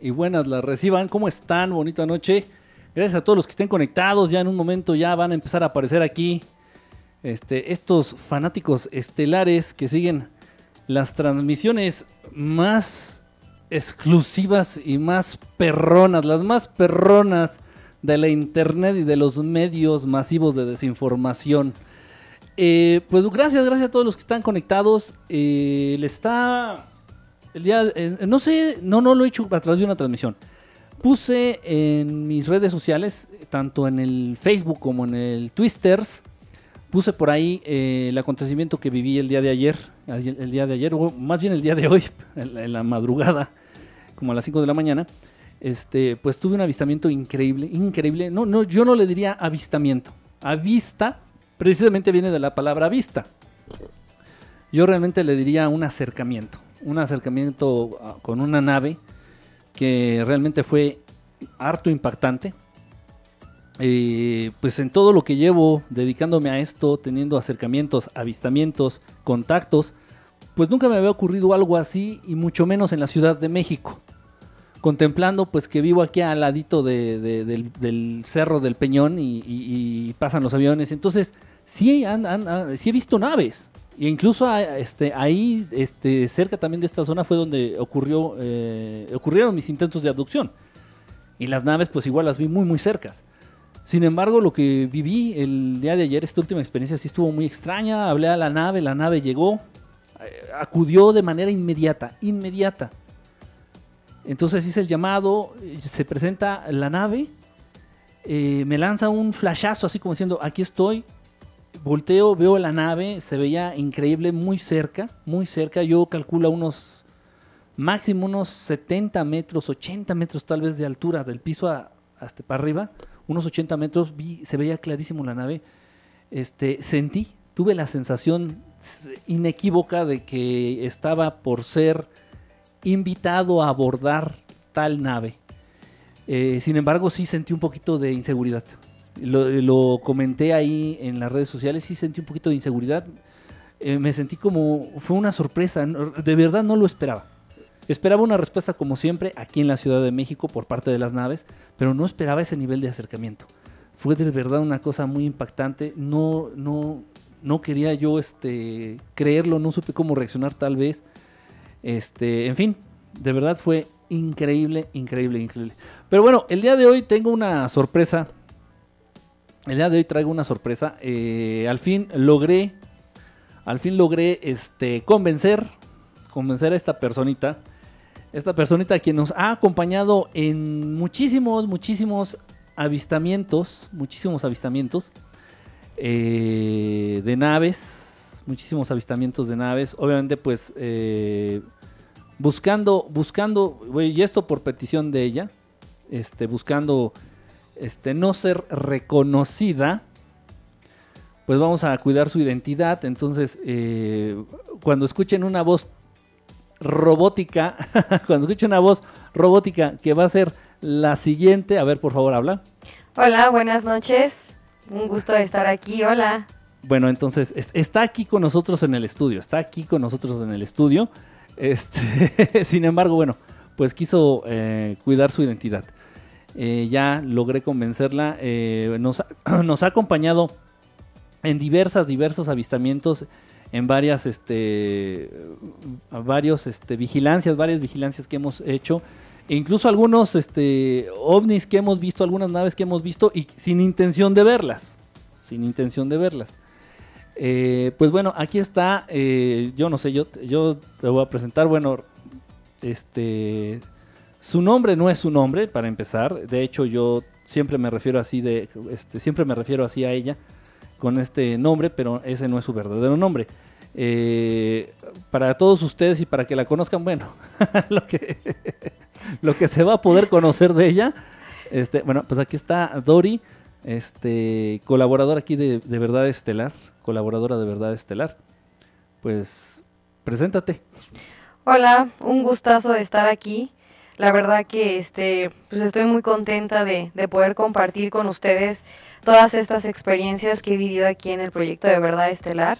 y buenas las reciban. ¿Cómo están? Bonita noche. Gracias a todos los que estén conectados. Ya en un momento ya van a empezar a aparecer aquí este, estos fanáticos estelares que siguen las transmisiones más exclusivas y más perronas, las más perronas de la internet y de los medios masivos de desinformación. Eh, pues gracias, gracias a todos los que están conectados. Eh, le está el día, eh, no sé, no, no lo he hecho a través de una transmisión. Puse en mis redes sociales, tanto en el Facebook como en el Twisters, puse por ahí el acontecimiento que viví el día de ayer, el día de ayer, o más bien el día de hoy, en la madrugada, como a las 5 de la mañana. Este, pues tuve un avistamiento increíble, increíble. No, no, yo no le diría avistamiento. Avista precisamente viene de la palabra vista. Yo realmente le diría un acercamiento, un acercamiento ah, con una nave que realmente fue harto impactante. Eh, pues en todo lo que llevo dedicándome a esto, teniendo acercamientos, avistamientos, contactos, pues nunca me había ocurrido algo así y mucho menos en la Ciudad de México. Contemplando pues que vivo aquí al ladito del, Cerro del Peñón y pasan los aviones. Entonces sí, han, he visto naves. E incluso este, ahí, este, cerca también de esta zona, fue donde ocurrió, eh, ocurrieron mis intentos de abducción. Y las naves, pues igual las vi muy, muy cercas. Sin embargo, lo que viví el día de ayer, esta última experiencia, sí estuvo muy extraña. Hablé a la nave, la nave llegó, eh, acudió de manera inmediata, inmediata. Entonces hice el llamado, se presenta la nave, eh, me lanza un flashazo así como diciendo, aquí estoy, volteo, veo la nave, se veía increíble, muy cerca, muy cerca. Yo calculo unos, máximo unos 70 metros, 80 metros tal vez de altura del piso hasta para arriba, unos 80 metros, vi, se veía clarísimo la nave. Este, sentí, tuve la sensación inequívoca de que estaba por ser invitado a abordar tal nave. Eh, sin embargo, sí sentí un poquito de inseguridad lo, comenté ahí en las redes sociales, sí sentí un poquito de inseguridad. Eh, me sentí como, fue una sorpresa, de verdad no lo esperaba. Esperaba una respuesta como siempre aquí en la Ciudad de México por parte de las naves, pero no esperaba ese nivel de acercamiento. Fue de verdad una cosa muy impactante. No, no, no quería yo este, creerlo, no supe cómo reaccionar tal vez. Este, en fin, de verdad fue increíble, increíble, increíble. Pero bueno, el día de hoy tengo una sorpresa el día de hoy traigo una sorpresa. Eh, al fin logré, al fin logré este, convencer, convencer a esta personita, esta personita quien nos ha acompañado en muchísimos, muchísimos avistamientos, muchísimos avistamientos eh, de naves, muchísimos avistamientos de naves. Obviamente, pues eh, buscando, buscando, y esto por petición de ella, este, buscando este, no ser reconocida, pues vamos a cuidar su identidad. Entonces, eh, cuando escuchen una voz robótica, cuando escuchen una voz robótica que va a ser la siguiente, a ver, por favor, habla. Hola, buenas noches. Un gusto estar aquí. Hola. Bueno, entonces está aquí con nosotros en el estudio, está aquí con nosotros en el estudio. Este, sin embargo, bueno, pues quiso eh, cuidar su identidad. Eh, ya logré convencerla. Eh, nos, nos, ha acompañado en diversas, diversos avistamientos, en varias, este, varios, este, vigilancias, varias vigilancias que hemos hecho. E incluso algunos este, ovnis que hemos visto, algunas naves que hemos visto y sin intención de verlas. Sin intención de verlas. Eh, pues bueno, aquí está. yo no sé, yo, yo te voy a presentar. Bueno, este su nombre no es su nombre, para empezar. De hecho, yo siempre me refiero así de, este, siempre me refiero así a ella con este nombre, pero ese no es su verdadero nombre. Eh, para todos ustedes y para que la conozcan, bueno, lo que se va a poder conocer de ella, este, bueno, pues aquí está Dori, este, colaboradora aquí de, de Verdad Estelar, colaboradora de Verdad Estelar. Pues, preséntate. Hola, un gustazo de estar aquí. La verdad que este, pues estoy muy contenta de, de poder compartir con ustedes todas estas experiencias que he vivido aquí en el proyecto de Verdad Estelar.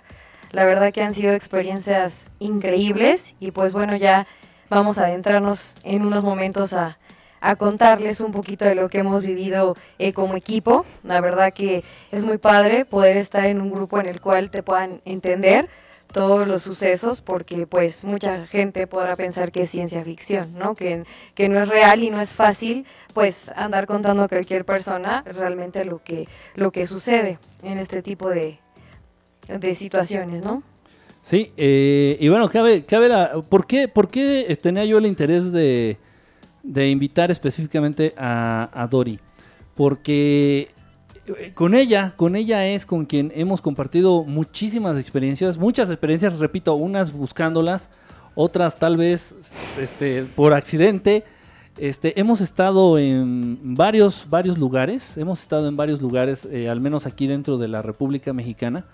La verdad que han sido experiencias increíbles y pues bueno, ya vamos a adentrarnos en unos momentos a a contarles un poquito de lo que hemos vivido eh, como equipo. La verdad que es muy padre poder estar en un grupo en el cual te puedan entender todos los sucesos porque pues mucha gente podrá pensar que es ciencia ficción, ¿no? Que, que no es real y no es fácil pues andar contando a cualquier persona realmente lo que, lo que sucede en este tipo de, de situaciones, ¿no? Sí, eh, y bueno, cabe, cabe la, ¿por, qué, ¿por qué tenía yo el interés de, de invitar específicamente a, a Dori? Porque eh, con ella, con ella es con quien hemos compartido muchísimas experiencias, muchas experiencias, repito, unas buscándolas, otras tal vez este, por accidente. Este, hemos estado en varios, varios lugares, hemos estado en varios lugares, eh, al menos aquí dentro de la República Mexicana.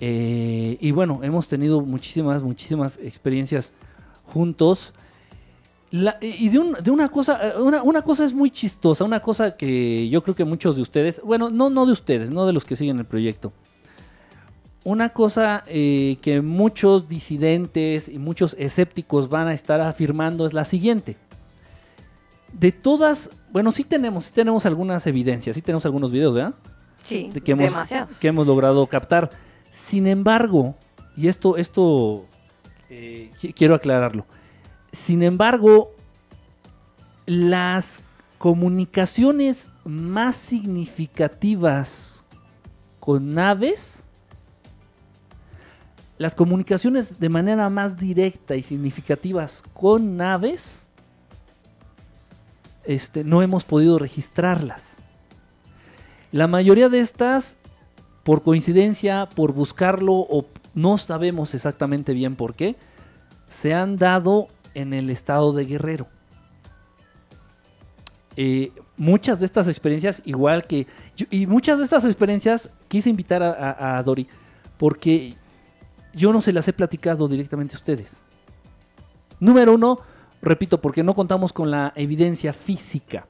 Eh, y bueno, hemos tenido muchísimas, muchísimas experiencias juntos y de, una cosa, eh, una, cosa es muy chistosa, una cosa que yo creo que muchos de ustedes, bueno, no, no de ustedes, no de los que siguen el proyecto. Una cosa eh, que muchos disidentes y muchos escépticos van a estar afirmando es la siguiente. De todas, bueno, sí tenemos, sí tenemos algunas evidencias, sí tenemos algunos videos, ¿verdad? Sí, que hemos, Que hemos logrado captar. Sin embargo, y esto, esto eh, quiero aclararlo sin embargo, las comunicaciones más significativas con naves, las comunicaciones de manera más directa y significativas con naves, este, no hemos podido registrarlas. La mayoría de estas, por coincidencia, por buscarlo o no sabemos exactamente bien por qué, se han dado en el estado de Guerrero. Eh, muchas de estas experiencias, igual que... y muchas de estas experiencias quise invitar a, Dori porque yo no se las he platicado directamente a ustedes. Número uno, repito, porque no contamos con la evidencia física.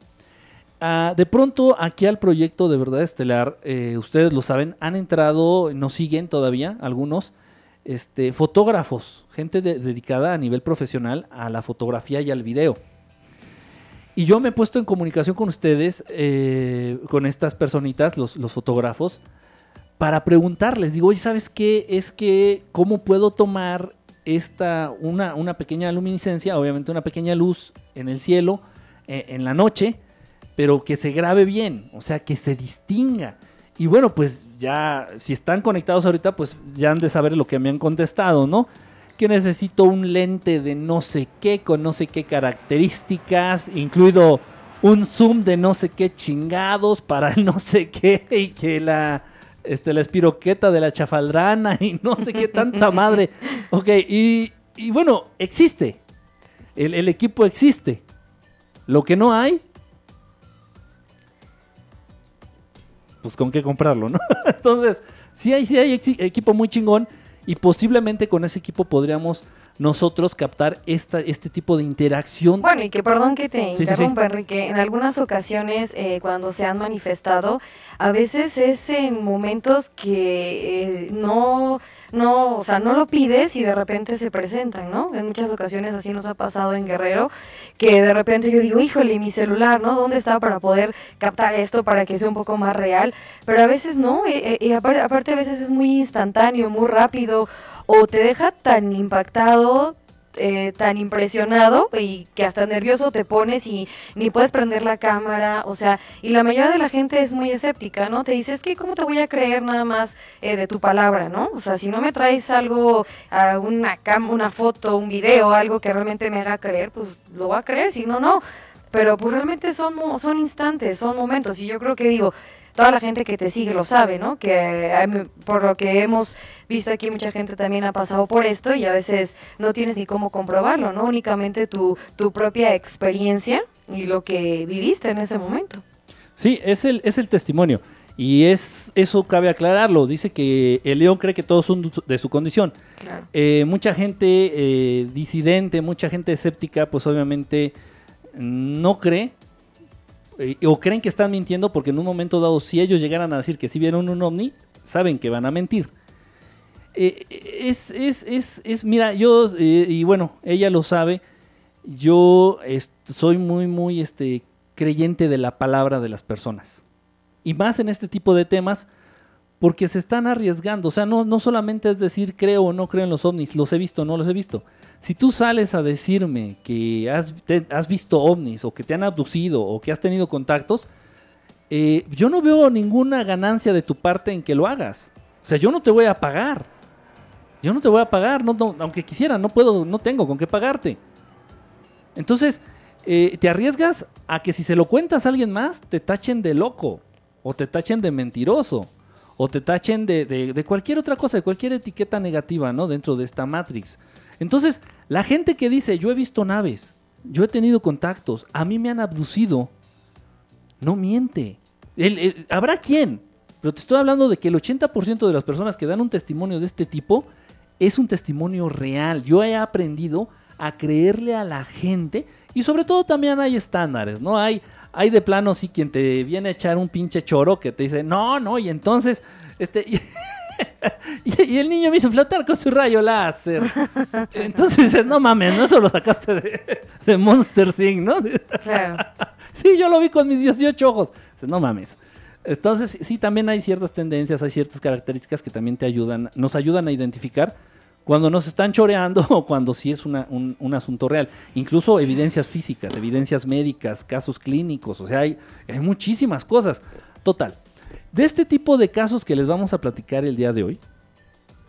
Ah, de pronto, aquí al proyecto de Verdad Estelar, eh, ustedes lo saben, han entrado, nos siguen todavía algunos, este, fotógrafos, gente dedicada a nivel profesional a la fotografía y al video. Y yo me he puesto en comunicación con ustedes, eh, con estas personitas, los, fotógrafos, para preguntarles, digo, oye, ¿sabes qué? Es que, ¿cómo puedo tomar esta, una, una pequeña luminiscencia, obviamente una pequeña luz en el cielo, eh, en la noche, pero que se grabe bien, o sea, que se distinga? Y bueno, pues ya, si están conectados ahorita, pues ya han de saber lo que me han contestado, ¿no? Que necesito un lente de no sé qué, con no sé qué características, incluido un zoom de no sé qué chingados para no sé qué, y que la, este, la espiroqueta de la chafaldrana y no sé qué tanta madre. Ok, y, bueno, existe. El, el equipo existe. Lo que no hay pues con qué comprarlo, ¿no? Entonces, sí hay, sí hay equipo muy chingón y posiblemente con ese equipo podríamos nosotros captar esta, este tipo de interacción. Bueno, y que perdón que te interrumpa, Enrique, en algunas ocasiones eh, cuando se han manifestado, a veces es en momentos que eh, no no, o sea, no lo pides y de repente se presentan, ¿no? En muchas ocasiones así nos ha pasado en Guerrero, que de repente yo digo, híjole, mi celular, ¿no? ¿Dónde está para poder captar esto para que sea un poco más real? Pero a veces no, y, eh, eh, aparte, aparte a veces es muy instantáneo, muy rápido, o te deja tan impactado, eh, tan impresionado y que hasta nervioso te pones y ni puedes prender la cámara, o sea, y la mayoría de la gente es muy escéptica, ¿no? Te dices, que cómo te voy a creer nada más eh, de tu palabra, ¿no? O sea, si no me traes algo, a una cam una foto, un video, algo que realmente me haga creer, pues lo voy a creer, si no, no. Pero pues realmente son, son instantes, son momentos, y yo creo que digo, toda la gente que te sigue lo sabe, ¿no? Que por lo que hemos visto aquí, mucha gente también ha pasado por esto y a veces no tienes ni cómo comprobarlo, ¿no? Únicamente tu, tu propia experiencia y lo que viviste en ese momento. Sí, es el, es el testimonio. Y es eso cabe aclararlo. Dice que el león cree que todos son de su condición. Eh, mucha gente eh, disidente, mucha gente escéptica, pues obviamente no cree eh, o creen que están mintiendo porque en un momento dado, si ellos llegaran a decir que si vieron un ovni, saben que van a mentir. Eh, es, es, es, es, mira, yo, eh, y bueno, ella lo sabe, yo soy muy, muy este, creyente de la palabra de las personas. Y más en este tipo de temas, porque se están arriesgando. O sea, no, no solamente es decir creo o no creo en los ovnis, los he visto o no los he visto. Si tú sales a decirme que has, visto ovnis o que te han abducido o que has tenido contactos, eh, yo no veo ninguna ganancia de tu parte en que lo hagas. O sea, yo no te voy a pagar. Yo no te voy a pagar, no, aunque quisiera, no puedo, no tengo con qué pagarte. Entonces, eh, te arriesgas a que si se lo cuentas a alguien más, te tachen de loco, o te tachen de mentiroso, o te tachen de, de- de cualquier otra cosa, de cualquier etiqueta negativa, ¿no? Dentro de esta Matrix. Entonces, la gente que dice, yo he visto naves, yo he tenido contactos, a mí me han abducido, no miente. El- Habrá quien, pero te estoy hablando de que el 80% de las personas que dan un testimonio de este tipo es un testimonio real. Yo he aprendido a creerle a la gente y sobre todo también hay estándares, ¿no? Hay, hay de plano sí quien te viene a echar un pinche choro que te dice, no, no, y entonces, este... Y, el niño me hizo flotar con su rayo láser. Entonces dices, no mames, no eso lo sacaste de, de Monster Inc., ¿no? Claro. Sí, yo lo vi con mis 18 ojos. Dices, no mames. Entonces, sí, también hay ciertas tendencias, hay ciertas características que también te ayudan, nos ayudan a identificar cuando nos están choreando o cuando sí es una- un, un asunto real. Incluso evidencias físicas, evidencias médicas, casos clínicos, o sea, hay, hay muchísimas cosas. Total. De este tipo de casos que les vamos a platicar el día de hoy,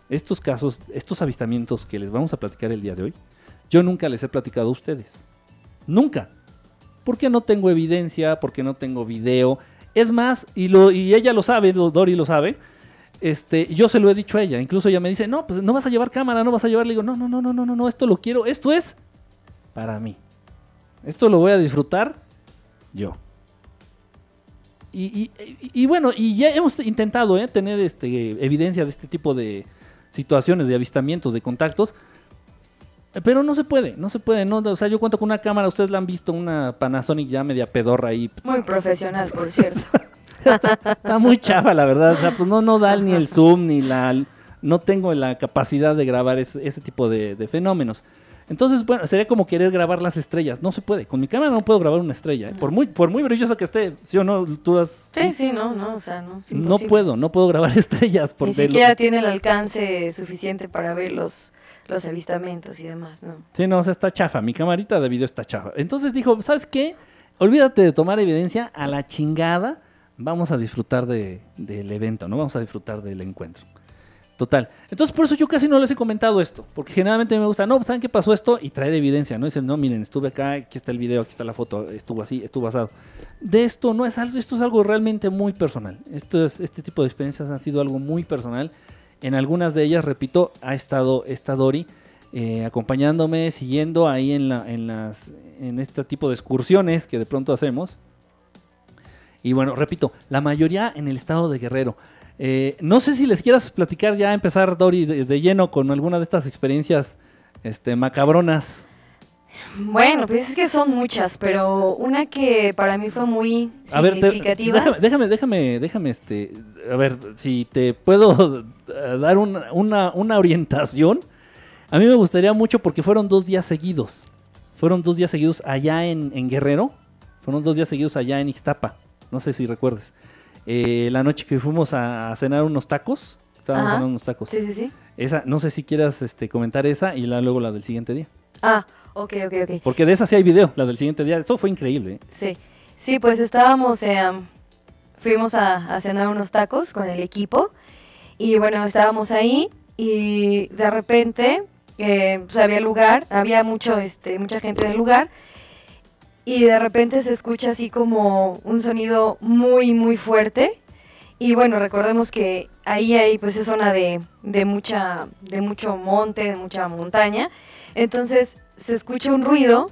estos casos, estos avistamientos que les vamos a platicar el día de hoy, yo nunca les he platicado a ustedes. Nunca. Porque no tengo evidencia, porque no tengo video. Es más, y, ella lo sabe, Dori lo sabe, este, yo se lo he dicho a ella. Incluso ella me dice, no, pues no vas a llevar cámara, no vas a llevar. Le digo, no, no, no, no, no, no, esto lo quiero, esto es para mí. Esto lo voy a disfrutar yo. Y, y- y- y bueno, y ya hemos intentado ¿eh? tener este, evidencia de este tipo de situaciones, de avistamientos, de contactos. Pero no se puede, no se puede. No, o sea, yo cuento con una cámara, ustedes la han visto, una Panasonic ya media pedorra ahí. Muy profesional, por cierto. Está muy chafa, la verdad. O sea, pues no, no da ni el zoom, ni la... No tengo la capacidad de grabar ese, ese tipo de, de fenómenos. Entonces, bueno, sería como querer grabar las estrellas. No se puede. Con mi cámara no puedo grabar una estrella. ¿eh? Por muy por muy brillosa que esté, ¿sí o no? Tú has... Sí, sí, no, no, o sea, no. No puedo, no puedo grabar estrellas. Ni Porque siquiera tiene el alcance suficiente para ver los, los avistamientos y demás, ¿no? Sí, no, o sea, está chafa. Mi camarita de video está chafa. Entonces dijo, ¿sabes qué? Olvídate de tomar evidencia a la chingada. Vamos a disfrutar de- del evento, ¿no? Vamos a disfrutar del encuentro. Total. Entonces, por eso yo casi no les he comentado esto. Porque generalmente me gusta, no, ¿saben qué pasó esto? Y traer evidencia, ¿no? Dicen, no, miren, estuve acá, aquí está el video, aquí está la foto, estuvo así, estuvo asado. De esto no es algo, esto es algo realmente muy personal. Esto es, este tipo de experiencias han sido algo muy personal. En algunas de ellas, repito, ha estado esta Dori eh, acompañándome, siguiendo ahí en, la, en, las, en este tipo de excursiones que de pronto hacemos. Y bueno, repito, la mayoría en el estado de Guerrero. Eh, no sé si les quieras platicar ya, empezar, Dori, de, de lleno con alguna de estas experiencias este, macabronas. Bueno, pues es que son muchas, pero una que para mí fue muy A ver, te- déjame, déjame, déjame, este, a ver, si te puedo eh, dar una, una, una orientación. A mí me gustaría mucho porque fueron dos días seguidos. Fueron dos días seguidos allá en, en Guerrero. Fueron dos días seguidos allá en Ixtapa. No sé si recuerdes. Eh, la noche que fuimos a, cenar unos tacos. Estábamos Ajá. cenando unos tacos. Sí, sí, sí. Esa, no sé si quieras este, comentar esa y la, luego la del siguiente día. Ah, ok, ok, ok. Porque de esa sí hay video, la del siguiente día. Esto fue increíble. ¿eh? Sí, sí, pues estábamos, eh, fuimos a, a cenar unos tacos con el equipo y bueno, estábamos ahí y de repente eh, pues había lugar, había mucho, este, mucha gente en el lugar y de repente se escucha así como un sonido muy, muy fuerte. Y bueno, recordemos que ahí hay pues es zona de, de mucha, de mucho monte, de mucha montaña, entonces se escucha un ruido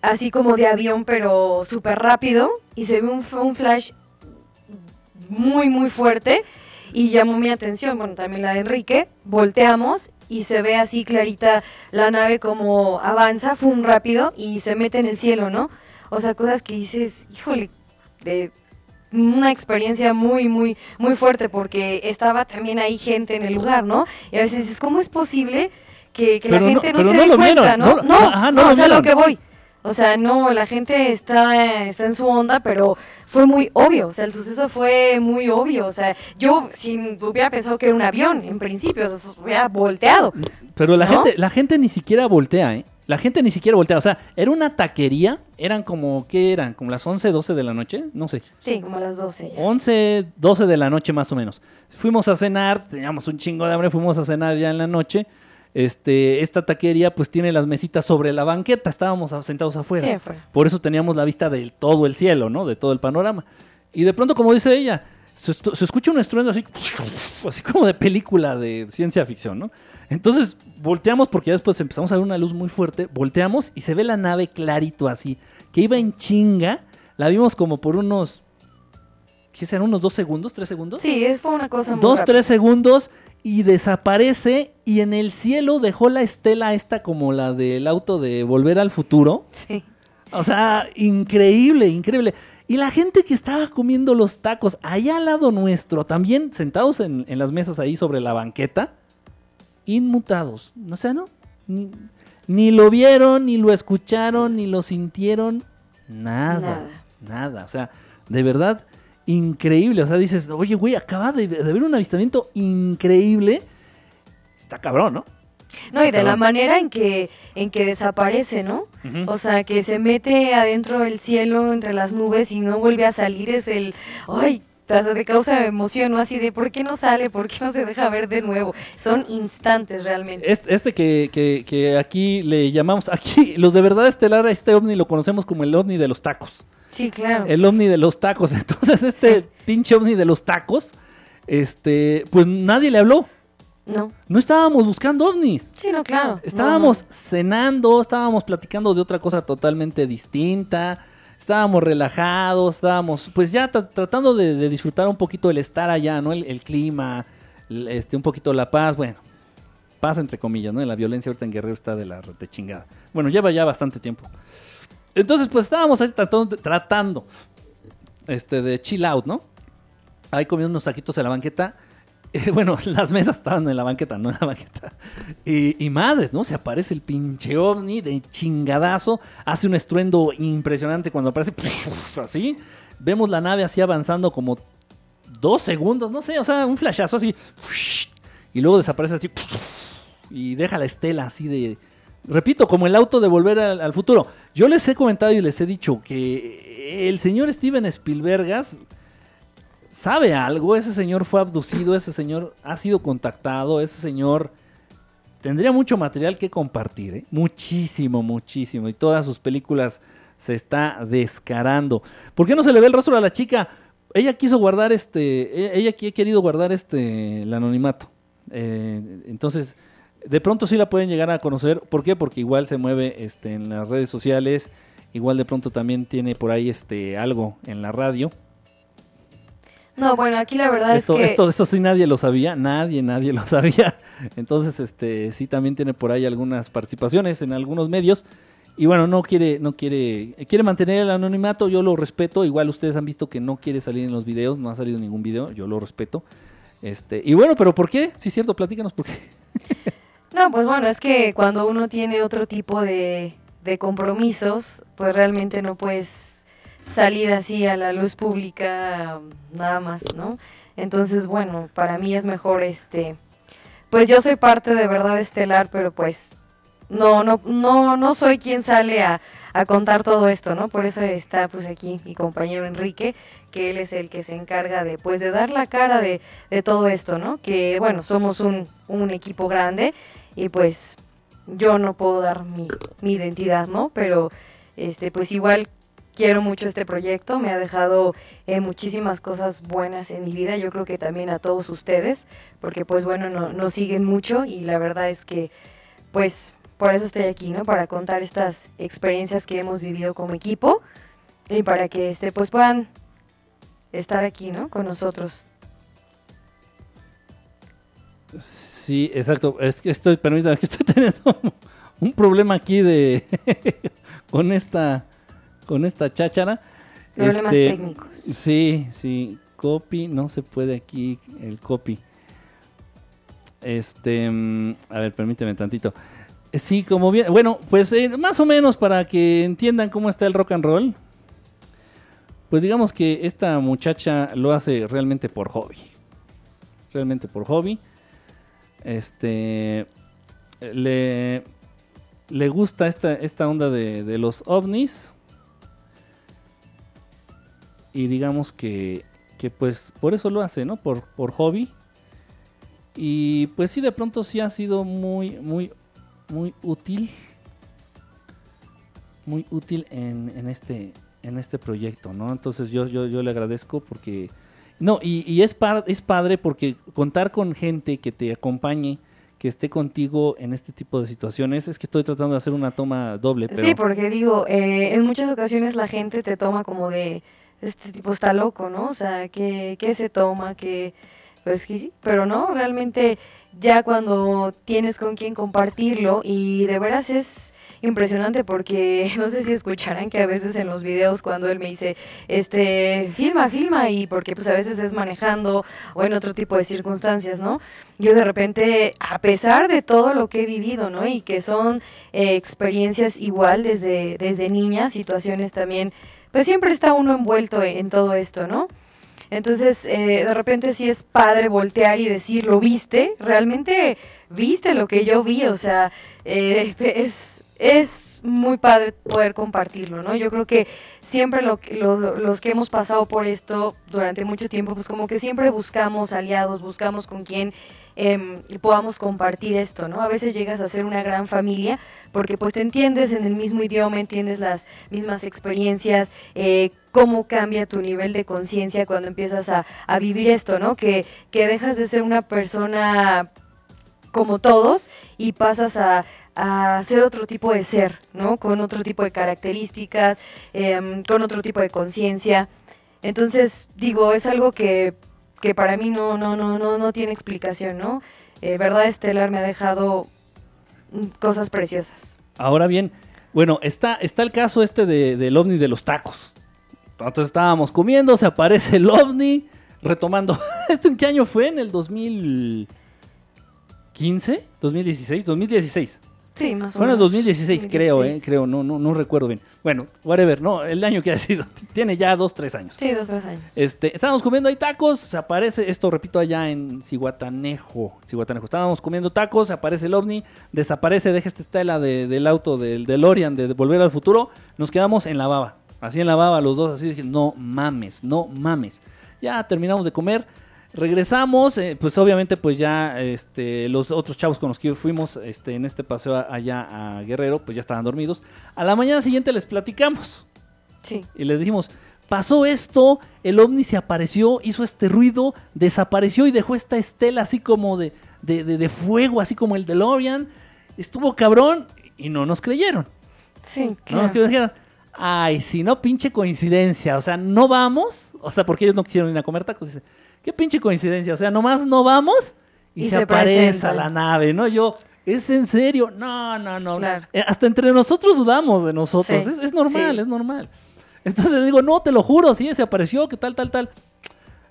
así como de avión, pero súper rápido, y se ve un, un flash muy, muy fuerte, y llamó mi atención, bueno, también la de Enrique, volteamos y se ve así clarita la nave como avanza, fue rápido, y se mete en el cielo, ¿no? O sea, cosas que dices, híjole, de una experiencia muy, muy, muy fuerte, porque estaba también ahí gente en el lugar, ¿no? Y a veces dices, ¿cómo es posible que, que la no- gente no, pero se no dé cuenta, vieron, ¿no? no- No, ajá, no no, lo o sea, lo que voy. O sea, no, la gente está, está en su onda, pero fue muy obvio. O sea, el suceso fue muy obvio. O sea, yo si hubiera pensado que era un avión, en principio, o sea, se hubiera volteado. Pero la ¿No? gente, la gente ni siquiera voltea, ¿eh? La gente ni siquiera voltea. O sea, era una taquería. Eran como, ¿qué eran? Como las 11, 12 de la noche. No sé. Sí, como las 12 ya. 11, 12 de la noche más o menos. Fuimos a cenar, teníamos un chingo de hambre, fuimos a cenar ya en la noche. Este, esta taquería pues tiene las mesitas sobre la banqueta, estábamos sentados afuera. Sí, afuera. Por eso teníamos la vista de todo el cielo, ¿no? De todo el panorama. Y de pronto, como dice ella, se, escucha un estruendo así, así como de película de ciencia ficción, ¿no? Entonces volteamos porque ya después empezamos a ver una luz muy fuerte, volteamos y se ve la nave clarito así, que iba en chinga, la vimos como por unos, ¿qué serán? ¿Unos dos segundos, tres segundos? Sí, fue una cosa muy dos, rápida. tres segundos y desaparece y en el cielo dejó la estela esta como la del auto de Volver al Futuro. Sí. O sea, increíble, increíble. Y la gente que estaba comiendo los tacos allá al lado nuestro, también sentados en, en las mesas ahí sobre la banqueta, inmutados. O sea, ¿no? Ni, ni lo vieron, ni lo escucharon, ni lo sintieron. Nada, Nada. nada. O sea, de verdad, increíble. O sea, dices, oye, güey, acaba de, de ver un avistamiento increíble. Está cabrón, ¿no? No, y de la manera en que, en que desaparece, ¿no? O sea, que se mete adentro del cielo entre las nubes y no vuelve a salir es el, ay, te causa emoción, ¿no? Así de, ¿por qué no sale? ¿Por qué no se deja ver de nuevo? Son instantes realmente. Este, este que, que- que aquí le llamamos, aquí los de verdad estelar, a este ovni lo conocemos como el ovni de los tacos. Sí, claro. El ovni de los tacos. Entonces este Sí. pinche ovni de los tacos, este, pues nadie le habló. No, No estábamos buscando ovnis. sí, no, claro. Estábamos No, cenando, estábamos platicando de otra cosa totalmente distinta, estábamos relajados, estábamos pues ya tra- tratando de, de disfrutar un poquito el estar allá, ¿no? El, el clima, el- este, un poquito la paz, bueno, paz entre comillas, ¿no? La violencia ahorita en Guerrero está de la de chingada. Bueno, lleva ya bastante tiempo. Entonces pues estábamos ahí tratando, este, de chill out, ¿no? Ahí comiendo unos taquitos en la banqueta. Eh, bueno, las mesas estaban en la banqueta, no en la banqueta. Y, y madres, ¿no? Se aparece el pinche ovni de chingadazo. Hace un estruendo impresionante cuando aparece así. Vemos la nave así avanzando como dos segundos, no sé, o sea, un flashazo así. Y luego desaparece así. Y deja la estela así de... Repito, como el auto de volver al, futuro. Yo les he comentado y les he dicho que el señor Steven Spielbergas sabe algo, ese señor fue abducido, ese señor ha sido contactado, ese señor tendría mucho material que compartir, ¿eh? muchísimo, muchísimo, y todas sus películas se está descarando. ¿Por qué no se le ve el rostro a la chica? Ella quiso guardar este, e- ella aquí ha querido guardar este, el anonimato. Eh, entonces, de pronto sí la pueden llegar a conocer. ¿Por qué? Porque igual se mueve este, en las redes sociales, igual de pronto también tiene por ahí este, algo en la radio. No, bueno, aquí la verdad Esto, es que... esto, esto sí nadie lo sabía, nadie, nadie lo sabía. Entonces, este, sí también tiene por ahí algunas participaciones en algunos medios. Y bueno, no quiere, no quiere, quiere mantener el anonimato, yo lo respeto. Igual ustedes han visto que no quiere salir en los videos, no ha salido ningún video, yo lo respeto. Este, y bueno, pero ¿por qué? Sí, es cierto, platícanos por qué. No, pues bueno, es que cuando uno tiene otro tipo de, de compromisos, pues realmente no puedes salir así a la luz pública nada más, ¿no? Entonces, bueno, para mí es mejor este, pues yo soy parte de Verdad Estelar, pero pues no, no, no, no soy quien sale a, a contar todo esto, ¿no? Por eso está pues aquí mi compañero Enrique, que él es el que se encarga de pues de dar la cara de, de todo esto, ¿no? Que bueno, somos un, un equipo grande y pues yo no puedo dar mi, mi identidad, ¿no? Pero este pues igual quiero mucho este proyecto, me ha dejado eh, muchísimas cosas buenas en mi vida, yo creo que también a todos ustedes, porque pues bueno, no- nos siguen mucho y la verdad es que pues por eso estoy aquí, ¿no? Para contar estas experiencias que hemos vivido como equipo y para que este pues puedan estar aquí, ¿no? Con nosotros. Sí, exacto. Es que estoy, permítame, que estoy teniendo un problema aquí de con esta con esta cháchara. Problemas Este, técnicos. Sí, sí. Copy, no se puede aquí el copy. Este, mm, a ver, permíteme tantito. Sí, como bien, bueno, pues eh, más o menos para que entiendan cómo está el rock and roll. Pues digamos que esta muchacha lo hace realmente por hobby. Realmente por hobby. Este, le, le gusta esta, esta onda de, de los ovnis. Y digamos que, que pues por eso lo hace, ¿no? Por, por hobby. Y pues sí, de pronto sí ha sido muy, muy, muy útil. Muy útil en, en este, en este proyecto, ¿no? Entonces yo, yo, yo le agradezco porque... No, y, y es, par- es padre porque contar con gente que te acompañe, que esté contigo en este tipo de situaciones, es que estoy tratando de hacer una toma doble, pero... Sí, porque digo, eh, en muchas ocasiones la gente te toma como de, este tipo está loco, ¿no? O sea, ¿qué, qué se toma? que Pues que sí, pero no, realmente ya cuando tienes con quien compartirlo y de veras es impresionante porque no sé si escucharán que a veces en los videos cuando él me dice, este, filma, filma y porque pues a veces es manejando o en otro tipo de circunstancias, ¿no? Yo de repente, a pesar de todo lo que he vivido, ¿no? Y que son eh, experiencias igual desde, desde niña, situaciones también, pues siempre está uno envuelto en todo esto, ¿no? Entonces, eh, de repente sí es padre voltear y decir, ¿lo viste? ¿Realmente viste lo que yo vi? O sea, eh, es, es muy padre poder compartirlo, ¿no? Yo creo que siempre lo, lo- los que hemos pasado por esto durante mucho tiempo, pues como que siempre buscamos aliados, buscamos con quien em, podamos compartir esto, ¿no? A veces llegas a ser una gran familia porque pues te entiendes en el mismo idioma, entiendes las mismas experiencias, eh, cómo cambia tu nivel de conciencia cuando empiezas a, a vivir esto, ¿no? Que, que dejas de ser una persona como todos y pasas a, a ser otro tipo de ser, ¿no? Con otro tipo de características, em, con otro tipo de conciencia. Entonces, digo, es algo que, que para mí no, no, no, no, no tiene explicación, ¿no? Eh, Verdad Estelar me ha dejado cosas preciosas. Ahora bien, bueno, está, está el caso este de- del ovni de los tacos. Entonces estábamos comiendo, se aparece el ovni, retomando. ¿Esto en qué año fue? ¿En el 2015? ¿2016? 2016. Sí, más o menos. 2016, creo, ¿eh? 2016. Creo, no, no, no recuerdo bien. Bueno, whatever, no, el año que ha sido. Tiene ya dos, tres años. Sí, dos, tres años. Este, estábamos comiendo ahí tacos, se aparece, esto repito, allá en Cihuatanejo. Cihuatanejo. Estábamos comiendo tacos, se aparece el ovni, desaparece, deja esta estela de- del auto del DeLorean de, de Volver al Futuro. Nos quedamos en la baba. Así en la baba, los dos, así dije, no mames, no mames. Ya terminamos de comer. Regresamos, eh, pues obviamente pues ya este, los otros chavos con los que fuimos este, en este paseo allá a Guerrero, pues ya estaban dormidos. A la mañana siguiente les platicamos Sí. y les dijimos, pasó esto, el ovni se apareció, hizo este ruido, desapareció y dejó esta estela así como de, de, de- de fuego, así como el DeLorean. Estuvo cabrón y no nos creyeron. Sí, No claro. nos creyeron, ay, si no, pinche coincidencia. O sea, no vamos, o sea, porque ellos no quisieron ir a comer tacos. Dice, qué pinche coincidencia. O sea, nomás no vamos y, Y se, se aparece presentan. la nave, ¿no? Yo, ¿es en serio? No, no, no. Claro. Eh, hasta entre nosotros dudamos de nosotros. Sí, Es, es normal, sí. es normal. Entonces le digo, no, te lo juro, sí, se apareció, que tal, tal, tal.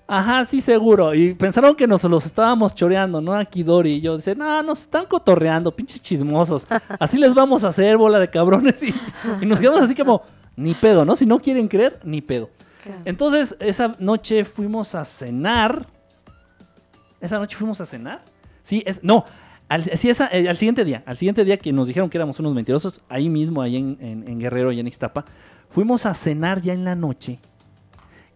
Ajá, sí, seguro. Y pensaron que nos los estábamos choreando, ¿no? Aquí Dori y yo. Dice, no, nos están cotorreando, pinches chismosos. Así les vamos a hacer, bola de cabrones. Y, y nos quedamos así como, ni pedo, ¿no? Si no quieren creer, ni pedo. Claro. Entonces, esa noche fuimos a cenar. ¿Esa noche fuimos a cenar? Sí, es, no. Al, sí, esa- eh, al siguiente día, al siguiente día que nos dijeron que éramos unos mentirosos, ahí mismo, ahí en, en- en Guerrero y en Ixtapa, fuimos a cenar ya en la noche.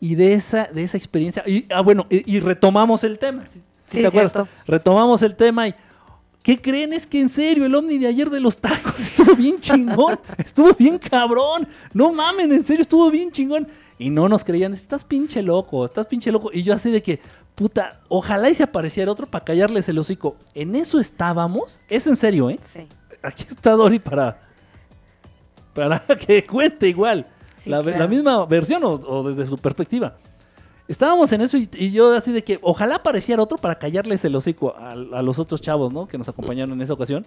Y de esa, de esa experiencia, y, ah, bueno, y, y retomamos el tema. ¿sí, sí Sí, te acuerdas? cierto. Retomamos el tema y. ¿Qué creen? Es que en serio, el ovni de ayer de los tacos estuvo bien chingón. estuvo bien cabrón. No mamen, en serio, estuvo bien chingón. Y no nos creían, estás pinche loco, estás pinche loco. Y yo así de que, puta, ojalá y se apareciera otro para callarles el hocico. En eso estábamos. Es en serio, ¿eh? Sí. Aquí está Dori para, para que cuente igual. Sí, la, claro. la misma versión o, o desde su perspectiva. Estábamos en eso y, y yo así de que ojalá apareciera otro para callarles el hocico a, a los otros chavos, ¿no? Que nos acompañaron en esa ocasión.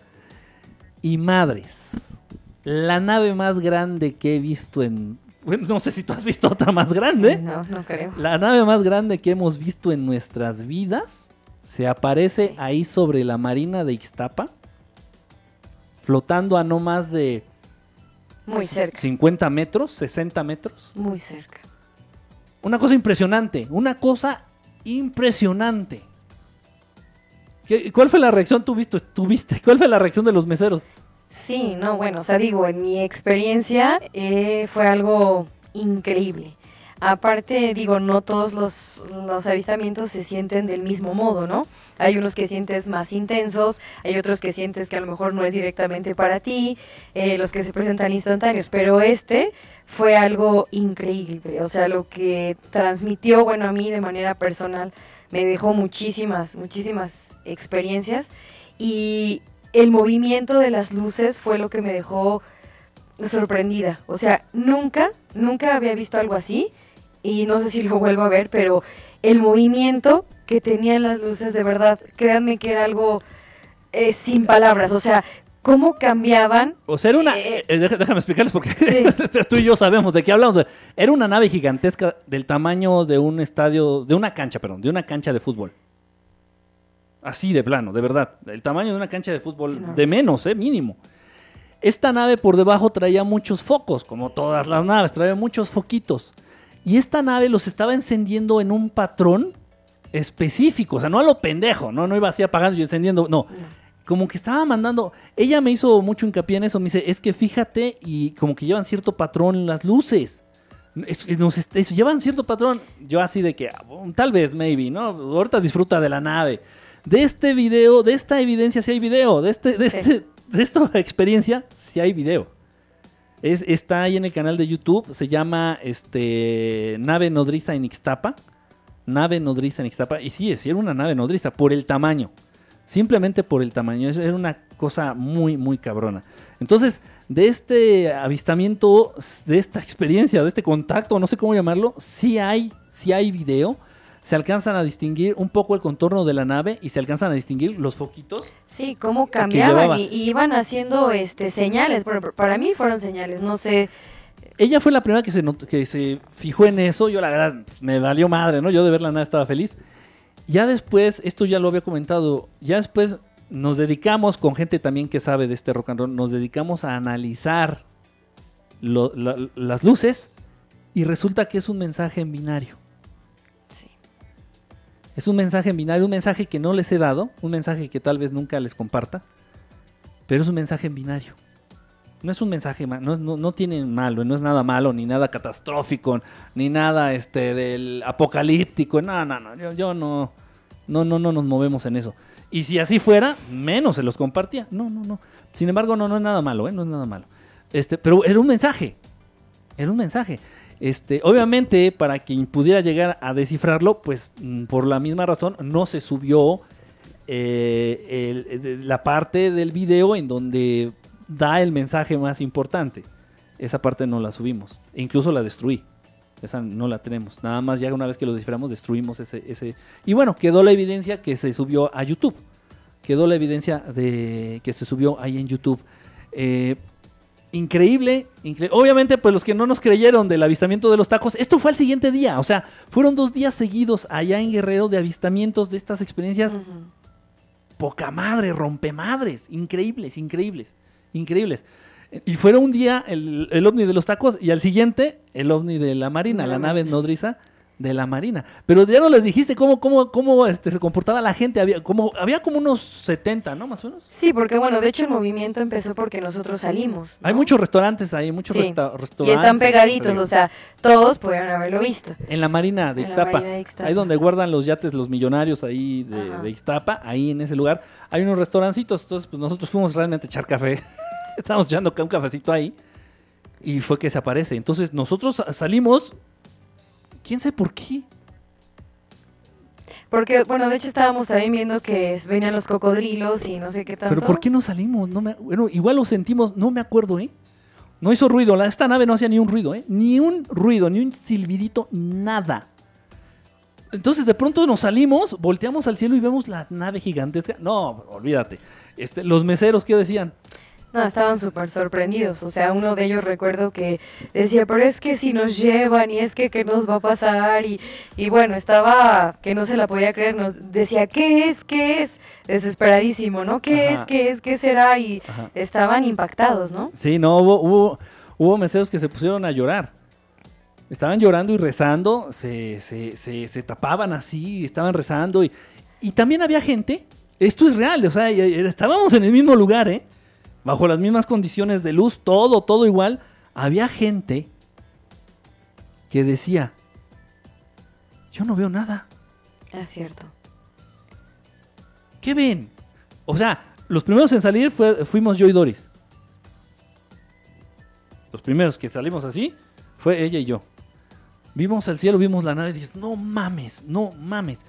Y madres, la nave más grande que he visto en... Bueno, no sé si tú has visto otra más grande. No, no creo. La nave más grande que hemos visto en nuestras vidas se aparece Sí. ahí sobre la marina de Ixtapa, flotando a no más de Muy cerca, 50 metros, 60 metros. muy cerca. Una cosa impresionante, una cosa impresionante. ¿Qué- ¿Cuál fue la reacción tú viste, tú viste? ¿Cuál fue la reacción de los meseros? Sí, no, bueno, o sea, digo, en mi experiencia eh, fue algo increíble. Aparte, digo, no todos los, avistamientos se sienten del mismo modo, ¿no? Hay unos que sientes más intensos, hay otros que sientes que a lo mejor no es directamente para ti, eh, los que se presentan instantáneos, pero este fue algo increíble. O sea, lo que transmitió, bueno, a mí de manera personal, me dejó muchísimas, muchísimas experiencias y el movimiento de las luces fue lo que me dejó sorprendida. O sea, nunca, nunca había visto algo así y no sé si lo vuelvo a ver, pero el movimiento que tenían las luces, de verdad, créanme que era algo eh, sin palabras. O sea, cómo cambiaban. O sea, era una... Eh, eh, deja- déjame explicarles porque Sí. tú y yo sabemos de qué hablamos. Era una nave gigantesca del tamaño de un estadio, de una cancha, perdón, de una cancha de fútbol. Así de plano, de verdad. El tamaño de una cancha de fútbol, de menos, eh, mínimo. Esta nave por debajo traía muchos focos, como todas las naves, traía muchos foquitos. Y esta nave los estaba encendiendo en un patrón específico, o sea, no a lo pendejo, no, no iba así apagando y encendiendo, no. Como que estaba mandando, ella me hizo mucho hincapié en eso, me dice, es que fíjate y como que llevan cierto patrón las luces. Es- es- nos est- es- llevan cierto patrón. Yo así de que, ah, tal vez, maybe, ¿no? Ahorita disfruta de la nave. De este video, de esta evidencia sí hay video. De, este, de, Sí. este, de esta experiencia sí hay video. Es, está ahí en el canal de YouTube. Se llama este, Nave Nodriza en Ixtapa. Nave Nodriza en Ixtapa. Y sí, sí era una nave nodriza por el tamaño. Simplemente por el tamaño. Era una cosa muy, muy cabrona. Entonces, de este avistamiento, de esta experiencia, de este contacto, no sé cómo llamarlo, sí hay, sí hay video. Se alcanzan a distinguir un poco el contorno de la nave y se alcanzan a distinguir los foquitos. Sí, cómo cambiaban y, y iban haciendo este señales. Por- Para mí fueron señales, no sé. Ella fue la primera que se, que se fijó en eso. Yo, la verdad, me valió madre, ¿no? Yo de ver la nave estaba feliz. Ya después, esto ya lo había comentado, ya después nos dedicamos, con gente también que sabe de este rock and roll, nos dedicamos a analizar lo- la- las luces y resulta que es un mensaje en binario. Es un mensaje en binario, un mensaje que no les he dado, un mensaje que tal vez nunca les comparta, pero es un mensaje en binario. No es un mensaje, no, no, no tiene malo, no es nada malo, ni nada catastrófico, ni nada este del apocalíptico. No, no, no, yo, yo no, no, no, no nos movemos en eso. Y si así fuera, menos se los compartía. No, no, no. Sin embargo, no, no es nada malo, ¿eh? No es nada malo. Este, pero era un mensaje. Era un mensaje. Este, obviamente, para quien pudiera llegar a descifrarlo, pues mm, por la misma razón no se subió eh, la parte del video en donde da el mensaje más importante. Esa parte no la subimos. E incluso la destruí. Esa no la tenemos. Nada más ya una vez que lo desciframos, destruimos ese, ese. Y bueno, quedó la evidencia que se subió a YouTube. Quedó la evidencia de que se subió ahí en YouTube. Eh, increíble, incre- Obviamente, pues los que no nos creyeron del avistamiento de los tacos, esto fue al siguiente día. O sea, fueron dos días seguidos allá en Guerrero de avistamientos de estas experiencias poca madre, rompemadres, increíbles, increíbles, increíbles. Y fuera un día el, el ovni de los tacos y al siguiente el ovni de la marina, la nave nodriza de la marina. Pero ya no les dijiste cómo, cómo, cómo este, se comportaba la gente. Había como, había como unos 70, ¿no? Más o menos. Sí, porque bueno, de hecho el movimiento empezó porque nosotros salimos. Hay muchos restaurantes ahí, muchos Sí, resta- Y restaurantes. están pegaditos, o sea, todos pudieron haberlo visto. En la marina de Ixtapa. Marina de Ixtapa. Ahí donde guardan los yates los millonarios ahí de, de Ixtapa, ahí en ese lugar. Hay unos restaurancitos. Entonces, pues nosotros fuimos realmente a echar café. Estábamos echando un cafecito ahí. Y fue que se aparece. Entonces nosotros salimos. ¿Quién sabe por qué? Porque, bueno, de hecho estábamos también viendo que venían los cocodrilos y no sé qué tanto. Pero ¿por qué no salimos? No me, bueno, igual lo sentimos, no me acuerdo, ¿eh? No hizo ruido. La, esta nave no hacía ni un ruido, ¿eh? Ni un ruido, ni un silbidito, nada. Entonces de pronto nos salimos, volteamos al cielo y vemos la nave gigantesca. No, olvídate. Este, los meseros, ¿qué decían? No, estaban súper sorprendidos. O sea, uno de ellos recuerdo que decía, pero es que si nos llevan y es que qué nos va a pasar. Y, y bueno, estaba que no se la podía creer. Nos decía, ¿qué es? ¿Qué es? Desesperadísimo, ¿no? ¿Qué Ajá. es? ¿Qué es? ¿Qué será? Y Ajá. estaban impactados, ¿no? Sí, no, hubo, hubo, hubo meseros que se pusieron a llorar. Estaban llorando y rezando, se, se, se, se tapaban así, estaban rezando. Y, y también había gente, esto es real, o sea, estábamos en el mismo lugar, ¿eh? Bajo las mismas condiciones de luz, todo, todo igual. Había gente que decía, yo no veo nada. Es cierto. ¿Qué ven? O sea, los primeros en salir fue- fuimos yo y Doris. Los primeros que salimos así fue ella y yo. Vimos el cielo, vimos la nave y dices, no mames, no mames.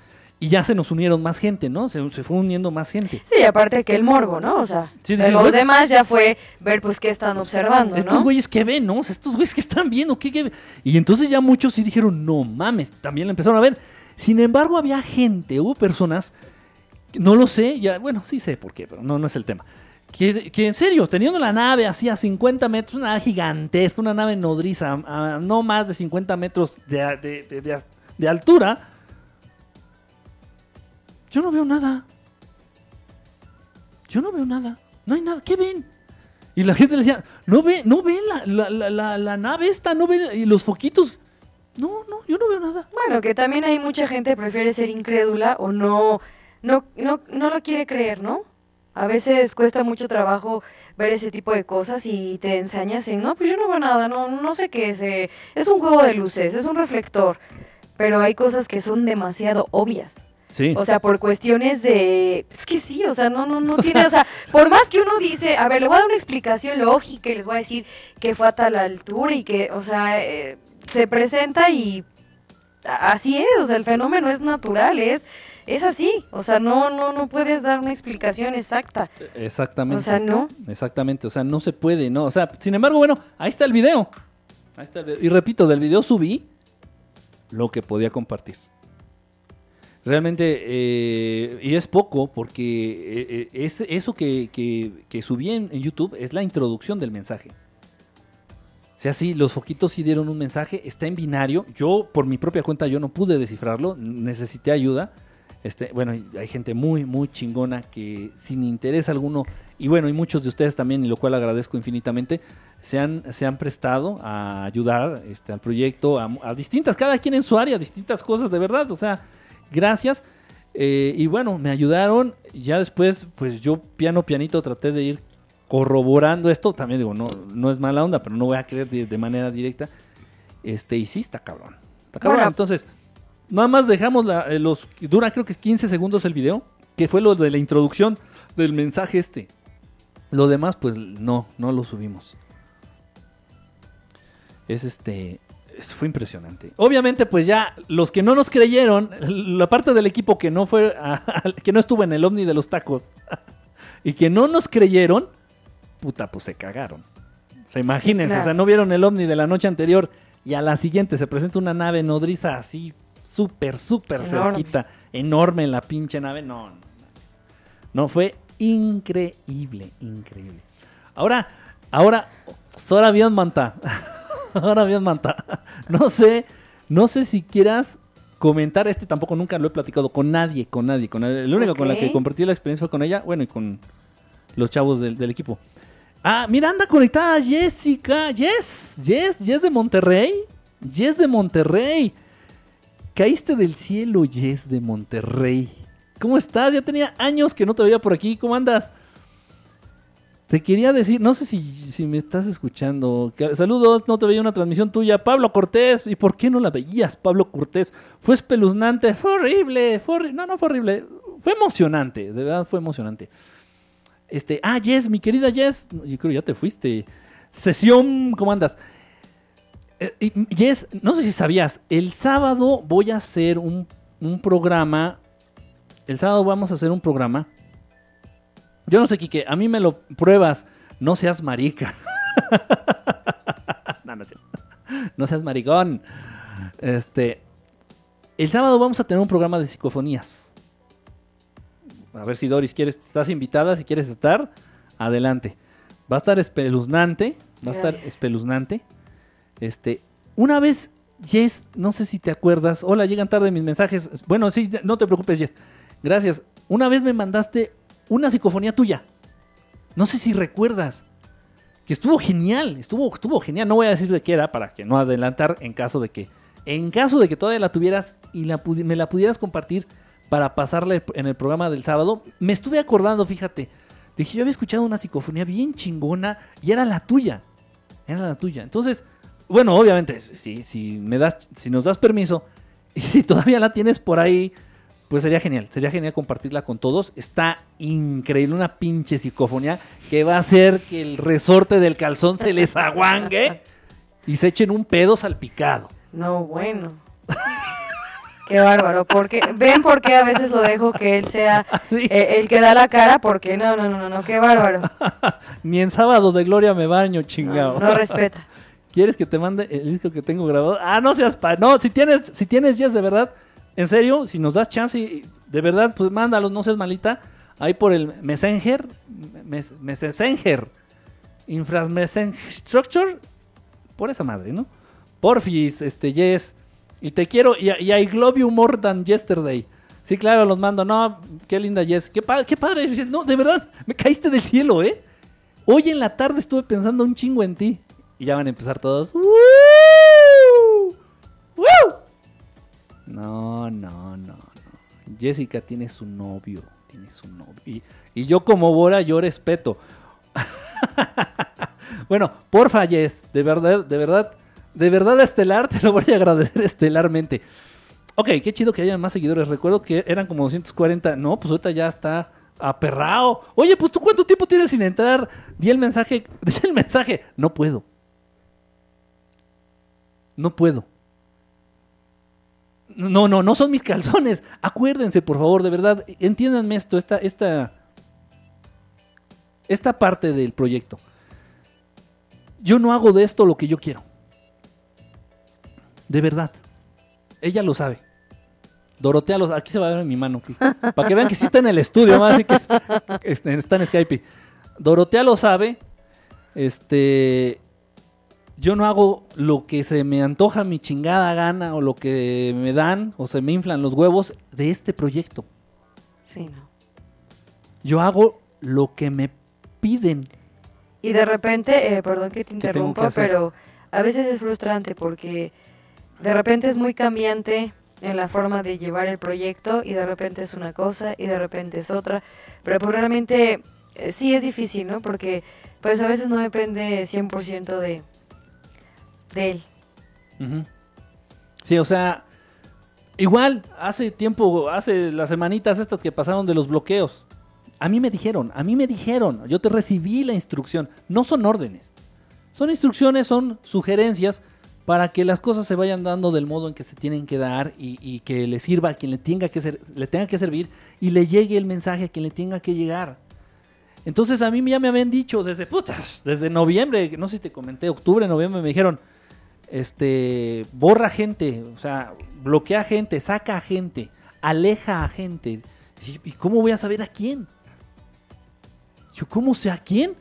Y ya se nos unieron más gente, ¿no? Se, se fue uniendo más gente. Sí, aparte que el morbo, ¿no? O sea, Sí, de sí, los pues- demás ya fue ver pues qué están observando, Estos ¿no? güeyes que ven, ¿no? O sea, estos güeyes que están viendo, ¿qué, qué? Y entonces ya muchos sí dijeron, no mames, también la empezaron a ver. Sin embargo, había gente, hubo personas, no lo sé, ya, bueno, sí sé por qué, pero no, no es el tema. Que, que en serio, teniendo la nave así a 50 metros, una nave gigantesca, una nave nodriza, a, a no más de 50 metros de, de- de- de- de altura, yo no veo nada. Yo no veo nada. No hay nada. ¿Qué ven? Y la gente le decía, no ve, no ven la, la, la, la- nave esta, no ven y los foquitos. No, no, yo no veo nada. Bueno, que también hay mucha gente que prefiere ser incrédula o no, no, no, no lo quiere creer, ¿no? A veces cuesta mucho trabajo ver ese tipo de cosas y te ensañas en, no, pues yo no veo nada, no, no sé qué es, eh, es un juego de luces, es un reflector, pero hay cosas que son demasiado obvias. Sí. O sea, por cuestiones de... Es que sí, o sea, no, no, no O tiene... sea- O sea, por más que uno dice, a ver, le voy a dar una explicación lógica y les voy a decir que fue a tal altura y que, o sea, eh, se presenta y así es, o sea, el fenómeno es natural, es, es así. O sea, no, no, no puedes dar una explicación exacta. Exactamente. O sea, no. Exactamente, o sea, no se puede, ¿no? O sea, sin embargo, bueno, ahí está el video. Ahí está el video. Y repito, del video subí lo que podía compartir. Realmente, eh, y es poco, porque eh, eh, es eso que, que- que subí en, YouTube es la introducción del mensaje. O sea, sí, los foquitos sí dieron un mensaje, está en binario. Yo, por mi propia cuenta, yo no pude descifrarlo, necesité ayuda. Este, bueno, hay gente muy, muy chingona que sin interés alguno, y bueno, y muchos de ustedes también, y lo cual agradezco infinitamente, se han, se han prestado a ayudar este, al proyecto, a, a distintas, cada quien en su área, distintas cosas, de verdad, o sea, gracias. Eh, y bueno, me ayudaron, ya después, pues yo piano, pianito, traté de ir corroborando esto, también digo, no, no es mala onda, pero no voy a creer de, de manera directa. Este, y sí está cabrón. Está cabrón. Bueno. Entonces, nada más dejamos la- eh, los. Dura creo que es 15 segundos el video, que fue lo de la introducción del mensaje este. Lo demás, pues no, no lo subimos. Es este. Fue impresionante. Obviamente, pues ya los que no nos creyeron, la parte del equipo que no fue, a- que no estuvo en el ovni de los tacos y que no nos creyeron, puta, pues se cagaron. O sea, imagínense, Claro. o sea, no vieron el ovni de la noche anterior y a la siguiente se presenta una nave nodriza así, súper, súper cerquita, enorme en la pinche nave. No, no, no, fue increíble, increíble. Ahora, ahora, ahora bien manta. ahora bien manta. No sé, no sé si quieras comentar este tampoco nunca lo he platicado con nadie, con nadie, con nadie. La única con la que compartí la experiencia fue con ella, bueno, y con los chavos del, del equipo. Ah, mira, anda conectada Jessica. Yes, Yes, Yes de Monterrey. Yes de Monterrey. Caíste del cielo, Yes de Monterrey. ¿Cómo estás? Ya tenía años que no te veía por aquí. ¿Cómo andas? Te quería decir, no sé si, si me estás escuchando. Saludos, no te veía una transmisión tuya. Pablo Cortés. ¿Y por qué no la veías, Pablo Cortés? Fue espeluznante, fue horrible. Fue horri- no, no fue horrible. Fue emocionante, de verdad fue emocionante. Este, ah, Jess, mi querida Jess. Yo creo ya te fuiste. Sesión, ¿cómo andas? Eh, Jess, no sé si sabías, el sábado voy a hacer un, un programa. El sábado vamos a hacer un programa. Yo no sé, Kike, a mí me lo pruebas. No seas marica. no, no, es cierto. no seas maricón. Este. El sábado vamos a tener un programa de psicofonías. A ver si Doris quieres, estás invitada, si quieres estar, adelante. Va a estar espeluznante. Va a estar Gracias. espeluznante. Este, una vez, Jess, no sé si te acuerdas. Hola, llegan tarde mis mensajes. Bueno, sí, no te preocupes, Jess. Gracias. Una vez me mandaste una psicofonía tuya. No sé si recuerdas. Que estuvo genial. Estuvo, estuvo genial. No voy a decir de qué era para que no adelantar en caso de que. En caso de que todavía la tuvieras y me la pudieras compartir para pasarla en el programa del sábado, me estuve acordando, fíjate. Dije, yo había escuchado una psicofonía bien chingona y era la tuya. Era la tuya. Entonces, bueno, obviamente, si, si me das, si nos das permiso, y si todavía la tienes por ahí, pues sería genial. Sería genial compartirla con todos. Está increíble, una pinche psicofonía que va a hacer que el resorte del calzón se les aguangue y se echen un pedo salpicado. No, bueno. Qué bárbaro. Porque, ¿Ven por qué a veces lo dejo que él sea eh, el que da la cara? Porque no, no, no, no, no, qué bárbaro. Ni en sábado de gloria me baño, chingado. no respeta. ¿Quieres que te mande el disco que tengo grabado? Ah, no seas pa... No, si tienes, si tienes Jess, de verdad, en serio, si nos das chance, de verdad, pues mándalos, no seas malita. Ahí por el Messenger, mes- Messenger, Infrastructure, por esa madre, ¿no? Porfis, este, Jess, y te quiero, y, y I love you more than yesterday. Sí, claro, los mando. No, qué linda Jess. Qué, pa- qué padre. No, de verdad, me caíste del cielo, ¿eh? Hoy en la tarde estuve pensando un chingo en ti. Y ya van a empezar todos. ¡Woo! ¡Woo! No, no, no, no. Jessica tiene su novio. Tiene su novio. Y, yo como Bora, yo respeto. bueno, porfa, Jess. De verdad, de verdad. De verdad, Estelar, te lo voy a agradecer estelarmente. Ok, qué chido que haya más seguidores. Recuerdo que eran como 240. No, pues ahorita ya está aperrado. Oye, pues tú cuánto tiempo tienes sin entrar. Di el mensaje. Di el mensaje. No puedo. No puedo. No, no, no son mis calzones. Acuérdense, por favor, de verdad. Entiéndanme esto, esta, esta, esta parte del proyecto. Yo no hago de esto lo que yo quiero. De verdad. Ella lo sabe. Dorotea los. Aquí se va a ver en mi mano. Para que vean que sí está en el estudio. ¿no? Así que es- este, está en Skype. Dorotea lo sabe. Este. Yo no hago lo que se me antoja mi chingada gana o lo que me dan o se me inflan los huevos de este proyecto. Sí, no. Yo hago lo que me piden. Y de repente, eh, perdón que te que interrumpa, hacer? pero a veces es frustrante porque de repente es muy cambiante en la forma de llevar el proyecto y de repente es una cosa y de repente es otra. Pero pues realmente eh, sí es difícil, ¿no? Porque pues a veces no depende 100% de, de él. Sí, o sea, igual hace tiempo, hace las semanitas estas que pasaron de los bloqueos. A mí me dijeron, a mí me dijeron, yo te recibí la instrucción. No son órdenes, son instrucciones, son sugerencias para que las cosas se vayan dando del modo en que se tienen que dar y, y que le sirva a quien le tenga que ser, le tenga que servir y le llegue el mensaje a quien le tenga que llegar. Entonces a mí ya me habían dicho desde putas, desde noviembre, no sé si te comenté, octubre, noviembre, me dijeron, este, borra gente, o sea, bloquea gente, saca a gente, aleja a gente. ¿Y, cómo voy a saber a quién? Yo, ¿cómo sé a quién?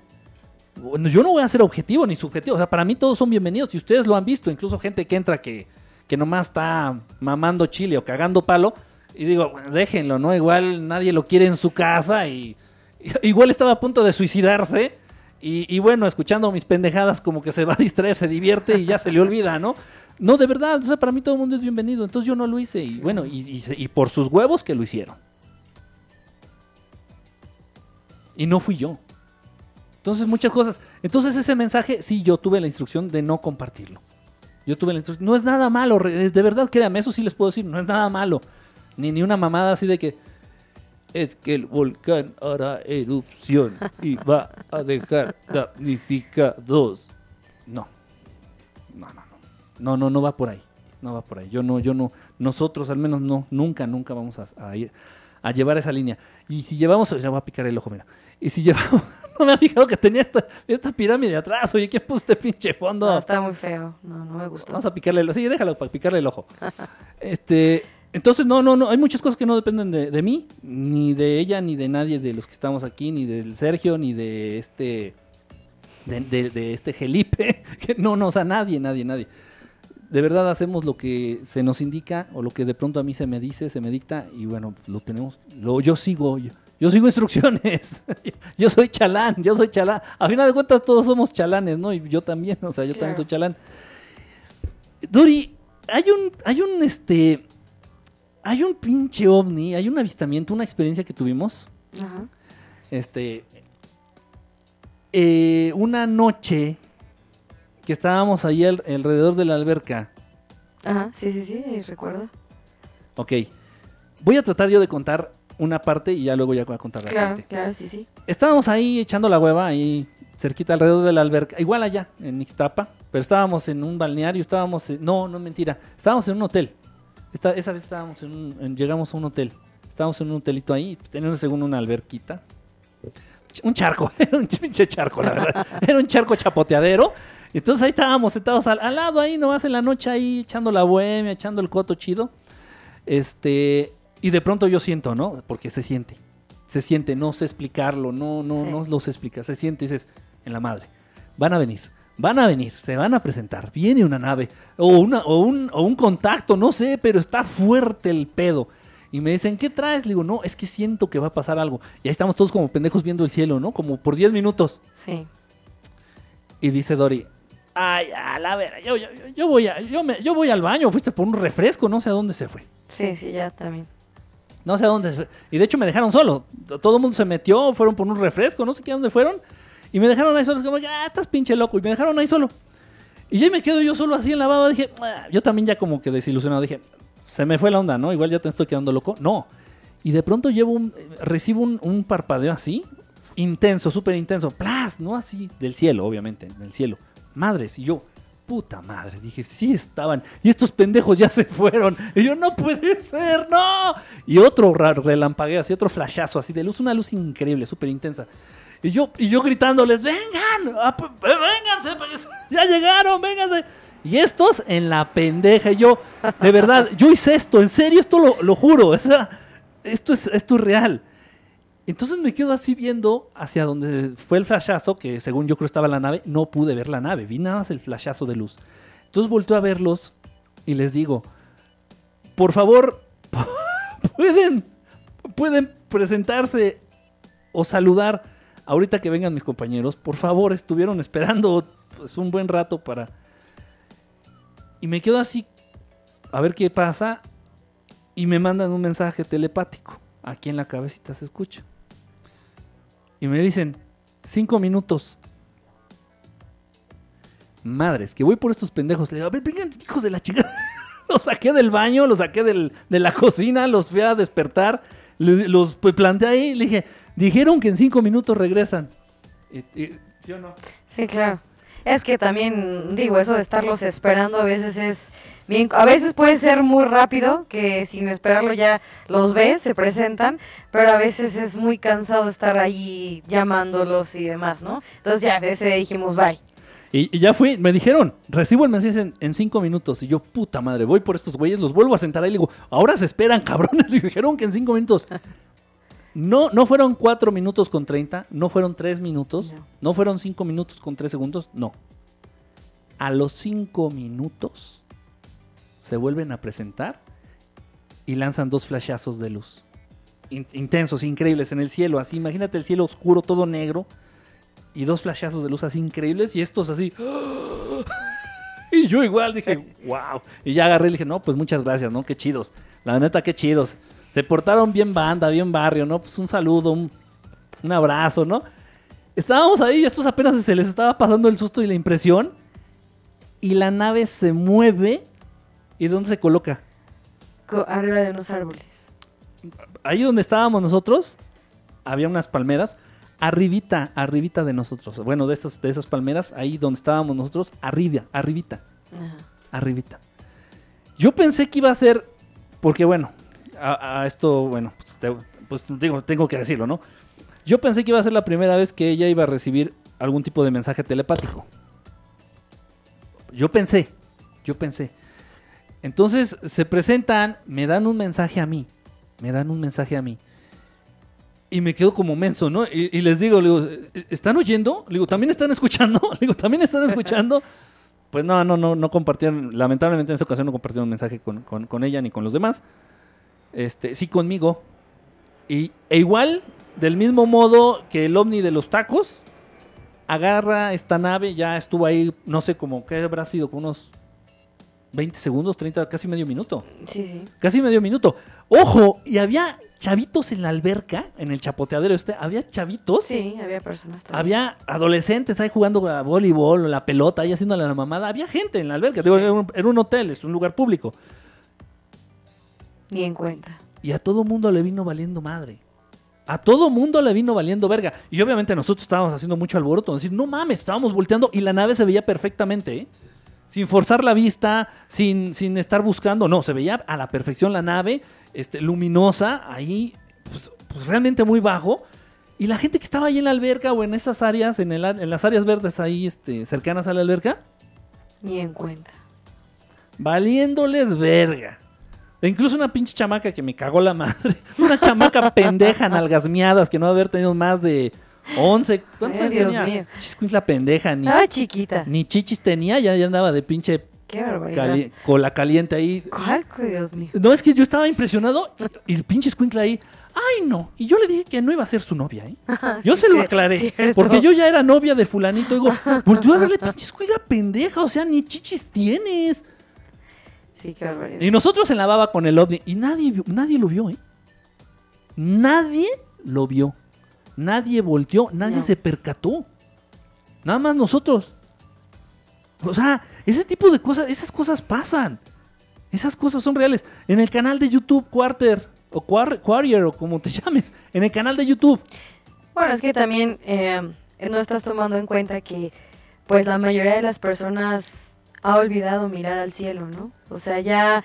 Yo no voy a ser objetivo ni subjetivo, o sea, para mí todos son bienvenidos y ustedes lo han visto, incluso gente que entra que, que nomás está mamando chile o cagando palo. Y digo, déjenlo, ¿no? Igual nadie lo quiere en su casa y- igual estaba a punto de suicidarse. Y, bueno, escuchando mis pendejadas como que se va a distraer, se divierte y ya se le olvida, ¿no? No, de verdad, o para mí todo el mundo es bienvenido. Entonces yo no lo hice y bueno, y, por sus huevos que lo hicieron. Y no fui yo. Entonces muchas cosas. Entonces ese mensaje, sí, yo tuve la instrucción de no compartirlo. Yo tuve la instrucción. No es nada malo, de verdad, créanme, eso sí les puedo decir, no es nada malo. Ni, ni una mamada así de que es que el volcán hará erupción y va a dejar damnificados. No. No, no, no. No, no, no va por ahí. No va por ahí. Yo no, yo no. Nosotros al menos no. Nunca, nunca vamos a, a ir a llevar esa línea. Y si llevamos, ya voy a picar el ojo, mira. Y si llevamos, no me ha fijado que tenía esta, esta pirámide atrás. Oye, ¿qué puso este pinche fondo? No, está muy feo. No, no me gustó. Vamos a picarle el ojo. Sí, déjalo para picarle el ojo. este, entonces, no, no, no. Hay muchas cosas que no dependen de, de mí, ni de ella, ni de nadie de los que estamos aquí, ni del Sergio, ni de este. de, de- de este Felipe. Que no, no, o sea, nadie, nadie, nadie. De verdad hacemos lo que se nos indica o lo que de pronto a mí se me dice, se me dicta y bueno, lo tenemos. Lo, yo sigo, yo, yo sigo instrucciones. yo soy chalán, yo soy chalán. A final de cuentas todos somos chalanes, ¿no? Y yo también, o sea, yo también soy chalán. Dori, hay un, hay un, este, hay un pinche ovni, hay un avistamiento, una experiencia que tuvimos, Ajá. este, eh, una noche que estábamos ahí al- alrededor de la alberca. Ajá, sí, sí, sí, recuerdo. Ok, voy a tratar yo de contar una parte y ya luego ya voy a contar la Claro, siguiente. claro, sí, sí. Estábamos ahí echando la hueva, ahí cerquita alrededor de la alberca, igual allá, en Ixtapa, pero estábamos en un balneario, estábamos, en- no, no mentira, estábamos en un hotel. Esta, esa vez estábamos en un, en- llegamos a un hotel, estábamos en un hotelito ahí, teníamos según una alberquita. Un charco, era un pinche charco, la verdad. Era un charco chapoteadero. Entonces ahí estábamos sentados al, al lado, ahí nomás en la noche, ahí echando la bohemia, echando el coto chido. Este, y de pronto yo siento, ¿no? Porque se siente. Se siente, no sé explicarlo, no, no, Sí. no lo sé explicar. Se siente y dices, en la madre, van a venir, van a venir, se van a presentar, viene una nave, o, una, o, un, o un contacto, no sé, pero está fuerte el pedo. Y me dicen, ¿qué traes? Le digo, no, es que siento que va a pasar algo. Y ahí estamos todos como pendejos viendo el cielo, ¿no? Como por 10 minutos. Sí. Y dice Dori, ay, a la vera, yo, yo, yo- yo voy a, yo, me, yo voy al baño, fuiste por un refresco, no sé a dónde se fue. Sí, sí, ya también. No sé a dónde se fue. Y de hecho me dejaron solo. Todo el mundo se metió, fueron por un refresco, no sé qué a dónde fueron. Y me dejaron ahí solo, como, ah, estás pinche loco. Y me dejaron ahí solo. Y ya me quedo yo solo así en la baba. Dije, "Ah", yo también ya como que desilusionado. Dije, se me fue la onda, ¿no? Igual ya te estoy quedando loco. No. Y de pronto llevo un, recibo un, un parpadeo así, intenso, súper intenso. Plas, no así, del cielo, obviamente, del cielo. Madres, y yo, puta madre, dije, sí estaban. Y estos pendejos ya se fueron. Y yo, no puede ser, no. Y otro relampagueo, así, otro flashazo así de luz, una luz increíble, súper intensa. Y yo, y yo gritándoles, vengan, vénganse, pa- ya llegaron, vénganse. Y estos en la pendeja, y yo, de verdad, yo hice esto, en serio, esto lo, lo juro, esto es, esto es real. Entonces me quedo así viendo hacia donde fue el flashazo, que según yo creo estaba la nave, no pude ver la nave, vi nada más el flashazo de luz. Entonces volteo a verlos y les digo, por favor, pueden, pueden presentarse o saludar ahorita que vengan mis compañeros. Por favor, estuvieron esperando pues, un buen rato para... Y me quedo así a ver qué pasa y me mandan un mensaje telepático. Aquí en la cabecita se escucha. Y me dicen, cinco minutos. Madres, que voy por estos pendejos. Le digo, vengan, hijos de la chingada. los saqué del baño, los saqué del- de la cocina, los fui a despertar, los pues, planté ahí. Le dije, dijeron que en cinco minutos regresan. Y- ¿Sí o no? Sí, claro. Es que también, digo, eso de estarlos esperando a veces es bien, a veces puede ser muy rápido, que sin esperarlo ya los ves, se presentan, pero a veces es muy cansado estar ahí llamándolos y demás, ¿no? Entonces ya a veces dijimos, bye. Y, y ya fui, me dijeron, recibo el mensaje en, en cinco minutos. Y yo, puta madre, voy por estos güeyes, los vuelvo a sentar ahí. Le digo, ahora se esperan, cabrones. Dijeron que en cinco minutos. No, no fueron cuatro minutos con treinta, no fueron tres minutos, No. no fueron cinco minutos con tres segundos, no. A los cinco minutos se vuelven a presentar y lanzan dos flashazos de luz. In- intensos, increíbles en el cielo, así. Imagínate el cielo oscuro, todo negro y dos flashazos de luz así increíbles y estos así. Y yo igual dije, wow. Y ya agarré y dije, no, pues muchas gracias, ¿no? Qué chidos. La neta, qué chidos. Se portaron bien banda, bien barrio, ¿no? Pues un saludo, un, un abrazo, ¿no? Estábamos ahí y estos apenas se les estaba pasando el susto y la impresión. Y la nave se mueve. ¿Y dónde se coloca? Co- arriba de unos árboles. Ahí donde estábamos nosotros, había unas palmeras. Arribita, arribita de nosotros. Bueno, de esas, de esas palmeras, ahí donde estábamos nosotros, arriba, arribita. Ajá. arribita. Yo pensé que iba a ser, porque bueno, a, a esto, bueno, pues, te- pues, digo, tengo que decirlo, ¿no? Yo pensé que iba a ser la primera vez que ella iba a recibir algún tipo de mensaje telepático. Yo pensé, yo pensé. Entonces se presentan, me dan un mensaje a mí, me dan un mensaje a mí. Y me quedo como menso, ¿no? Y, y les digo, le digo, ¿están oyendo? Le digo, ¿también están escuchando? Le digo, ¿también están escuchando? Pues no, no, no, no compartieron, lamentablemente en esa ocasión no compartieron un mensaje con, con- con ella ni con los demás. Este, sí conmigo. Y, e igual, del mismo modo que el ovni de los tacos, agarra esta nave, ya estuvo ahí, no sé, como que habrá sido, con unos 20 segundos, 30, casi medio minuto. Sí, sí. Casi medio minuto. ¡Ojo! Y había chavitos en la alberca, en el chapoteadero este, había chavitos. Sí, había personas también. Había adolescentes ahí jugando a voleibol o la pelota, ahí haciéndole la mamada. Había gente en la alberca. Digo, era, un, era un hotel, es un lugar público. Ni en cuenta. Y a todo mundo le vino valiendo madre. A todo mundo le vino valiendo verga. Y obviamente nosotros estábamos haciendo mucho alboroto. Decir, no mames, estábamos volteando y la nave se veía perfectamente, ¿eh? Sin forzar la vista, sin, sin estar buscando. No, se veía a la perfección la nave, este, luminosa, ahí, pues, pues realmente muy bajo. Y la gente que estaba ahí en la alberca o en esas áreas, en, el, en las áreas verdes ahí este, cercanas a la alberca, Ni en cuenta. valiéndoles verga. E incluso una pinche chamaca que me cagó la madre. Una chamaca pendeja, nalgasmeadas, que no haber tenido más de 11. ¿Cuántos Ay, años Dios tenía? mío. la pendeja, ni, Estaba chiquita. ni chichis tenía, ya, ya andaba de pinche Qué barbaridad. cali- cola caliente ahí. ¿Cuál? Dios mío. No, es que yo estaba impresionado y el pinche escuincla ahí. Ay, no. Y yo le dije que no iba a ser su novia, ¿eh? Yo Sí, se lo aclaré. cierto. Porque yo ya era novia de fulanito. Digo, volteó a verle, pinche escuincla pendeja. O sea, ni chichis tienes. Sí, qué barbaridad. Y nosotros en la baba con el ovni. Y nadie, nadie lo vio, ¿eh? Nadie lo vio. Nadie volteó. Nadie No. se percató. Nada más nosotros. O sea, ese tipo de cosas, esas cosas pasan. Esas cosas son reales. En el canal de YouTube Quarter, o Quar- Quarrier, o como te llames, en el canal de YouTube. Bueno, es que también eh, no estás tomando en cuenta que pues la mayoría de las personas ha olvidado mirar al cielo, ¿no? O sea, ya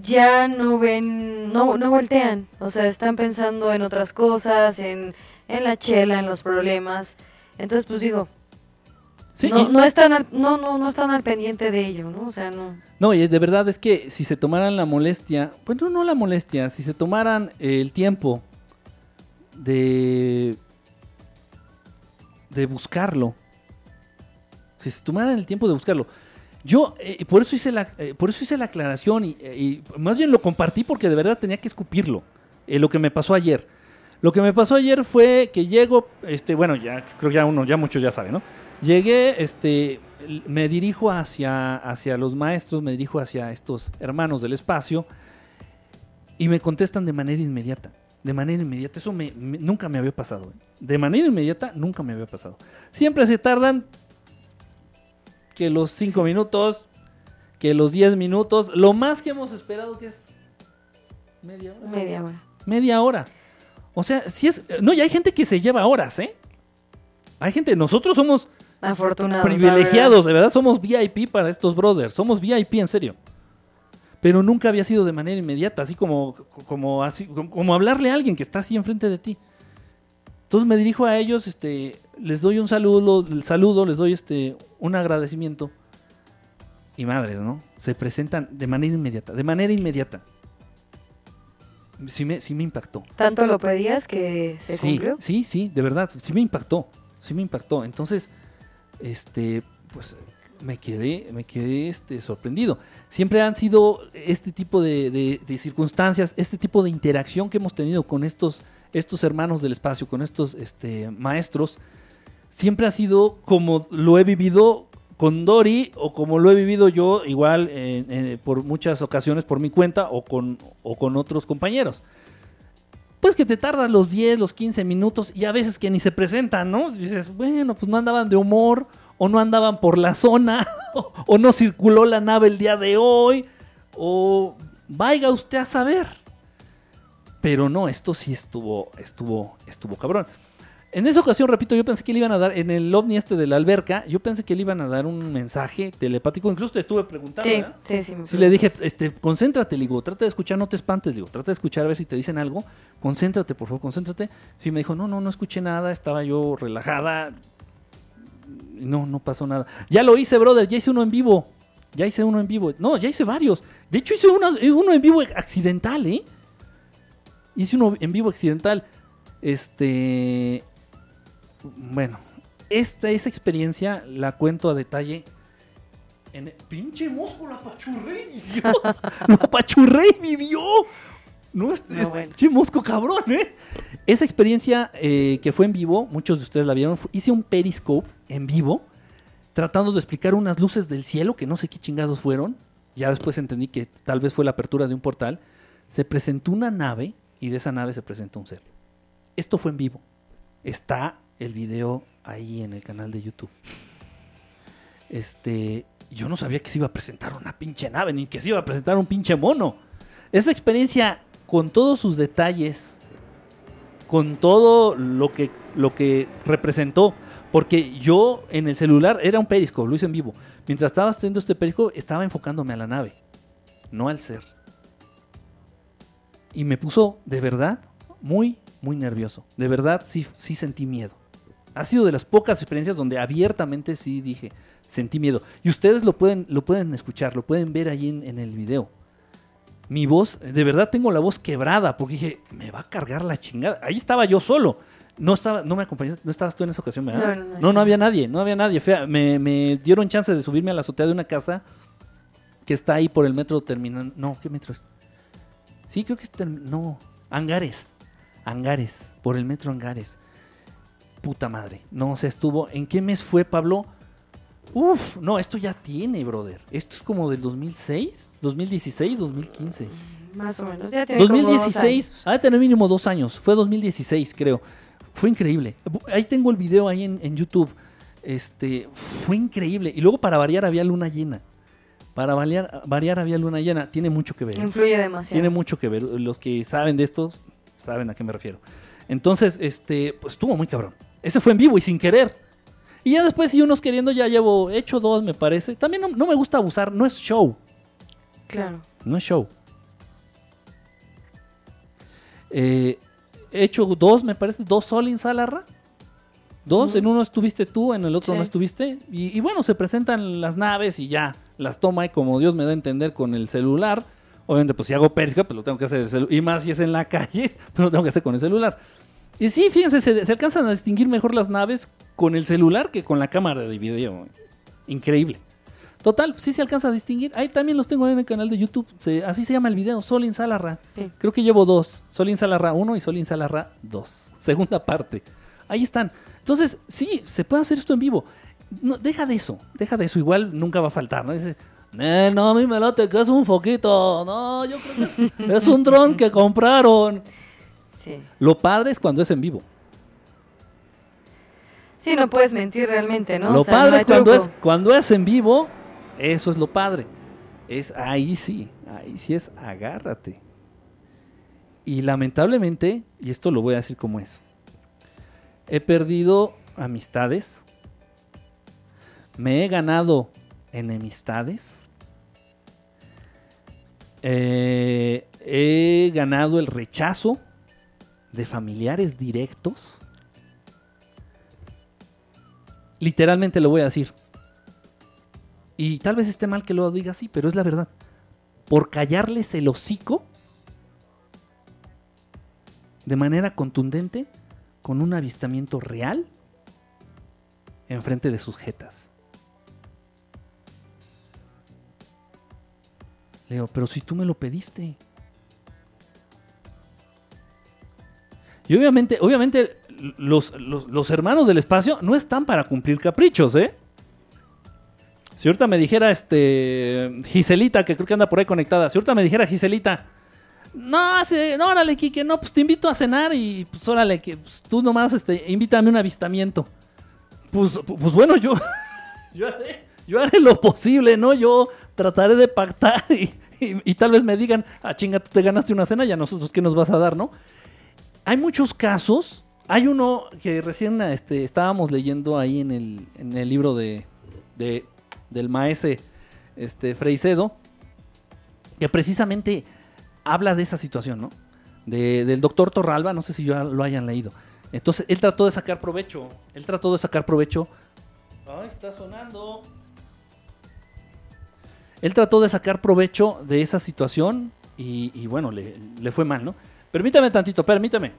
ya no ven, no, no voltean, o sea, están pensando en otras cosas, en, en la chela, en los problemas. Entonces, pues digo, Sí, no, no están al, no, no, no están al pendiente de ello, ¿no? O sea, no. No, y de verdad es que si se tomaran la molestia, bueno, no la molestia, si se tomaran el tiempo de de buscarlo, si se tomaran el tiempo de buscarlo, yo eh, por eso hice la eh, por eso hice la aclaración y, eh, y más bien lo compartí porque de verdad tenía que escupirlo, eh, lo que me pasó ayer. Lo que me pasó ayer fue que llego, este, bueno, ya creo que ya uno, ya muchos ya saben, ¿no? Llegué, este, me dirijo hacia, hacia los maestros, me dirijo hacia estos hermanos del espacio y me contestan de manera inmediata. De manera inmediata, eso me, me- nunca me había pasado. ¿eh? De manera inmediata, nunca me había pasado. Siempre se tardan que los 5 minutos, que los 10 minutos, lo más que hemos esperado que es media hora Media hora. media hora. O sea, si es. No, y hay gente que se lleva horas, ¿eh? Hay gente, nosotros somos Afortunados. privilegiados, de verdad, somos VIP para estos brothers, somos VIP en serio. Pero nunca había sido de manera inmediata, así como, como, así, como, como hablarle a alguien que está así enfrente de ti. Entonces me dirijo a ellos, este, les doy un saludo, el saludo, les doy este, un agradecimiento. Y madres, ¿no? Se presentan de manera inmediata, de manera inmediata. Sí me, sí me impactó. Tanto lo pedías que se sí, cumplió. Sí, sí, de verdad, sí me impactó, sí me impactó. Entonces, este, pues me quedé, me quedé este, sorprendido. Siempre han sido este tipo de, de- circunstancias, este tipo de interacción que hemos tenido con estos, estos hermanos del espacio, con estos este, maestros, siempre ha sido como lo he vivido con Dori o como lo he vivido yo igual por muchas ocasiones por mi cuenta o con, o con otros compañeros pues que te tardas los 10, los 15 minutos y a veces que ni se presentan, ¿no? Dices, bueno, pues no andaban de humor o no andaban por la zona o, o no circuló la nave el día de hoy o vaya usted a saber. Pero no, esto sí estuvo, estuvo, estuvo cabrón. En esa ocasión, repito, yo pensé que le iban a dar, en el ovni este de la alberca, yo pensé que le iban a dar un mensaje telepático. Incluso te estuve preguntando, Sí, ¿verdad? sí, sí. Sí, le dije, este, concéntrate, le digo, trata de escuchar, no te espantes, digo, trata de escuchar a ver si te dicen algo, concéntrate, por favor, concéntrate. Sí, me dijo, no, no, no escuché nada, estaba yo relajada, no, no pasó nada. Ya lo hice, brother, ya hice uno en vivo, ya hice uno en vivo, no, ya hice varios. De hecho, hice uno, uno en vivo accidental, ¿eh? Hice uno en vivo accidental. Este. Bueno, esta esa experiencia la cuento a detalle. En el- pinche mosco, la apachurré vivió. la apachurré vivió. No, es, No, es- bueno. pinche mosco cabrón, ¿eh? Esa experiencia eh, que fue en vivo, muchos de ustedes la vieron. hice un periscope en vivo, tratando de explicar unas luces del cielo que no sé qué chingados fueron. Ya después entendí que tal vez fue la apertura de un portal. Se presentó una nave y de esa nave se presentó un ser. Esto fue en vivo. Está el video ahí en el canal de YouTube. Este, yo no sabía que se iba a presentar una pinche nave, ni que se iba a presentar un pinche mono. Esa experiencia, con todos sus detalles, con todo lo que, lo que representó, porque yo en el celular era un periscope, lo hice en vivo. Mientras estaba haciendo este periscope, estaba enfocándome a la nave, no al ser. Y me puso, de verdad, muy, muy nervioso. De verdad, sí, sí sentí miedo. Ha sido de las pocas experiencias donde abiertamente sí dije, sentí miedo. Y ustedes lo pueden, lo pueden escuchar, lo pueden ver ahí en, en el video. Mi voz, de verdad tengo la voz quebrada, porque dije, me va a cargar la chingada. Ahí estaba yo solo. No estaba, no me acompañaste, no estabas tú en esa ocasión, ¿verdad? No, no, no no, estaba. había nadie, no había nadie. Fea, me, me dieron chance de subirme a la azotea de una casa que está ahí por el metro terminando. No, ¿qué metro es? Sí, creo que es. No, Angares. Angares, por el metro Angares. Puta madre. No, se estuvo. ¿En qué mes fue, Pablo? Uf, no, esto ya tiene, brother. Esto es como del 2006, 2016, 2015. Más o menos. Ya tiene como dos 2016, años. ha de tener mínimo dos años. Fue 2016, creo. Fue increíble. Ahí tengo el video ahí en, en YouTube. Este, fue increíble. Y luego para variar había luna llena. Para variar, variar había luna llena. Tiene mucho que ver. Influye demasiado. Tiene mucho que ver. Los que saben de estos saben a qué me refiero. Entonces, este, pues estuvo muy cabrón. Ese fue en vivo y sin querer. Y ya después, si unos queriendo, ya llevo hecho dos, me parece. También no, no me gusta abusar, no es show. Claro. No es show. Eh, he hecho dos, me parece, dos Sol Salarra. Dos, en uno estuviste tú, en el otro Sí. no estuviste. Y, y bueno, se presentan las naves y ya las toma y como Dios me da a entender con el celular. Obviamente, pues si hago periscope, pues lo tengo que hacer el Y más si es en la calle, pero lo tengo que hacer con el celular. Y sí, fíjense, se, se alcanzan a distinguir mejor las naves con el celular que con la cámara de video. Increíble. Total, sí se alcanza a distinguir. Ahí también los tengo en el canal de YouTube. Se- así se llama el video, Solin Salarra. Sí. Creo que llevo dos. Solin Salarra 1 y Solin Salarra 2. Segunda parte. Ahí están. Entonces, sí, se puede hacer esto en vivo. No, deja de eso, deja de eso. Igual nunca va a faltar, ¿no? Dice, "Eh, no, a mí me late que es un foquito. No, yo creo que es, es un dron que compraron. Sí. Lo padre es cuando es en vivo. Sí, no puedes mentir realmente, ¿no? Lo O sea, padre no es cuando truco. es cuando es en vivo, eso es lo padre. Es ahí sí, ahí sí es agárrate. Y lamentablemente, y esto lo voy a decir como es. He perdido amistades. Me he ganado enemistades. eh, he ganado el rechazo de familiares directos. Literalmente lo voy a decir. Y tal vez esté mal que lo diga así, pero es la verdad. Por callarles el hocico de manera contundente con un avistamiento real enfrente de sus jetas. Leo, pero si tú me lo pediste. Y obviamente, obviamente, los, los- hermanos del espacio no están para cumplir caprichos, ¿eh? Si ahorita me dijera este Giselita, que creo que anda por ahí conectada, si ahorita me dijera Giselita, no, se- no, órale, Kike, no, pues te invito a cenar y pues órale, que pues, tú nomás este, invítame un avistamiento. Pues, pues bueno, yo, yo, haré, yo haré lo posible, ¿no? Yo trataré de pactar y, y- y tal vez me digan, ah, chinga, tú te ganaste una cena y a nosotros, ¿qué nos vas a dar, no? Hay muchos casos. Hay uno que recién este, estábamos leyendo ahí en el, en el libro de, de- del maese este, Freicedo, que precisamente habla de esa situación, ¿no? De- del doctor Torralba, no sé si ya lo hayan leído. Entonces, él trató de sacar provecho. Él trató de sacar provecho. Ay, está sonando. Él trató de sacar provecho de esa situación y, y bueno, le, le fue mal, ¿no? Permítame tantito, permítame.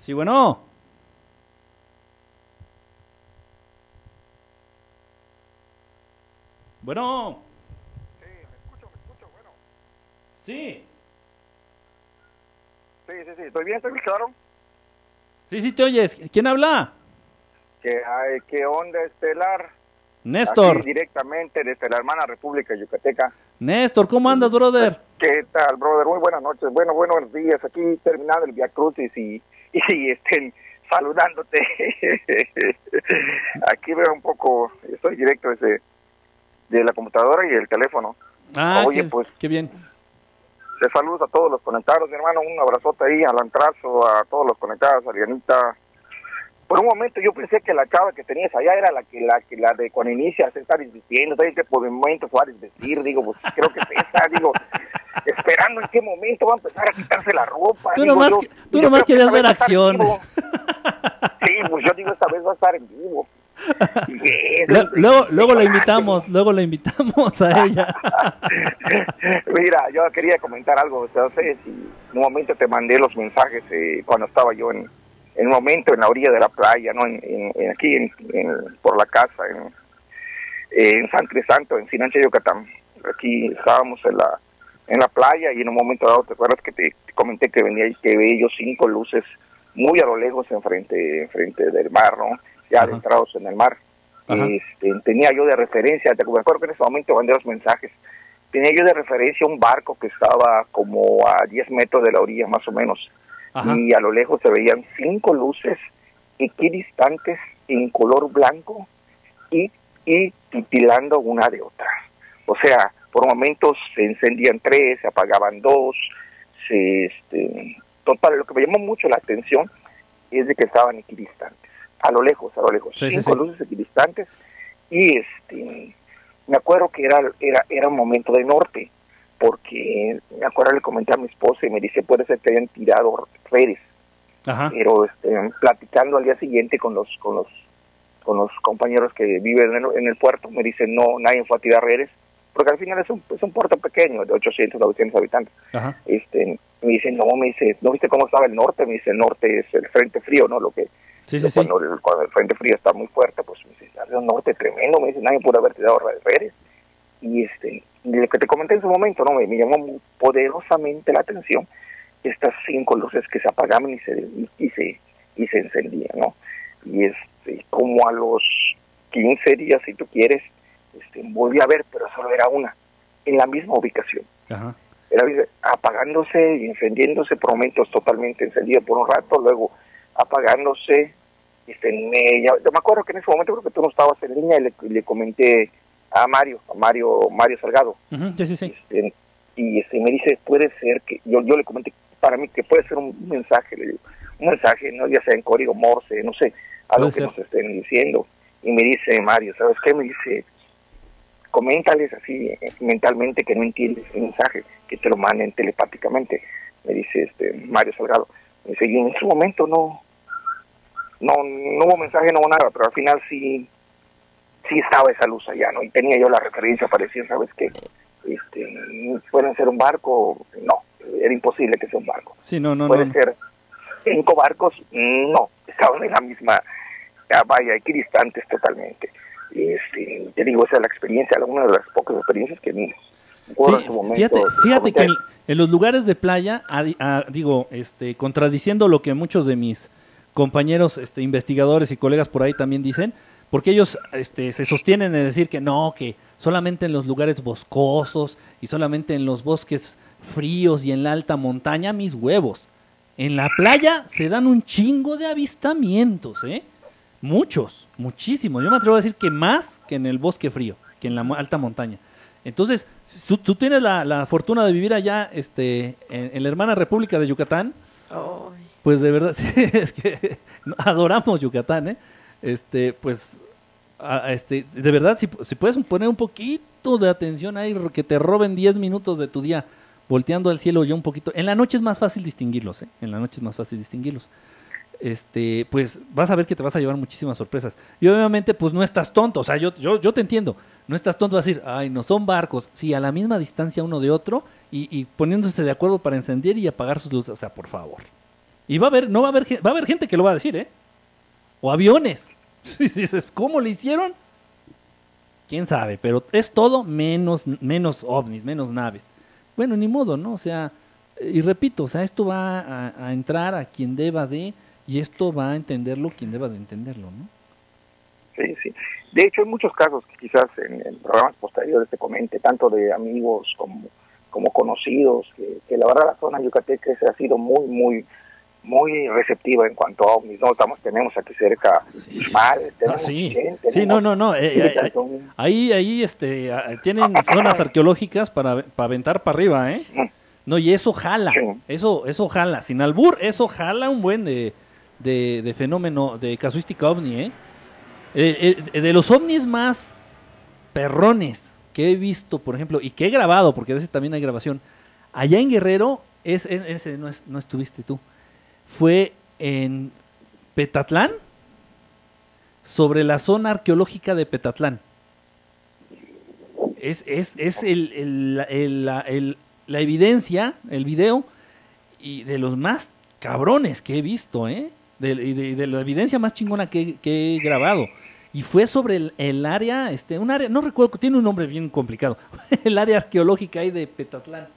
Sí, bueno. Bueno. Sí, me escucho, me escucho, bueno. Sí. Sí, sí, sí, estoy bien, estoy bien claro. Sí, sí, te oyes. ¿Quién habla? Que hay, ¿Qué onda estelar? Néstor. Aquí directamente desde la hermana República Yucateca. Néstor, ¿cómo andas, brother? ¿Qué tal, brother? Muy buenas noches. Bueno, buenos días. Aquí terminando el Via Crucis y, y estén saludándote. Aquí veo un poco, estoy directo desde de la computadora y el teléfono. Ah, Oye, qué, pues qué bien. te saludos a todos los conectados, mi hermano. Un abrazote ahí al Antrazo, a todos los conectados, a Lianita. Por un momento yo pensé que la chava que tenías allá era la que la que la de cuando inicia se está desvistiendo, ¿sabes por momento se va a desvestir? Digo, pues creo que es esa, digo, esperando en qué momento va a empezar a quitarse la ropa. Tú Digo, nomás yo- tú nomás que querías ver acción. Sí, pues yo digo, esta vez va a estar en vivo. Y eso- Lu- Luego, luego la invitamos, luego la invitamos a ella. Mira, yo quería comentar algo. Sé si en un momento te mandé los mensajes eh, cuando estaba yo en, en un momento en la orilla de la playa, ¿no? En, en- en- aquí por la casa, en, en San Crisanto, en Sinancha, Yucatán. Aquí estábamos en la en la playa y en un momento dado, ¿te acuerdas que te, te comenté que venía y que veía yo cinco luces muy a lo lejos enfrente, enfrente del mar, ¿no? Ya Ajá. adentrados en el mar. Este, tenía yo de referencia, te me acuerdo que en ese momento mandé los mensajes, tenía yo de referencia un barco que estaba como a 10 metros de la orilla más o menos Ajá. y a lo lejos se veían cinco luces equidistantes en color blanco y, y titilando una de otra. O sea, por momentos se encendían tres, se apagaban dos, se, este, total, lo que me llamó mucho la atención es de que estaban equidistantes, a lo lejos, a lo lejos, Sí, sí, cinco sí. luces equidistantes y este, me acuerdo que era, era, era un momento de norte, porque me acuerdo le comenté a mi esposa y me dice puede ser que hayan tirado redes Ajá. pero este, platicando al día siguiente con los con los con los compañeros que viven en el, en el puerto me dicen no nadie fue a tirar redes porque al final es un, es un puerto pequeño de 800 900 habitantes. Ajá. este me dicen no me dice no viste cómo estaba el norte me dice el norte es el frente frío no lo que Sí, sí, sí. cuando, el, cuando el frente frío está muy fuerte pues me dice sale un norte tremendo me dice nadie pudo haber tirado re- redes y este y lo que te comenté en su momento no me, me llamó poderosamente la atención estas cinco luces que se apagaban y se y, y se y se encendían no y este como a los 15 días si tú quieres este volví a ver pero solo era una en la misma ubicación Ajá. era apagándose y encendiéndose por momentos totalmente encendido por un rato, luego apagándose. Este, me, yo me acuerdo que en ese momento creo que tú no estabas en línea y le, le comenté a Mario, a Mario, Mario Salgado, Ujú, Sí, sí, sí. este, y este, me dice, puede ser que, yo, yo le comenté, para mí que puede ser un mensaje, le digo, un mensaje, no ya sea en código Morse, no sé, algo que ser. nos estén diciendo. Y me dice Mario, ¿sabes qué? Me dice, coméntales así eh, mentalmente que no entiendes el mensaje, que te lo manden telepáticamente, me dice este Mario Salgado. Me dice, y en ese momento no, no, no hubo mensaje, no hubo nada, pero al final sí, sí estaba esa luz allá, ¿no? Y tenía yo la referencia para decir, ¿sabes qué? Este, pueden ser un barco, no, era imposible que sea un barco. Sí, no, no, Puede no. ser cinco barcos, no, estaban en la misma, vaya, equidistantes totalmente. Este, te digo, esa es la experiencia, una de las pocas experiencias que Sí, momento. fíjate, fíjate que en, los lugares de playa, a- a- digo, este, contradiciendo lo que muchos de mis compañeros este, investigadores y colegas por ahí también dicen, porque ellos este, se sostienen en decir que no, que solamente en los lugares boscosos y solamente en los bosques fríos y en la alta montaña, mis huevos. En la playa se dan un chingo de avistamientos, ¿eh? Muchos, muchísimos. Yo me atrevo a decir que más que en el bosque frío, que en la alta montaña. Entonces, si tú, tú tienes la, la fortuna de vivir allá este, en, en la hermana República de Yucatán, pues de verdad, sí, es que adoramos Yucatán, ¿eh? Este, pues, a- este, de verdad, si, si puedes poner un poquito de atención ahí, que te roben 10 minutos de tu día volteando al cielo yo un poquito. En la noche es más fácil distinguirlos, ¿eh? En la noche es más fácil distinguirlos. Este, pues vas a ver que te vas a llevar muchísimas sorpresas. Y obviamente, pues no estás tonto. O sea, yo, yo, yo te entiendo. No estás tonto a decir, ay, no son barcos. Sí, a la misma distancia uno de otro y, y poniéndose de acuerdo para encender y apagar sus luces. O sea, por favor. Y va a haber, no va a haber, va a haber gente que lo va a decir, ¿eh? O aviones. Si dices, ¿cómo le hicieron? Quién sabe, pero es todo menos, menos ovnis, menos naves. Bueno, ni modo, ¿no? O sea, y repito, o sea, esto va a, a entrar a quien deba de, y esto va a entenderlo quien deba de entenderlo, ¿no? Sí, sí. De hecho, en muchos casos que quizás en, en, programas posteriores te comente, tanto de amigos como, como conocidos, que, que la verdad la zona yucateca se ha sido muy, muy, muy receptiva en cuanto a ovnis. No, estamos, tenemos aquí cerca Sí. Uxmal, Ah, sí. Sí, no, tenemos- no, no. eh, eh, eh, ahí, ahí, este, tienen zonas arqueológicas para, para aventar para arriba, ¿eh? No, y eso jala, Sí. eso, eso jala. Sin albur, eso jala un buen de, de, de fenómeno, de casuística ovni, ¿eh? Eh, eh, de los ovnis más perrones que he visto, por ejemplo, y que he grabado, porque de ese también hay grabación, allá en Guerrero, es, ese no, es- no estuviste tú, fue en Petatlán, sobre la zona arqueológica de Petatlán. Es, es, es el, el- el- la, la evidencia, el video, y de los más cabrones que he visto, ¿eh? De, de, de la evidencia más chingona que, que he grabado. Y fue sobre el, el área, este, un área, no recuerdo, tiene un nombre bien complicado. el área arqueológica ahí de Petatlán.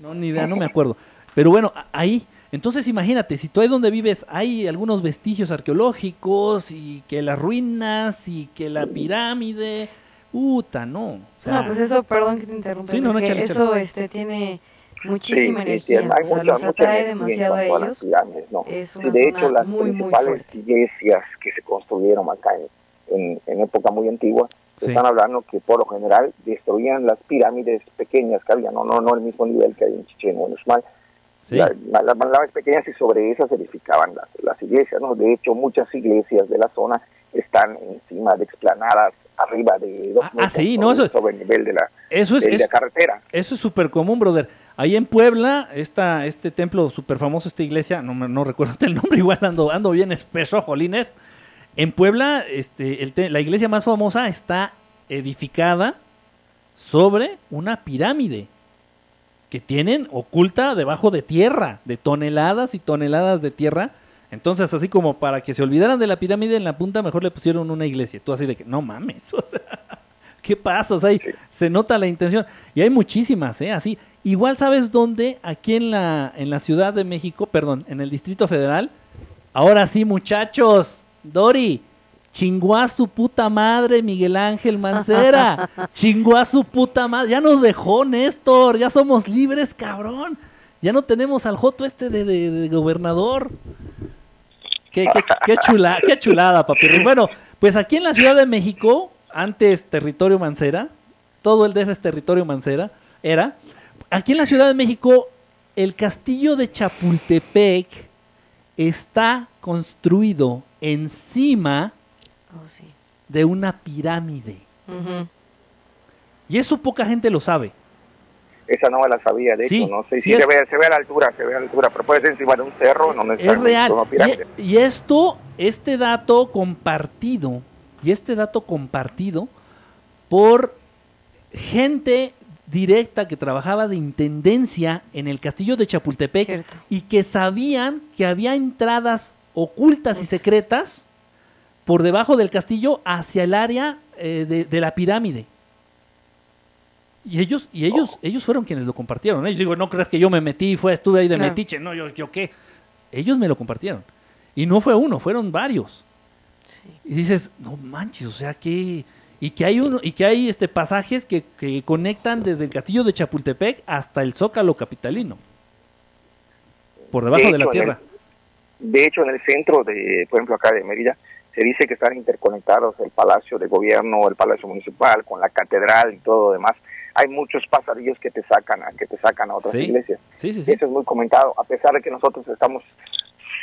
No, ni idea, no me acuerdo. Pero bueno, ahí. Entonces imagínate, si tú ahí donde vives hay algunos vestigios arqueológicos y que las ruinas y que la pirámide, puta, no. O sea, no, pues eso, perdón que te interrumpa, Sí, no, no, porque échale, eso este, tiene muchísima Sí, sí, energía, sí, hay o sea, mucha- los mucha atrae demasiado a ellos. pirámides, ¿no? Es Sí, una de zona hecho, las muy, principales iglesias que se construyeron acá en, en, en época muy antigua, se Sí. están hablando que por lo general destruían las pirámides pequeñas que había, no, no, no el mismo nivel que hay en Chichén o en Uxmal, sí. la- la- las más pequeñas y sobre esas edificaban las, las iglesias, ¿no? De hecho, muchas iglesias de la zona están encima de explanadas arriba de dos Ah, ah, sí, sobre, no, eso- sobre el nivel de la, Eso es, de es- la carretera. Eso es súper común, brother. Ahí en Puebla, esta, este templo súper famoso, esta iglesia, no, me- no recuerdo el nombre, igual ando, ando bien espeso, jolines. En Puebla, este, el te- la iglesia más famosa está edificada sobre una pirámide que tienen oculta debajo de tierra, de toneladas y toneladas de tierra. Entonces, así como para que se olvidaran de la pirámide en la punta, mejor le pusieron una iglesia. Tú así de que, no mames, o sea, ¿qué pasa? O sea, ahí se nota la intención. Y hay muchísimas, ¿eh? Así. Igual, ¿sabes dónde? Aquí en la, en la Ciudad de México, perdón, en el Distrito Federal. Ahora sí, muchachos, Dori, chingó a su puta madre Miguel Ángel Mancera. chingó a su puta madre. Ya nos dejó Néstor, ya somos libres, cabrón. Ya no tenemos al Joto este de, de- de gobernador. Qué, qué, qué chula, qué chulada, papi. Bueno, pues aquí en la Ciudad de México, antes territorio Mancera, todo el DF es territorio Mancera, era. Aquí en la Ciudad de México, el castillo de Chapultepec está construido encima Oh, sí. de una pirámide. Y eso poca gente lo sabe. Esa no me la sabía, de Sí, hecho, no sé sí si se ve, se ve a la altura, se ve a la altura, pero puede ser encima de un cerro, no Es real. Y, y esto, este dato compartido, y este dato compartido por gente directa que trabajaba de intendencia en el castillo de Chapultepec Cierto. y que sabían que había entradas ocultas y secretas por debajo del castillo hacia el área eh, de, de la pirámide. Y ellos, y ellos, ellos fueron quienes lo compartieron. Yo digo, no creas que yo me metí, fue, estuve ahí de Claro. metiche, no, yo, yo qué. Ellos me lo compartieron. Y no fue uno, fueron varios. Y dices, no manches, o sea que. Y que hay uno, y que hay este pasajes que, que conectan desde el castillo de Chapultepec hasta el Zócalo capitalino. Por debajo de, la tierra. el- de hecho, en el centro de, por ejemplo, acá de Mérida, se dice que están interconectados el Palacio de Gobierno, el Palacio Municipal, con la Catedral y todo lo demás. Hay muchos pasadillos que te sacan a, que te sacan a otras Sí. iglesias. Sí, sí, sí. Eso es muy comentado, a pesar de que nosotros estamos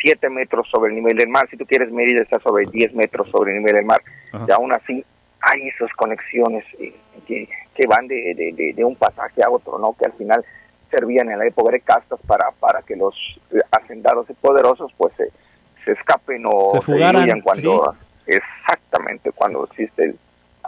7 metros sobre el nivel del mar. Si tú quieres Mérida está sobre 10 metros sobre el nivel del mar. Ajá. Y aún así hay esas conexiones eh, que, que van de, de- de- un pasaje a otro, ¿no? Que al final servían en la época de castas para, para que los eh, hacendados y poderosos pues se, se escapen o Se fugaran, cuando exactamente cuando existe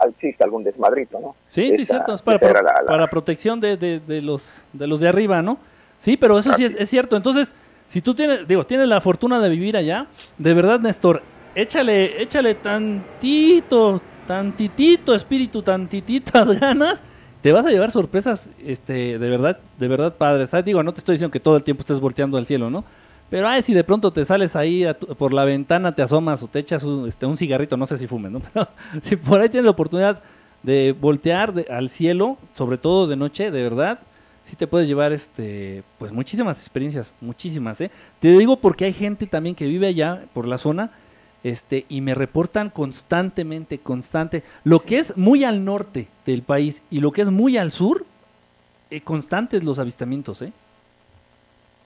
existe algún desmadrito, ¿no? Sí, sí, cierto. Es para, pro- la- la- para protección de, de- de los, de los de arriba, ¿no? Sí, pero eso sí es, es cierto. Entonces, Si tú tienes, digo, tienes la fortuna de vivir allá, de verdad, Néstor, échale, échale tantito, tantitito espíritu, tantititas ganas, te vas a llevar sorpresas, este, de verdad, de verdad padres. ¿sabes? Digo, no te estoy diciendo que todo el tiempo estés volteando al cielo, ¿no? Pero ay, si de pronto te sales ahí por la ventana, te asomas o te echas un, este, un cigarrito, no sé si fumes, ¿no? Pero si por ahí tienes la oportunidad de voltear al cielo, sobre todo de noche, de verdad, sí te puedes llevar este, pues muchísimas experiencias, muchísimas, ¿eh? Te digo porque hay gente también que vive allá por la zona, este, y me reportan constantemente, constante, lo que es muy al norte del país y lo que es muy al sur, eh, constantes los avistamientos, ¿eh?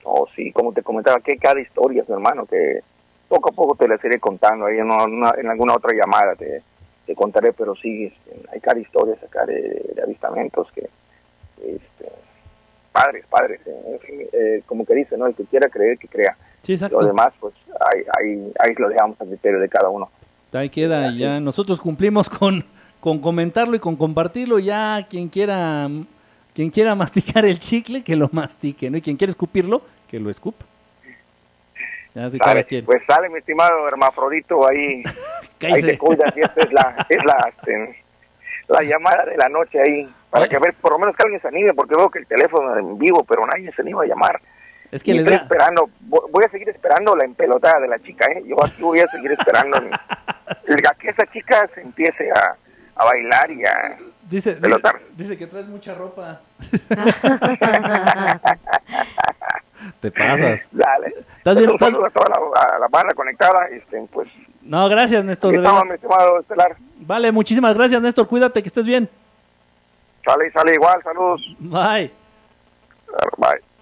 Oh, sí, como te comentaba, que cada historia, hermano, que poco a poco te las iré contando. Ahí en, en alguna otra llamada te, te contaré, pero sí, este, hay cada historia acá de, avistamientos que, este, padres, padres, eh, como que dice, ¿no? El que quiera creer, que crea. Sí, exacto. Lo demás, pues ahí, ahí, ahí lo dejamos a criterio de cada uno. Ahí queda, y ya nosotros cumplimos con, con comentarlo y con compartirlo, ya quien quiera, quien quiera masticar el chicle, que lo mastique, ¿no? Y quien quiera escupirlo, que lo escupa. Ya cada Sale, quien. pues sale, mi estimado hermafrodito, ahí, ahí te cuidas y esta es la, es la, este, la llamada de la noche ahí, para que ver, por lo menos que alguien se anime, porque veo que el teléfono en vivo, pero nadie se anima a llamar. Es que Y les estoy da, esperando, vo- voy a seguir esperando la empelotada de la chica, ¿eh? Yo aquí voy a seguir esperando a que esa chica se empiece a, a bailar y a... dice, pelotar. dice que traes mucha ropa. Te pasas. Dale. ¿Estás bien? Un ¿Estás- saludo a toda la, a la banda conectada, este, pues... No, gracias, Néstor. Estamos, mi estimado Estelar. Vale, muchísimas gracias, Néstor. Cuídate, que estés bien. Sale y sale igual, saludos. Bye. Bye.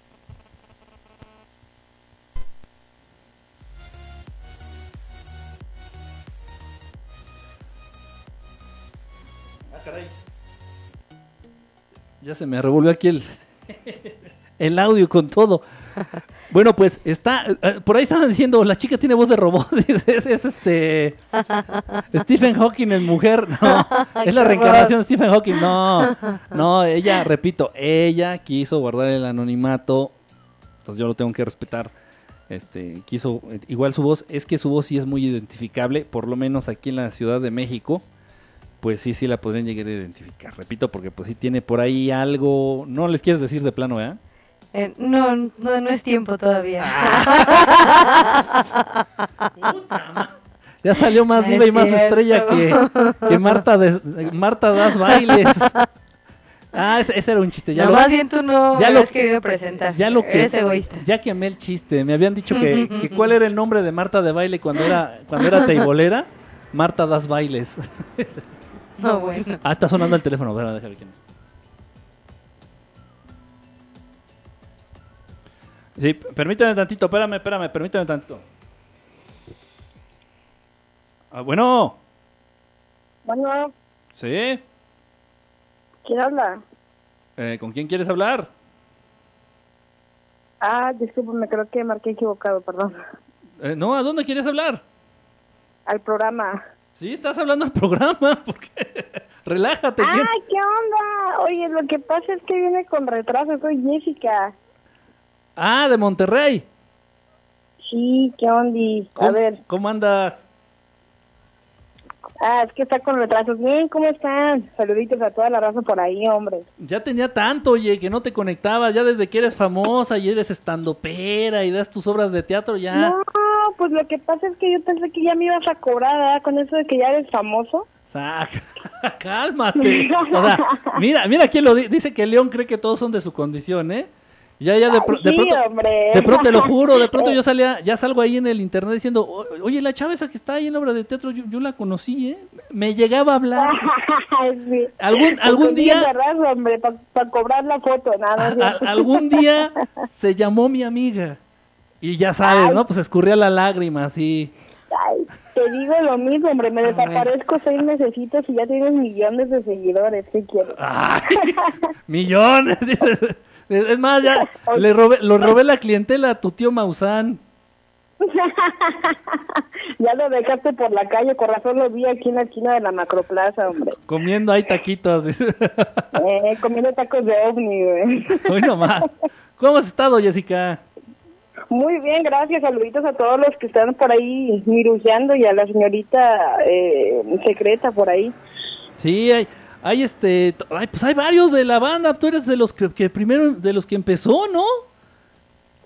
Ya se me revolvió aquí el, el audio con todo. Bueno, pues está. eh, por ahí estaban diciendo, la chica tiene voz de robot. Es, es- es este. Stephen Hawking en mujer. No, es la reencarnación de Stephen Hawking. No, no, ella, repito, ella quiso guardar el anonimato. Entonces yo lo tengo que respetar. Este, quiso, eh, igual su voz, es que su voz sí es muy identificable, por lo menos aquí en la Ciudad de México pues sí, sí la podrían llegar a identificar. Repito, porque pues sí tiene por ahí algo. No les quieres decir de plano, ¿eh? Eh, no, no, no es tiempo todavía. Ya salió más diva y más estrella que, que Marta, des- Marta das bailes. Ah, ese, ese era un chiste. Ya no, lo, más bien tú no ya me lo- has querido presentar. ya lo que Eres egoísta. ya quemé el chiste. Me habían dicho que, que cuál era el nombre de Marta de baile cuando era cuando era teibolera. Marta das bailes. No, bueno. Ah, está sonando el teléfono. Espera, déjame ver quién. Sí, permítame tantito, espérame, espérame, permítame tantito. Ah, bueno, Bueno, sí. ¿quién habla? Eh, ¿Con quién quieres hablar? Ah, discúlpeme, creo que marqué equivocado, perdón. Eh, no, ¿a dónde quieres hablar? Al programa. Sí, estás hablando al programa. ¿Por qué? Relájate. ¿quién? ¡Ay, qué onda! Oye, lo que pasa es que viene con retraso, soy Jessica. Ah, de Monterrey. Sí, qué onda. A ¿Cómo, ver, ¿Cómo andas? ah, es que está con retrasos. Bien, ¿cómo están? Saluditos a toda la raza por ahí, hombre. Ya tenía tanto, oye, que no te conectabas. Ya desde que eres famosa y eres estandopera y das tus obras de teatro, ya. No, pues lo que pasa es que yo pensé que ya me ibas a cobrar, ¿verdad? Con eso de que ya eres famoso. Cálmate. O sea, mira, mira quién lo di- dice que León cree que todos son de su condición, ¿eh? Ya, ya de, sí, pronto, hombre. de pronto te lo juro, de pronto yo salía, ya salgo ahí en el internet diciendo, "O- oye, la chava esa que está ahí en obra de teatro, yo, yo la conocí, ¿eh? Me llegaba a hablar. sí. Algún- Pues algún día- para cobrar la foto, nada. A- a- algún día se llamó mi amiga. Y ya sabes, ¿no? Pues escurría la lágrima así. Ay, te digo lo mismo, hombre, me desaparezco seis mesecitos y ya tienes millones de seguidores, ¿qué quieres? ¡Ay! ¡Millones! Es más, ya le robé, lo robé la clientela a tu tío Maussan. ya lo dejaste por la calle, con razón lo vi aquí en la esquina de la macroplaza, hombre. Comiendo ahí taquitos. Eh, comiendo tacos de ovni, güey. Hoy nomás. ¿Cómo has estado, Jessica? Muy bien, gracias. Saluditos a todos los que están por ahí miruseando y a la señorita eh, secreta por ahí. Sí, hay, hay este, t- ay, pues hay varios de la banda. Tú eres de los que, que primero, de los que empezó, ¿no?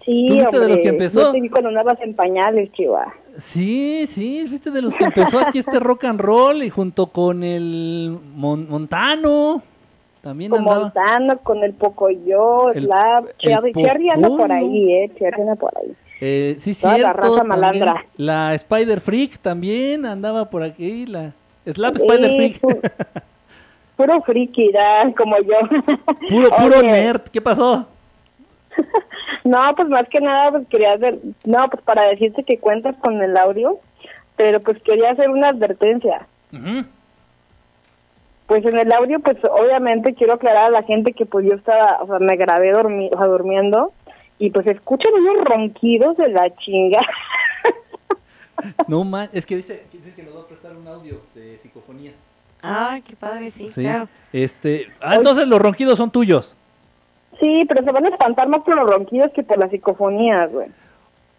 Sí, ¿Tú fuiste de hombre. los que empezó? Yo cuando andabas en pañales, chiva. Sí, sí, fuiste de los que empezó aquí este rock and roll y junto con el Mon- Montano. También Con andaba. Montano, con el Pocoyo, El- Slap, el Cherry. Cherry anda por ahí, eh. Cherry anda por ahí. Eh, sí, Toda la también. La Spider Freak también andaba por aquí. La Slap Spider Freak. pu- Puro friki, ya, como yo. Puro, puro Oye, nerd. ¿Qué pasó? No, pues más que nada, pues quería ver, no, pues para decirte que cuentas con el audio, pero pues quería hacer una advertencia. Ujú. Pues en el audio, pues obviamente quiero aclarar a la gente que pues yo estaba, o sea, me grabé dormi o sea, durmiendo y pues escuchan unos ronquidos de la chinga. No man, es que dice, dice que nos va a prestar un audio de psicofonías. Ah, qué padre, sí, Sí. claro. Este, ah, entonces los ronquidos son tuyos. sí, pero se van a espantar más por los ronquidos que por las psicofonías, güey.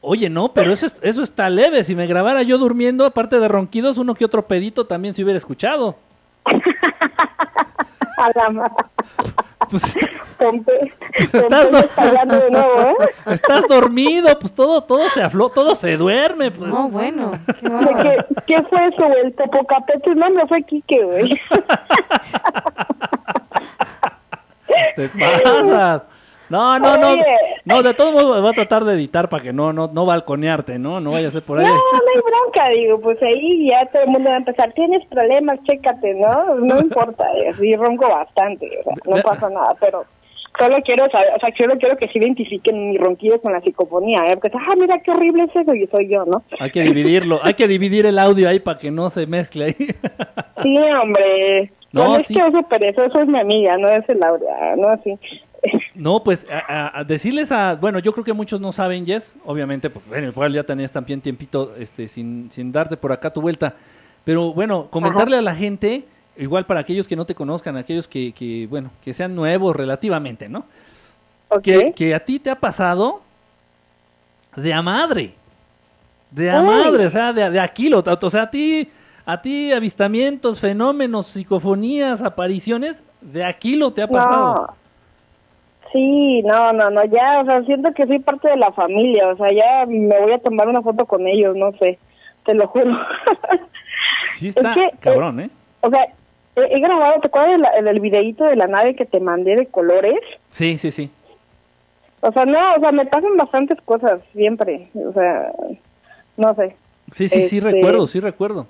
Oye, no, pero eso, es- eso está leve. Si me grabara yo durmiendo, aparte de ronquidos, uno que otro pedito también se hubiera escuchado. A la Pues estás, Pompe, Estás de nuevo, ¿eh? estás dormido, pues todo, todo se afló, todo se duerme. Pues. No, bueno, qué ¿De bárbaro. ¿Qué, ¿Qué fue eso, güey? El Popocatépetl, no, no fue Quique, güey. Te pasas. No, no, no. No, de todos modos voy a tratar de editar para que no, no, no balconearte, ¿no? No vaya a ser por ahí. No, no hay bronca, digo, pues ahí ya todo el mundo va a empezar, tienes problemas, chécate, ¿no? No importa, sí ronco bastante, o sea, no pasa nada, pero solo quiero saber, o sea, solo quiero que sí identifiquen mi ronquido con la psicofonía, ¿eh? Porque, ah, mira qué horrible es eso, y soy yo, ¿no? Hay que dividirlo, hay que dividir el audio ahí para que no se mezcle ahí. Sí, hombre. No, bueno, es sí. que oso perezoso es mi amiga, no es el Laura, no así. No, pues a, a- a decirles a, bueno, yo creo que muchos no saben, Jess, obviamente, pues bueno, igual ya tenías también tiempito este, sin, sin darte por acá tu vuelta, pero bueno, comentarle a la gente, igual para aquellos que no te conozcan, aquellos que, que bueno, que sean nuevos relativamente, ¿no? Que, que a ti te ha pasado de a madre, de a madre, o sea, de, de a kilo, o sea, a ti, a ti avistamientos, fenómenos, psicofonías, apariciones, de a kilo te ha pasado. No. Sí, no, no, no, ya, o sea, siento que soy parte de la familia, o sea, ya me voy a tomar una foto con ellos, no sé, te lo juro. Sí está que, eh, cabrón, ¿eh? o sea, he, he grabado, ¿te acuerdas del, del videíto de la nave que te mandé de colores? Sí, sí, sí. O sea, no, o sea, me pasan bastantes cosas siempre, o sea, no sé. Sí, sí, sí Este- recuerdo, sí recuerdo.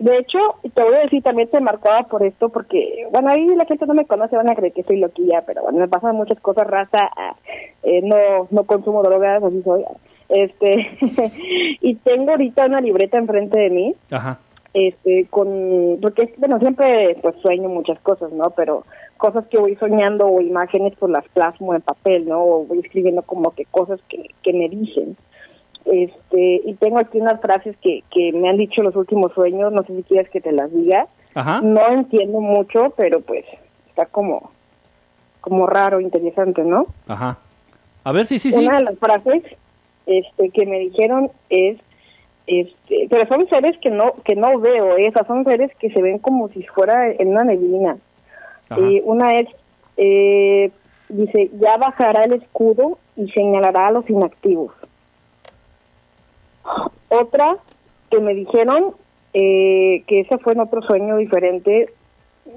De hecho, te voy a decir, también te marcaba por esto, porque, bueno, ahí la gente no me conoce, van a creer que soy loquilla, pero bueno, me pasan muchas cosas, raza, ah, eh, no, no consumo drogas, así soy. Este, y tengo ahorita una libreta enfrente de mí, Ajá. este, con, porque, bueno, siempre pues sueño muchas cosas, ¿no? Pero cosas que voy soñando o imágenes, pues las plasmo en papel, ¿no? O voy escribiendo como que cosas que, que me dicen. Este, y tengo aquí unas frases que, que me han dicho los últimos sueños, no sé si quieres que te las diga. Ajá. No entiendo mucho, pero pues está como, como raro, interesante, ¿no? Ajá. A ver, sí, sí, sí. Una de las frases este, que me dijeron es, este, pero son seres que no que no veo, ¿eh? o sea, son seres que se ven como si fuera en una neblina. Y una es, eh, dice, ya bajará el escudo y señalará a los inactivos. Otra que me dijeron, eh, que ese fue en otro sueño diferente,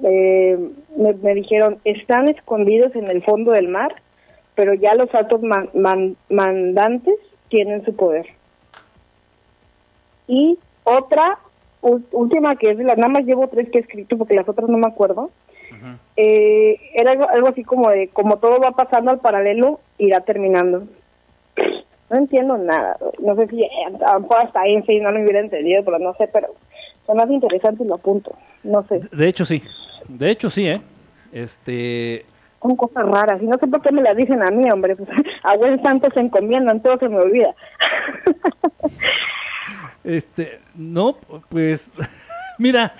eh, me, me dijeron, están escondidos en el fondo del mar, pero ya los altos man- man- mandantes tienen su poder. Y otra, última que es de las, nada más llevo tres que he escrito porque las otras no me acuerdo, eh, era algo, algo así como de, como todo va pasando al paralelo, irá terminando. No entiendo nada, no sé si hasta ahí sí no lo hubiera entendido, pero no sé, pero son más interesante y lo apunto, no sé, De hecho, sí. De hecho, sí, ¿eh? Este. son cosas raras y no sé por qué me las dicen a mí, hombre, pues a buen santo se encomiendan, todo se me olvida. Este. No, pues. Mira.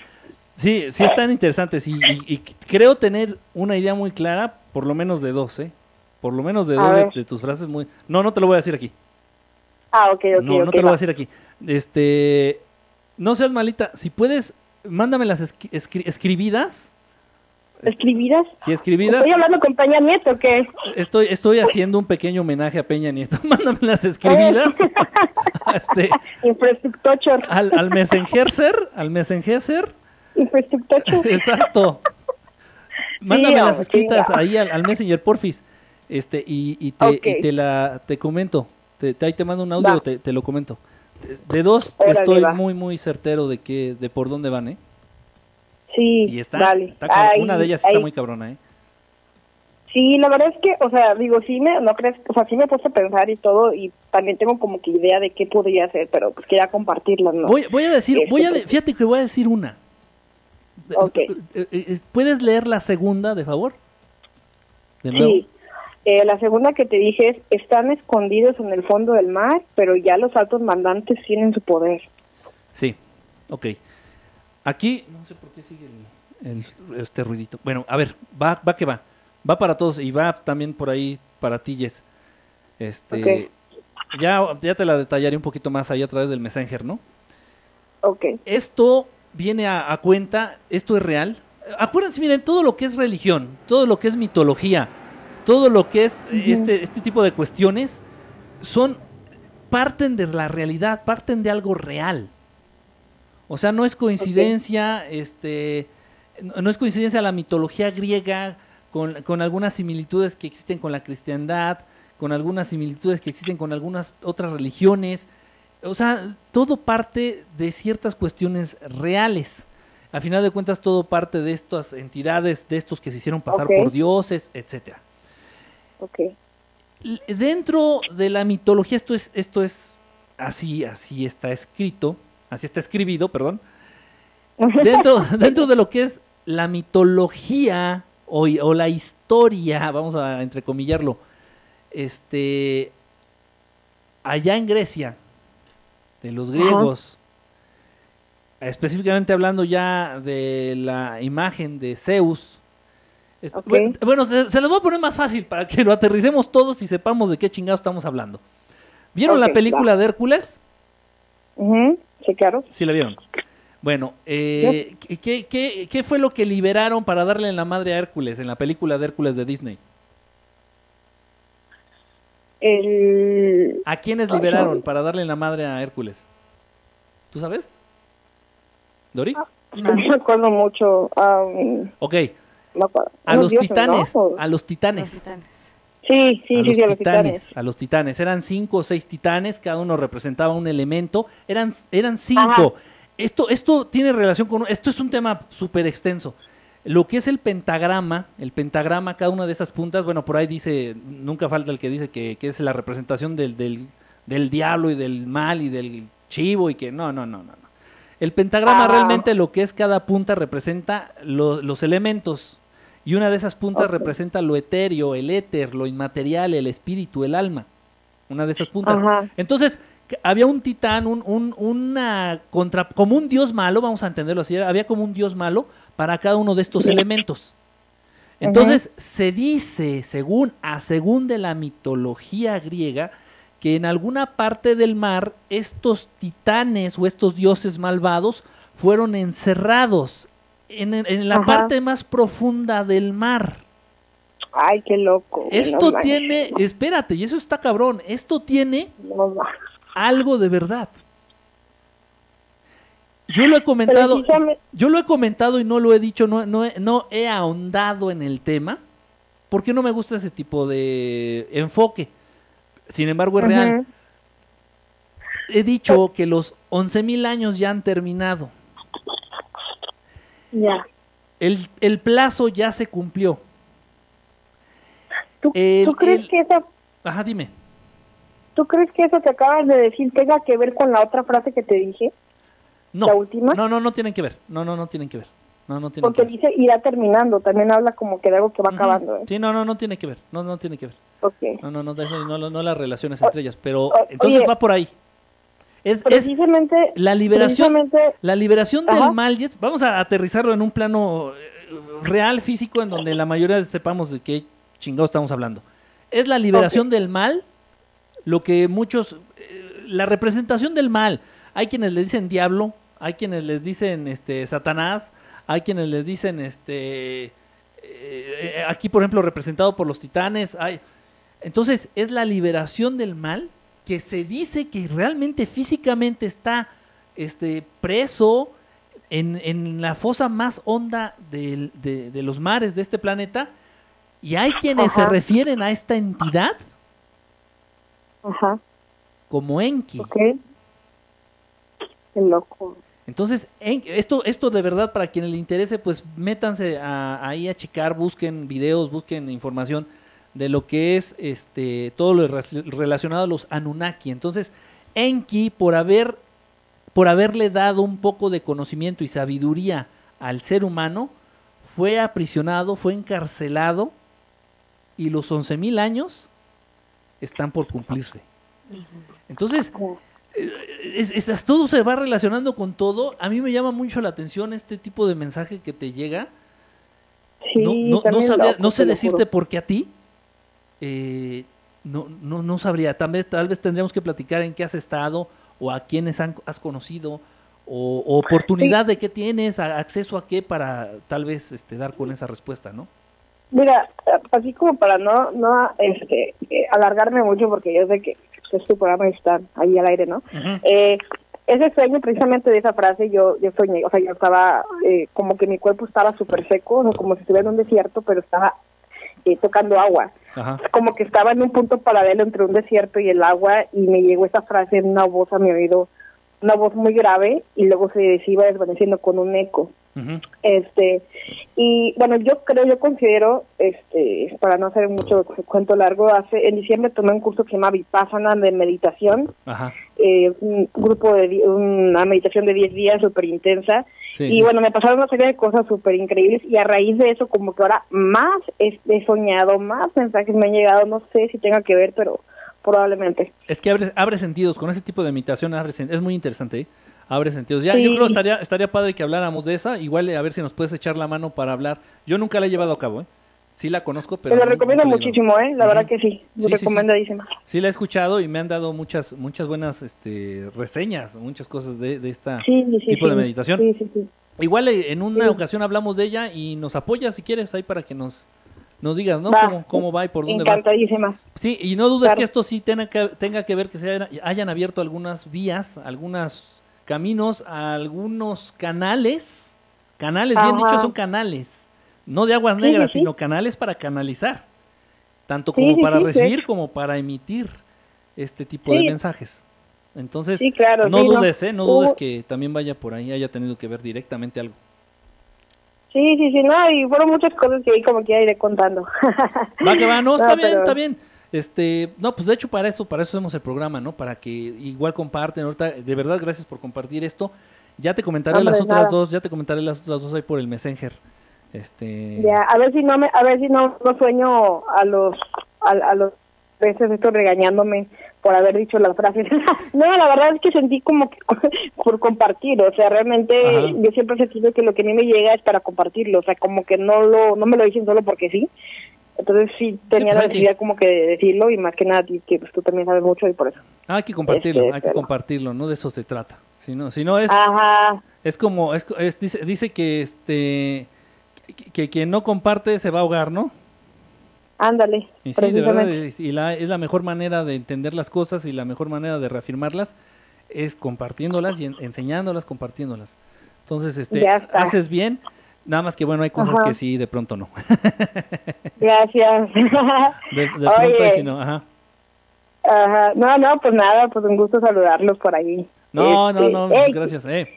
Sí, sí están interesantes y, y- y creo tener una idea muy clara, por lo menos de dos, ¿eh? Por lo menos de A dos de, de tus frases muy... No, no te lo voy a decir aquí. Ah, ok, ok. no, no te lo voy a decir aquí. Este, no seas malita. Si puedes, mándame las escri- escri- escribidas. ¿Escribidas? Si escribidas, ¿Estoy hablando con Peña Nieto o qué? estoy, estoy haciendo un pequeño homenaje a Peña Nieto. Mándame las escribidas. este, al, al Messengerser, al. Infraestructure. Exacto. Mándame las escritas sí. ahí al, al Messenger Porfis. Este, y, y te, Ok. y te la te comento. Te, te- ahí te mando un audio, te, te lo comento. De- dos Órale, estoy va. muy muy certero de que de por dónde van, ¿eh? Sí, Y está, vale. una de ellas está muy cabrona, ¿eh? Sí, la verdad es que, o sea, digo, sí me, no crees, o sea, sí me puse a pensar y todo, y también tengo como que idea de qué podría hacer, pero pues quería compartirla, ¿no? Voy, voy a decir, Este, voy a de- pues, fíjate que voy a decir una. Ok. Eh, eh, eh, ¿Puedes leer la segunda, de favor? De nuevo. Sí. Eh, la segunda que te dije es, están escondidos en el fondo del mar, pero ya los altos mandantes tienen su poder. Sí, ok. Aquí, no sé por qué sigue el, el- este ruidito. Bueno, a ver, va, va que va. Va para todos y va también por ahí para ti, Jess. Este, ya, ya te la detallaré un poquito más ahí a través del Messenger, ¿no? Ok. Esto viene a, a cuenta, esto es real. Acuérdense, miren, todo lo que es religión, todo lo que es mitología, todo lo que es eh, este, este tipo de cuestiones, son, parten de la realidad, parten de algo real. O sea, no es coincidencia, este, no es coincidencia la mitología griega con, con algunas similitudes que existen con la cristiandad, con algunas similitudes que existen con algunas otras religiones. O sea, todo parte de ciertas cuestiones reales. A final de cuentas, todo parte de estas entidades, de estos que se hicieron pasar por dioses, etcétera. Ok. Dentro de la mitología, esto es, esto es así, así está escrito, así está escribido, perdón. Dentro, dentro de lo que es la mitología o, o la historia, vamos a entrecomillarlo, este, allá en Grecia, de los griegos, específicamente hablando ya de la imagen de Zeus. Bueno, se, se los voy a poner más fácil para que lo aterricemos todos y sepamos de qué chingados estamos hablando. ¿Vieron la película de Hércules? Sí, claro. Sí, la vieron. Bueno, eh, ¿qué, qué, qué- qué fue lo que liberaron para darle en la madre a Hércules en la película de Hércules de Disney? El... ¿A quiénes liberaron para darle en la madre a Hércules? ¿Tú sabes? ¿Dori? No me acuerdo mucho. um, Ok, no a los dioses, titanes, a los Los titanes. Sí, sí, a sí, los sí, a los titanes, titanes. a los titanes. Eran cinco o seis titanes, cada uno representaba un elemento. Eran, eran cinco. Ajá. Esto, esto tiene relación con... Esto es un tema súper extenso. Lo que es el pentagrama, el pentagrama, cada una de esas puntas, bueno, por ahí dice, nunca falta el que dice que, que es la representación del, del, del diablo y del mal y del chivo y que no, no, no, no. no. El pentagrama Ah. realmente lo que es cada punta representa lo- los elementos y una de esas puntas representa lo etéreo, el éter, lo inmaterial, el espíritu, el alma. Una de esas puntas. Ajá. Entonces, había un titán, un, un- una contra, como un dios malo, vamos a entenderlo así, había como un dios malo para cada uno de estos elementos. Entonces, se dice, según, a según de la mitología griega, que en alguna parte del mar estos titanes o estos dioses malvados fueron encerrados en, en la Ajá. parte más profunda del mar. Ay, qué loco. Esto no manches, tiene, espérate, y eso está cabrón, esto tiene no algo de verdad. Yo lo he comentado, Precisamente- yo lo he comentado y no lo he dicho, no, no, he, no he ahondado en el tema, porque no me gusta ese tipo de enfoque. Sin embargo, es real. He dicho que los 11.000 años ya han terminado. Ya. El, el plazo ya se cumplió. ¿Tú, El- tú crees el- que eso, Ajá, dime. ¿Tú crees que eso que acabas de decir tenga que ver con la otra frase que te dije? No, ¿La última? no, no, no tienen que ver. No, no, no tienen que ver. No, no tienen que Porque ver. dice irá terminando, también habla como que de algo que va acabando. ¿eh? Sí, no, no, no tiene que ver. No, no tiene que ver. No, no, no, eso no, no las relaciones entre ellas, pero o- entonces oye, va por ahí. Es, es Precisamente, la liberación, precisamente, la liberación Ajá. del mal, vamos a aterrizarlo en un plano eh, real, físico, en donde la mayoría sepamos de qué chingados estamos hablando. es la liberación del mal, lo que muchos, eh, la representación del mal. Hay quienes le dicen diablo, hay quienes les dicen este Satanás, hay quienes les dicen este eh, aquí por ejemplo representado por los titanes, hay entonces es la liberación del mal que se dice que realmente físicamente está este preso en, en la fosa más honda de, de los mares de este planeta y hay quienes se refieren a esta entidad Ajá, como Enki. ok. Qué loco. Entonces, en- esto, esto de verdad, para quien le interese, pues métanse a- ahí a checar, busquen videos, busquen información de lo que es este todo lo re- relacionado a los Anunnaki. Entonces, Enki, por haber, por haberle dado un poco de conocimiento y sabiduría al ser humano, fue aprisionado, fue encarcelado, y los 11.000 años están por cumplirse. Entonces, es, es- todo se va relacionando con todo. A mí me llama mucho la atención este tipo de mensaje que te llega. Sí, no, no, no, loco, no sé decirte por qué a ti. Eh, no, no, no sabría. Tal vez, tal vez tendríamos que platicar en qué has estado o a quiénes han- has conocido o, o oportunidad de qué tienes, a- acceso a qué para tal vez este, dar con esa respuesta, ¿no? Mira, así como para no no este, eh, alargarme mucho, porque yo sé que es tu programa y está ahí al aire, ¿no? Eh, ese sueño, precisamente de esa frase, yo yo soñé, o sea, yo estaba eh, como que mi cuerpo estaba súper seco, o sea, como si estuviera en un desierto, pero estaba eh, tocando agua. Ajá. Como que estaba en un punto paralelo entre un desierto y el agua, y me llegó esa frase en una voz a mi oído, una voz muy grave, y luego se, se iba desvaneciendo con un eco. Este, y bueno, yo creo, yo considero, este, para no hacer mucho cuento largo, hace, en diciembre tomé un curso que se llama Vipassana de meditación, Ajá. eh, un grupo de, una meditación de 10 días súper intensa, Sí, y sí. bueno, me pasaron una serie de cosas súper increíbles, y a raíz de eso, como que ahora más he, he soñado, más mensajes me han llegado, no sé si tenga que ver, pero probablemente. Es que abre, abre sentidos, con ese tipo de imitación abre es muy interesante, ¿eh? abre sentidos. Ya, yo creo que estaría, estaría padre que habláramos de esa, igual eh, a ver si nos puedes echar la mano para hablar. Yo nunca la he llevado a cabo, ¿eh? Sí la conozco, pero... Te recomiendo la llevado. muchísimo, ¿eh? La verdad que sí, Sí, sí, sí. recomendadísima. Sí la he escuchado y me han dado muchas muchas buenas este, reseñas, muchas cosas de, de esta tipo de meditación. Sí, sí, sí. Igual eh, en una ocasión hablamos de ella y nos apoyas si quieres ahí para que nos, nos digas, ¿no? Va. Cómo, cómo va y por dónde va. Encantadísima. Sí, y no dudes Claro. que esto sí tenga que, tenga que ver que se hayan, hayan abierto algunas vías, algunos caminos, algunos canales, canales, bien dicho, son canales, no de aguas negras, sí, sí. sino canales para canalizar, tanto como para recibir como para emitir este tipo de mensajes. Entonces, claro, no sí, no. dudes, ¿eh? No dudes que también vaya por ahí, haya tenido que ver directamente algo. Sí, sí, sí, no, y fueron muchas cosas que ahí como que ya iré contando. Va que va, no, está No, bien, pero- está bien. Este, no, pues de hecho para eso, para eso hacemos el programa, ¿no? Para que igual comparten. Ahorita, de verdad, gracias por compartir esto. Ya te comentaré Hombre, las otras nada. dos, ya te comentaré las otras dos ahí por el Messenger. Este, Ya, a ver si no me, a ver si no, no sueño a los, a, a los veces esto regañándome por haber dicho las frases. no, la verdad es que sentí como que por compartir, o sea, realmente Ajá. yo siempre he sentido que lo que a mí me llega es para compartirlo, o sea, como que no lo, no me lo dicen solo porque sí. Entonces sí tenía pues la que- necesidad como que de decirlo y más que nada que pues, tú también sabes mucho y por eso. ah, hay que compartirlo, Este, hay que compartirlo, no de eso se trata. Si no, si no es, Ajá, es como, es, es- dice, dice que este, que, quien no comparte se va a ahogar, ¿no? ándale. Y sí, de verdad, es, y la, es la mejor manera de entender las cosas y la mejor manera de reafirmarlas es compartiéndolas y en- enseñándolas, compartiéndolas. Entonces, este, haces bien, nada más que bueno, hay cosas Ajá. que sí, de pronto no. Gracias. De, de pronto Oye, sí no, ajá. Ajá. No, no, pues nada, pues un gusto saludarlos por ahí. No, no, Este, no, gracias, eh.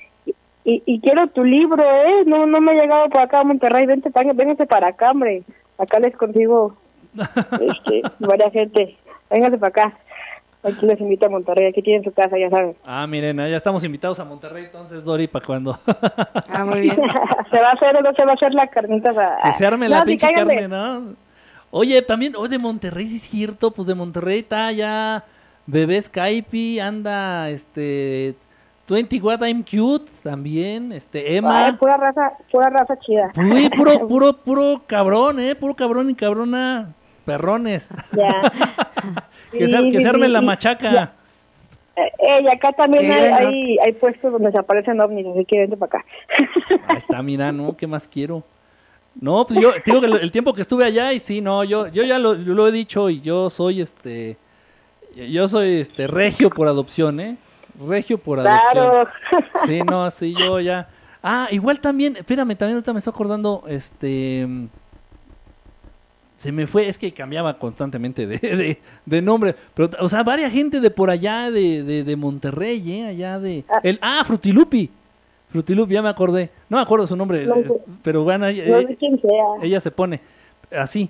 Y, y quiero tu libro, ¿eh? No, no me ha llegado por acá a Monterrey. Vente, véngase para acá, hombre. Acá les consigo este, varias gente. Véngase para acá. Aquí les invito a Monterrey. Aquí tienen su casa, ya saben. Ah, miren, ya estamos invitados a Monterrey, entonces, Dori, ¿para cuando Ah, muy bien. ¿Se va a hacer o no se va a hacer la carnita? que se arme No, la pinche carne, ¿no? Oye, también, oye, de Monterrey, sí es cierto, pues de Monterrey está ya Bebé Skype, anda, este, 20 Watt I'm Cute, también, este, Ay, Emma. pura raza, pura raza chida. Uy, puro, puro, puro cabrón, eh, puro cabrón y cabrona. perrones. Ya. que se, Sí, que sí, se arme sí, la machaca. Eh, eh, y acá también hay, ¿no? hay, hay puestos donde se aparecen ovnis, así que vente para acá. Ahí está, mira, ¿no? ¿Qué más quiero? No, pues yo te digo que el tiempo que estuve allá y sí, no, yo, yo ya lo, lo he dicho y yo soy este, yo soy este regio por adopción, ¿eh? Regio por adopción. Claro. Sí, no, sí, yo ya. Ah, igual también, espérame, también ahorita me estoy acordando, este, mm, se me fue, es que cambiaba constantemente de, de, de nombre, pero, o sea, varias gente de por allá, de, de, de Monterrey, ¿eh? Allá de, el, ah, Frutilupi, Frutilupi, ya me acordé, no me acuerdo su nombre, No pero bueno, no sea. ella se pone así,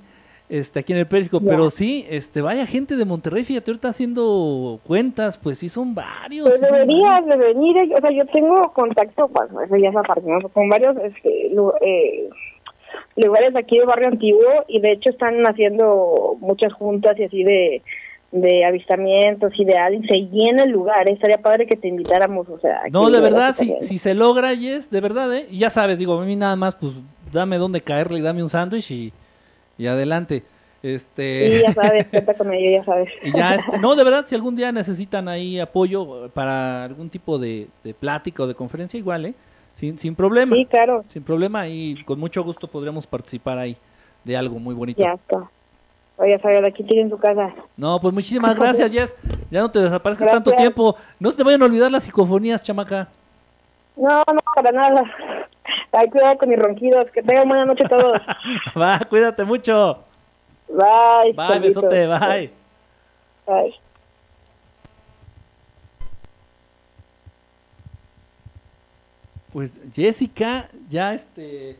este, aquí en el Périsco, pero sí, este, vaya gente de Monterrey, fíjate, ahorita haciendo cuentas, pues sí son varios. Pues sí deberías de venir, eh, o sea, yo tengo contacto, bueno, eso ya es aparte, ¿no? con varios este, eh, lugares aquí de Barrio Antiguo y de hecho están haciendo muchas juntas y así de, de avistamientos y de alguien, se llena el lugar, ¿eh? estaría padre que te invitáramos, o sea. No, de verdad, si, si se logra, Yes, de verdad, ¿eh? Y ya sabes, digo, a mí nada más, pues, dame dónde caerle y dame un sándwich y, y adelante. Este... Sí, ya sabes, cuenta con ello, ya sabes. Y ya, este, no, de verdad, si algún día necesitan ahí apoyo para algún tipo de, de plática o de conferencia, igual, ¿eh? Sin, sin problema. Sí, claro, Sin problema y con mucho gusto podríamos participar ahí de algo muy bonito. ya está. Oye, sabes, aquí tienen tu casa. No, pues muchísimas gracias, Jess. Ya no te desaparezcas tanto tiempo. No se te vayan a olvidar las psicofonías, chamaca. No, no, para nada. Ay, cuidado con mis ronquidos. Que tengan buena noche todos. Va, cuídate mucho. Bye. Bye, besote, bye. Bye. Pues Jessica, ya este.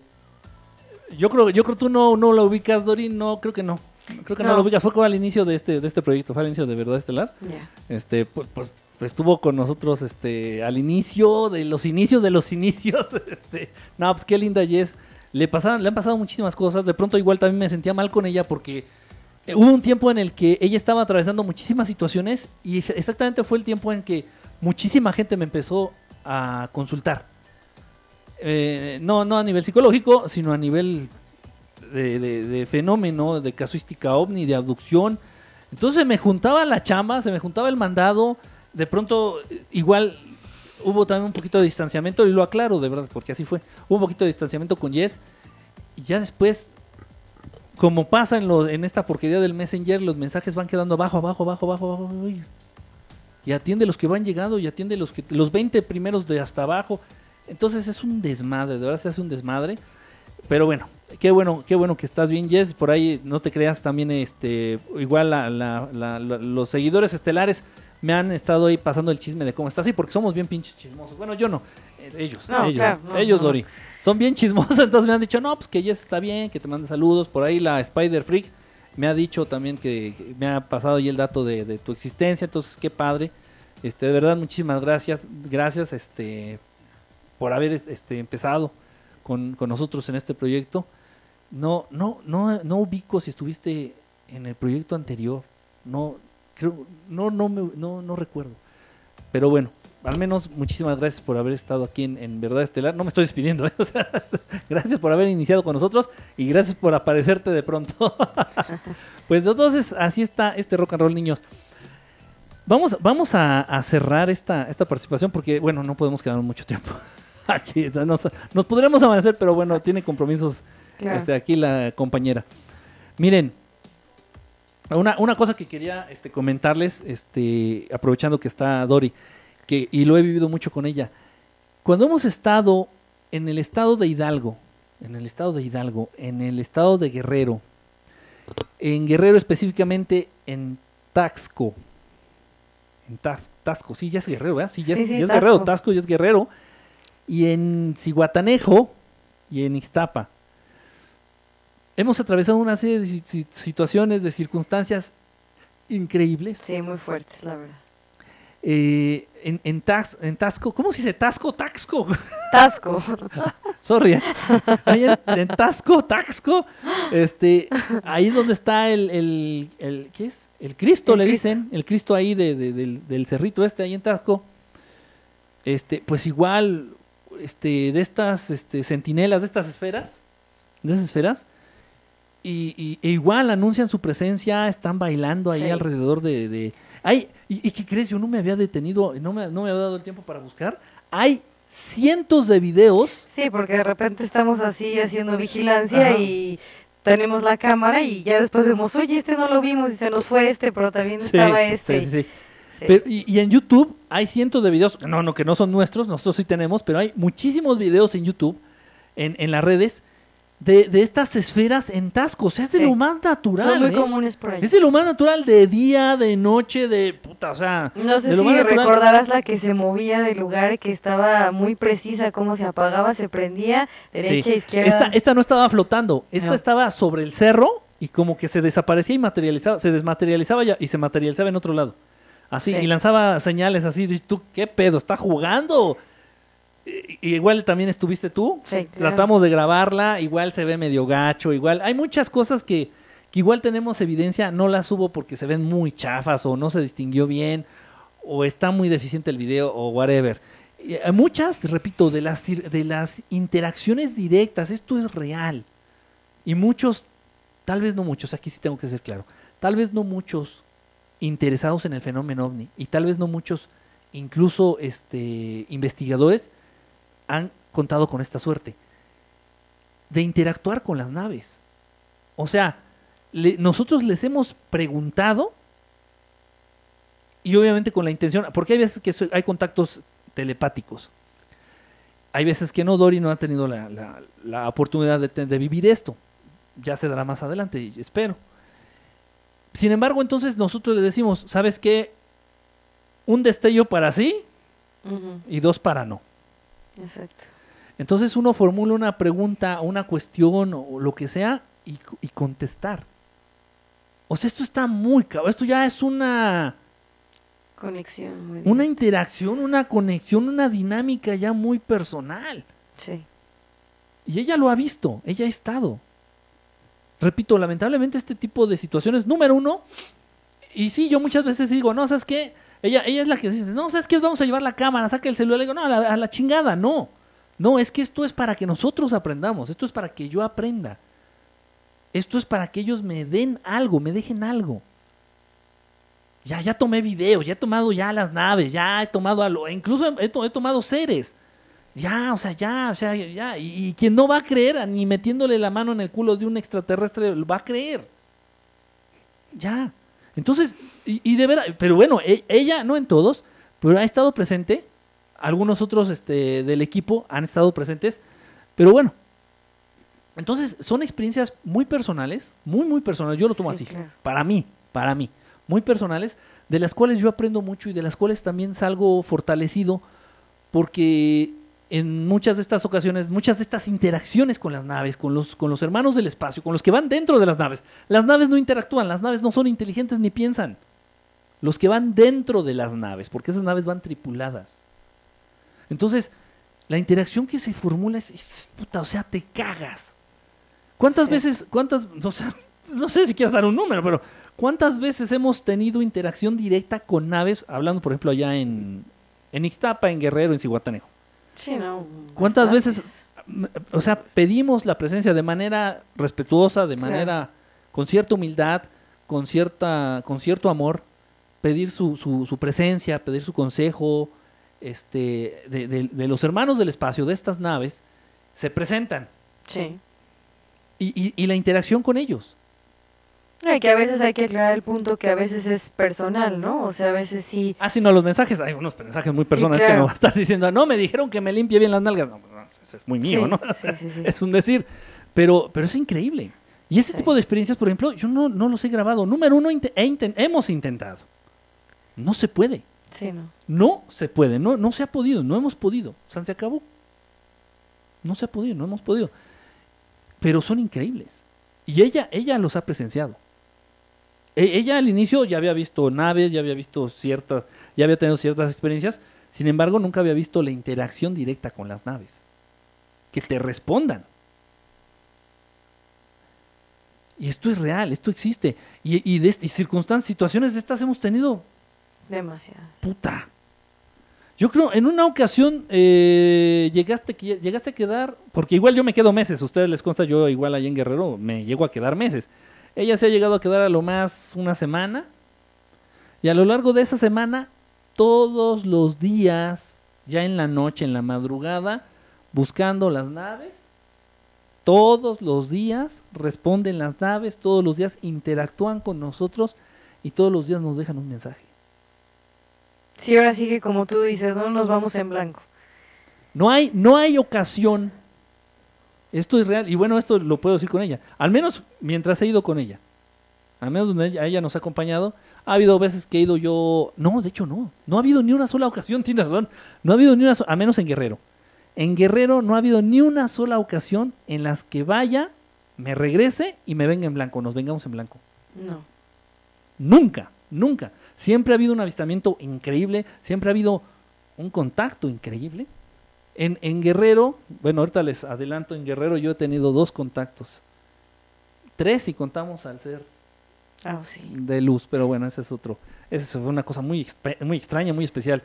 Yo creo, yo creo que tú no, no la ubicas, Dorin, no, creo que no. Creo que no, No. la ubicas. Fue como al inicio de este, de este proyecto, fue al inicio de Verdad Estelar. Ya. Este, pues, pues, pues, estuvo con nosotros este, al inicio de los inicios de los inicios. Este, no, pues qué linda Jess. Le, pasaban, le han pasado muchísimas cosas. De pronto igual también me sentía mal con ella porque eh, hubo un tiempo en el que ella estaba atravesando muchísimas situaciones y exactamente fue el tiempo en que muchísima gente me empezó a consultar. Eh, no, no a nivel psicológico, sino a nivel de, de- fenómeno, de casuística ovni, de abducción. Entonces me juntaba la chamba, se me juntaba el mandado. De pronto, igual hubo también un poquito de distanciamiento, y lo aclaro de verdad, porque así fue. Hubo un poquito de distanciamiento con Jess. Y ya después, como pasa en, lo, en esta porquería del Messenger, los mensajes van quedando abajo, abajo, abajo, abajo, abajo. uy. Y atiende los que van llegando, y atiende los que los 20 primeros de hasta abajo. Entonces es un desmadre, de verdad se hace un desmadre. Pero bueno, qué bueno, qué bueno que estás bien, Jess. Por ahí no te creas también, este, igual la- los seguidores estelares me han estado ahí pasando el chisme de cómo estás. Sí, porque somos bien pinches chismosos. Bueno, yo no, eh, ellos, No, ellos, claro, no, ellos, no. Dori. Son bien chismosos, entonces me han dicho, no, pues que Jess está bien, que te mande saludos. Por ahí la Spider Freak me ha dicho también que, que me ha pasado ahí el dato de, de tu existencia, entonces qué padre. Este, de verdad, muchísimas gracias, gracias, este, por haber este, empezado con, con nosotros en este proyecto. No, no, no, no ubico si estuviste en el proyecto anterior. No, creo, no, no, me, no, no recuerdo. Pero bueno, al menos muchísimas gracias por haber estado aquí en, en Verdad Estelar. No me estoy despidiendo, ¿eh? O sea, gracias por haber iniciado con nosotros y gracias por aparecerte de pronto. pues entonces, así está este rock and roll, niños. Vamos, vamos a, a cerrar esta, esta participación porque, bueno, no podemos quedar mucho tiempo aquí. o sea, nos, nos podremos amanecer, pero bueno, tiene compromisos Claro. este, aquí la compañera. Miren, una, una cosa que quería este, comentarles, este, aprovechando que está Dori, que, y lo he vivido mucho con ella. Cuando hemos estado en el estado de Hidalgo, en el estado de Hidalgo, en el estado de Guerrero, en Guerrero específicamente en Taxco, en Tas- Tasco, sí, ya es Guerrero, ¿verdad? Sí, ya es, Sí, sí, ya es. Guerrero, Tasco ya es Guerrero, y en Cihuatanejo y en Ixtapa. Hemos atravesado una serie de si- si- situaciones, de circunstancias increíbles. Sí, muy fuertes, la verdad. Eh, en, en, Tasco, ¿cómo se dice? Tasco, Taxco. Tasco. Sorry. ¿eh? Ahí en, en Tasco, Taxco, este, ahí donde está el, el, el- ¿qué es? El Cristo, El le Cristo. dicen, el Cristo ahí de- de- del, del cerrito este, ahí en Tasco. Este, pues igual, este, de estas, este, centinelas, de estas esferas, de esas esferas, y, y- e igual anuncian su presencia, están bailando ahí Sí. alrededor de... de- Hay, y, y qué crees? Yo no me había detenido, no me, no me había dado el tiempo para buscar. Hay cientos de videos. Sí, porque de repente estamos así haciendo vigilancia Ajá. y tenemos la cámara y ya después vemos, oye, este no lo vimos y se nos fue este, pero también Sí, estaba este. sí, sí, sí. Sí. Pero- y, y en YouTube hay cientos de videos, no, no, que no son nuestros, nosotros sí tenemos, pero hay muchísimos videos en YouTube, en, en las redes, de, de estas esferas en Tasco. O sea, es de Sí. lo más natural. Son muy ¿eh? comunes por ahí. Es de lo más natural de día, de noche, de puta, o sea. No sé de lo si más recordarás la que se movía del lugar, que estaba muy precisa cómo se apagaba, se prendía, derecha, Sí. izquierda. Esta, esta no estaba flotando, esta No. estaba sobre el cerro y como que se desaparecía y materializaba, se desmaterializaba ya, y se materializaba en otro lado. Así, Sí. y lanzaba señales así, de, tú, ¿qué pedo? ¿Está jugando? Igual también estuviste tú, Sí, claro. tratamos de grabarla, igual se ve medio gacho, igual, hay muchas cosas que, que igual tenemos evidencia, no las subo porque se ven muy chafas o no se distinguió bien o está muy deficiente el video o whatever. Eh, Muchas, repito, de las, de las interacciones directas, esto es real. Y muchos, tal vez no muchos, aquí sí tengo que ser claro, tal vez no muchos interesados en el fenómeno ovni y tal vez no muchos, incluso este, investigadores, han contado con esta suerte de interactuar con las naves. O sea, le- nosotros les hemos preguntado y obviamente con la intención, porque hay veces que so- hay contactos telepáticos. Hay veces que no, Dori no ha tenido la, la- la oportunidad de, vivir esto. Ya se dará más adelante, y espero. Sin embargo, entonces nosotros le decimos, ¿sabes qué? Un destello para sí y dos para no. Exacto. Entonces uno formula una pregunta, una cuestión o lo que sea y, y contestar. O sea, esto está muy cabrón. Esto ya es una, Conexión. muy una interacción, una conexión, una dinámica ya muy personal. Sí. Y ella lo ha visto, ella ha estado. Repito, lamentablemente este tipo de situaciones, número uno, y sí, yo muchas veces digo, no, ¿sabes qué? Ella, ella es la que dice, no, ¿sabes qué? Vamos a llevar la cámara, saca el celular. Le digo, no, a la, chingada, no. No, es que esto es para que nosotros aprendamos, esto es para que yo aprenda. Esto es para que ellos me den algo, me dejen algo. Ya, ya tomé videos, ya he tomado ya las naves, ya he tomado a lo, incluso he tomado seres. Ya, o sea, ya, o sea, ya. Y, y quien no va a creer, ni metiéndole la mano en el culo de un extraterrestre, va a creer. Ya. Entonces, y, y de verdad, pero bueno, e- ella, no en todos, pero ha estado presente. Algunos otros este, del equipo han estado presentes. Pero bueno. Entonces, son experiencias muy personales, muy, muy personales. Yo lo tomo Sí, así. claro. Para mí, para mí. Muy personales, de las cuales yo aprendo mucho y de las cuales también salgo fortalecido porque en muchas de estas ocasiones, muchas de estas interacciones con las naves, con los, con los hermanos del espacio, con los que van dentro de las naves, las naves no interactúan, las naves no son inteligentes ni piensan. Los que van dentro de las naves, porque esas naves van tripuladas. Entonces, la interacción que se formula es, es puta, o sea, te cagas. ¿Cuántas veces, cuántas, o sea, no sé si quieres dar un número, pero ¿cuántas veces hemos tenido interacción directa con naves, hablando por ejemplo allá en, en Ixtapa, en Guerrero, en Cihuatanejo? Sí, ¿no? ¿Cuántas Bastantes. veces, o sea, pedimos la presencia de manera respetuosa, de Claro. manera con cierta humildad, con cierta, con cierto amor, pedir su, su, su presencia, pedir su consejo, este, de, de- de los hermanos del espacio, de estas naves, se presentan Sí. y, y- y la interacción con ellos. No, que a veces hay que aclarar el punto que a veces es personal, ¿no? O sea, a veces sí. Ah, sí, no, los mensajes, hay unos mensajes muy personales que claro. no va a estar diciendo, no, me dijeron que me limpie bien las nalgas. No, no, eso es muy mío, Sí, ¿no? sí, sí, sí. Es un decir, pero, pero es increíble. Y ese Sí. tipo de experiencias, por ejemplo, yo no, no los he grabado. Número uno, inte- he inten- hemos intentado. No se puede. Sí, ¿no? No se puede. No, no se ha podido. No hemos podido. Sea, se acabó. No se ha podido. No hemos podido. Pero son increíbles. Y ella, ella los ha presenciado. E- ella al inicio ya había visto naves, ya había visto ciertas, ya había tenido ciertas experiencias. Sin embargo, nunca había visto la interacción directa con las naves. Que te respondan. Y esto es real, esto existe. Y, y, de, y circunstancias, situaciones de estas hemos tenido Demasiado. puta. Yo creo, en una ocasión eh, llegaste, llegaste a quedar, porque igual yo me quedo meses, ustedes les consta, yo igual allá en Guerrero me llego a quedar meses. Ella se ha llegado a quedar a lo más una semana, y a lo largo de esa semana, todos los días, ya en la noche, en la madrugada, buscando las naves, todos los días responden las naves, todos los días interactúan con nosotros y todos los días nos dejan un mensaje. Sí, ahora sí que como tú dices, no nos vamos en blanco. No hay, no hay ocasión. Esto es real. Y bueno, esto lo puedo decir con ella. Al menos mientras he ido con ella. Al menos donde ella, ella nos ha acompañado. Ha habido veces que he ido yo. No, de hecho no. No ha habido ni una sola ocasión, tienes razón. No ha habido ni una sola. A menos en Guerrero. En Guerrero no ha habido ni una sola ocasión en las que vaya, me regrese y me venga en blanco. Nos vengamos en blanco. No. Nunca, nunca. Siempre ha habido un avistamiento increíble, siempre ha habido un contacto increíble. En, en Guerrero, bueno, ahorita les adelanto, en Guerrero yo he tenido dos contactos. Tres si contamos al ser Ah, sí. de luz, pero bueno, ese es otro. Esa fue una cosa muy, muy extraña, muy especial.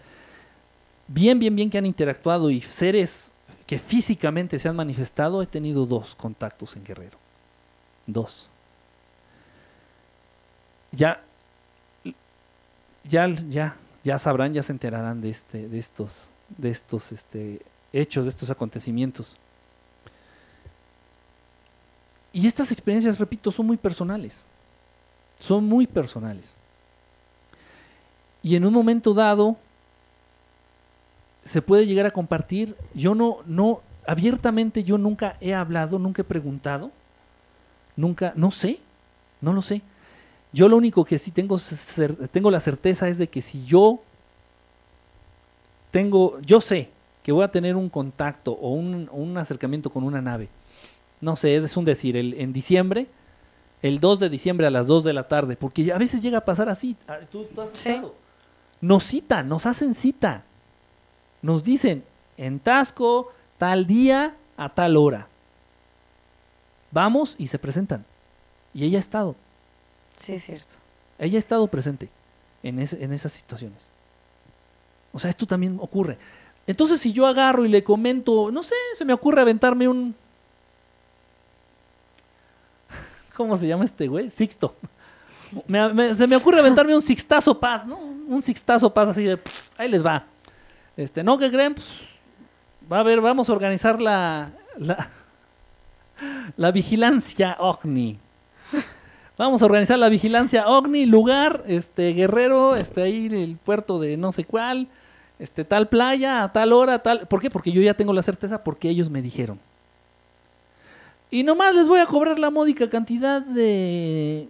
Bien, bien, bien que han interactuado y seres que físicamente se han manifestado, he tenido dos contactos en Guerrero. Dos. Ya, ya, ya, ya sabrán, ya se enterarán de este, de estos, de estos, este, hechos, de estos acontecimientos. Y estas experiencias, repito, son muy personales son muy personales. Y en un momento dado se puede llegar a compartir. Yo no, no, abiertamente yo nunca he hablado, nunca he preguntado, nunca, no sé, no lo sé. Yo lo único que sí tengo, tengo la certeza es de que si yo tengo, yo sé que voy a tener un contacto o un, un acercamiento con una nave, no sé, es un decir, el, en diciembre, el 2 de diciembre a las 2 de la tarde, porque a veces llega a pasar así. ah, Tú, tú has Sí. estado. Nos citan, nos hacen cita. Nos dicen, en Tasco, tal día, a tal hora. Vamos y se presentan. Y ella ha estado, Sí, es cierto. ella ha estado presente en, ese- en esas situaciones. O sea, esto también ocurre. Entonces, si yo agarro y le comento, no sé, se me ocurre aventarme un... ¿Cómo se llama este güey? Sixto. Se me ocurre aventarme un sixtazo paz, ¿no? Un sixtazo paz así de... ahí les va. Este, ¿no? ¿Qué creen? Pues, va a ver, vamos a organizar la... La, la vigilancia OVNI. Vamos a organizar la vigilancia OVNI, lugar, este, Guerrero, este, ahí el puerto de no sé cuál, este, tal playa, a tal hora, tal. ¿Por qué? Porque yo ya tengo la certeza porque ellos me dijeron. Y nomás les voy a cobrar la módica cantidad de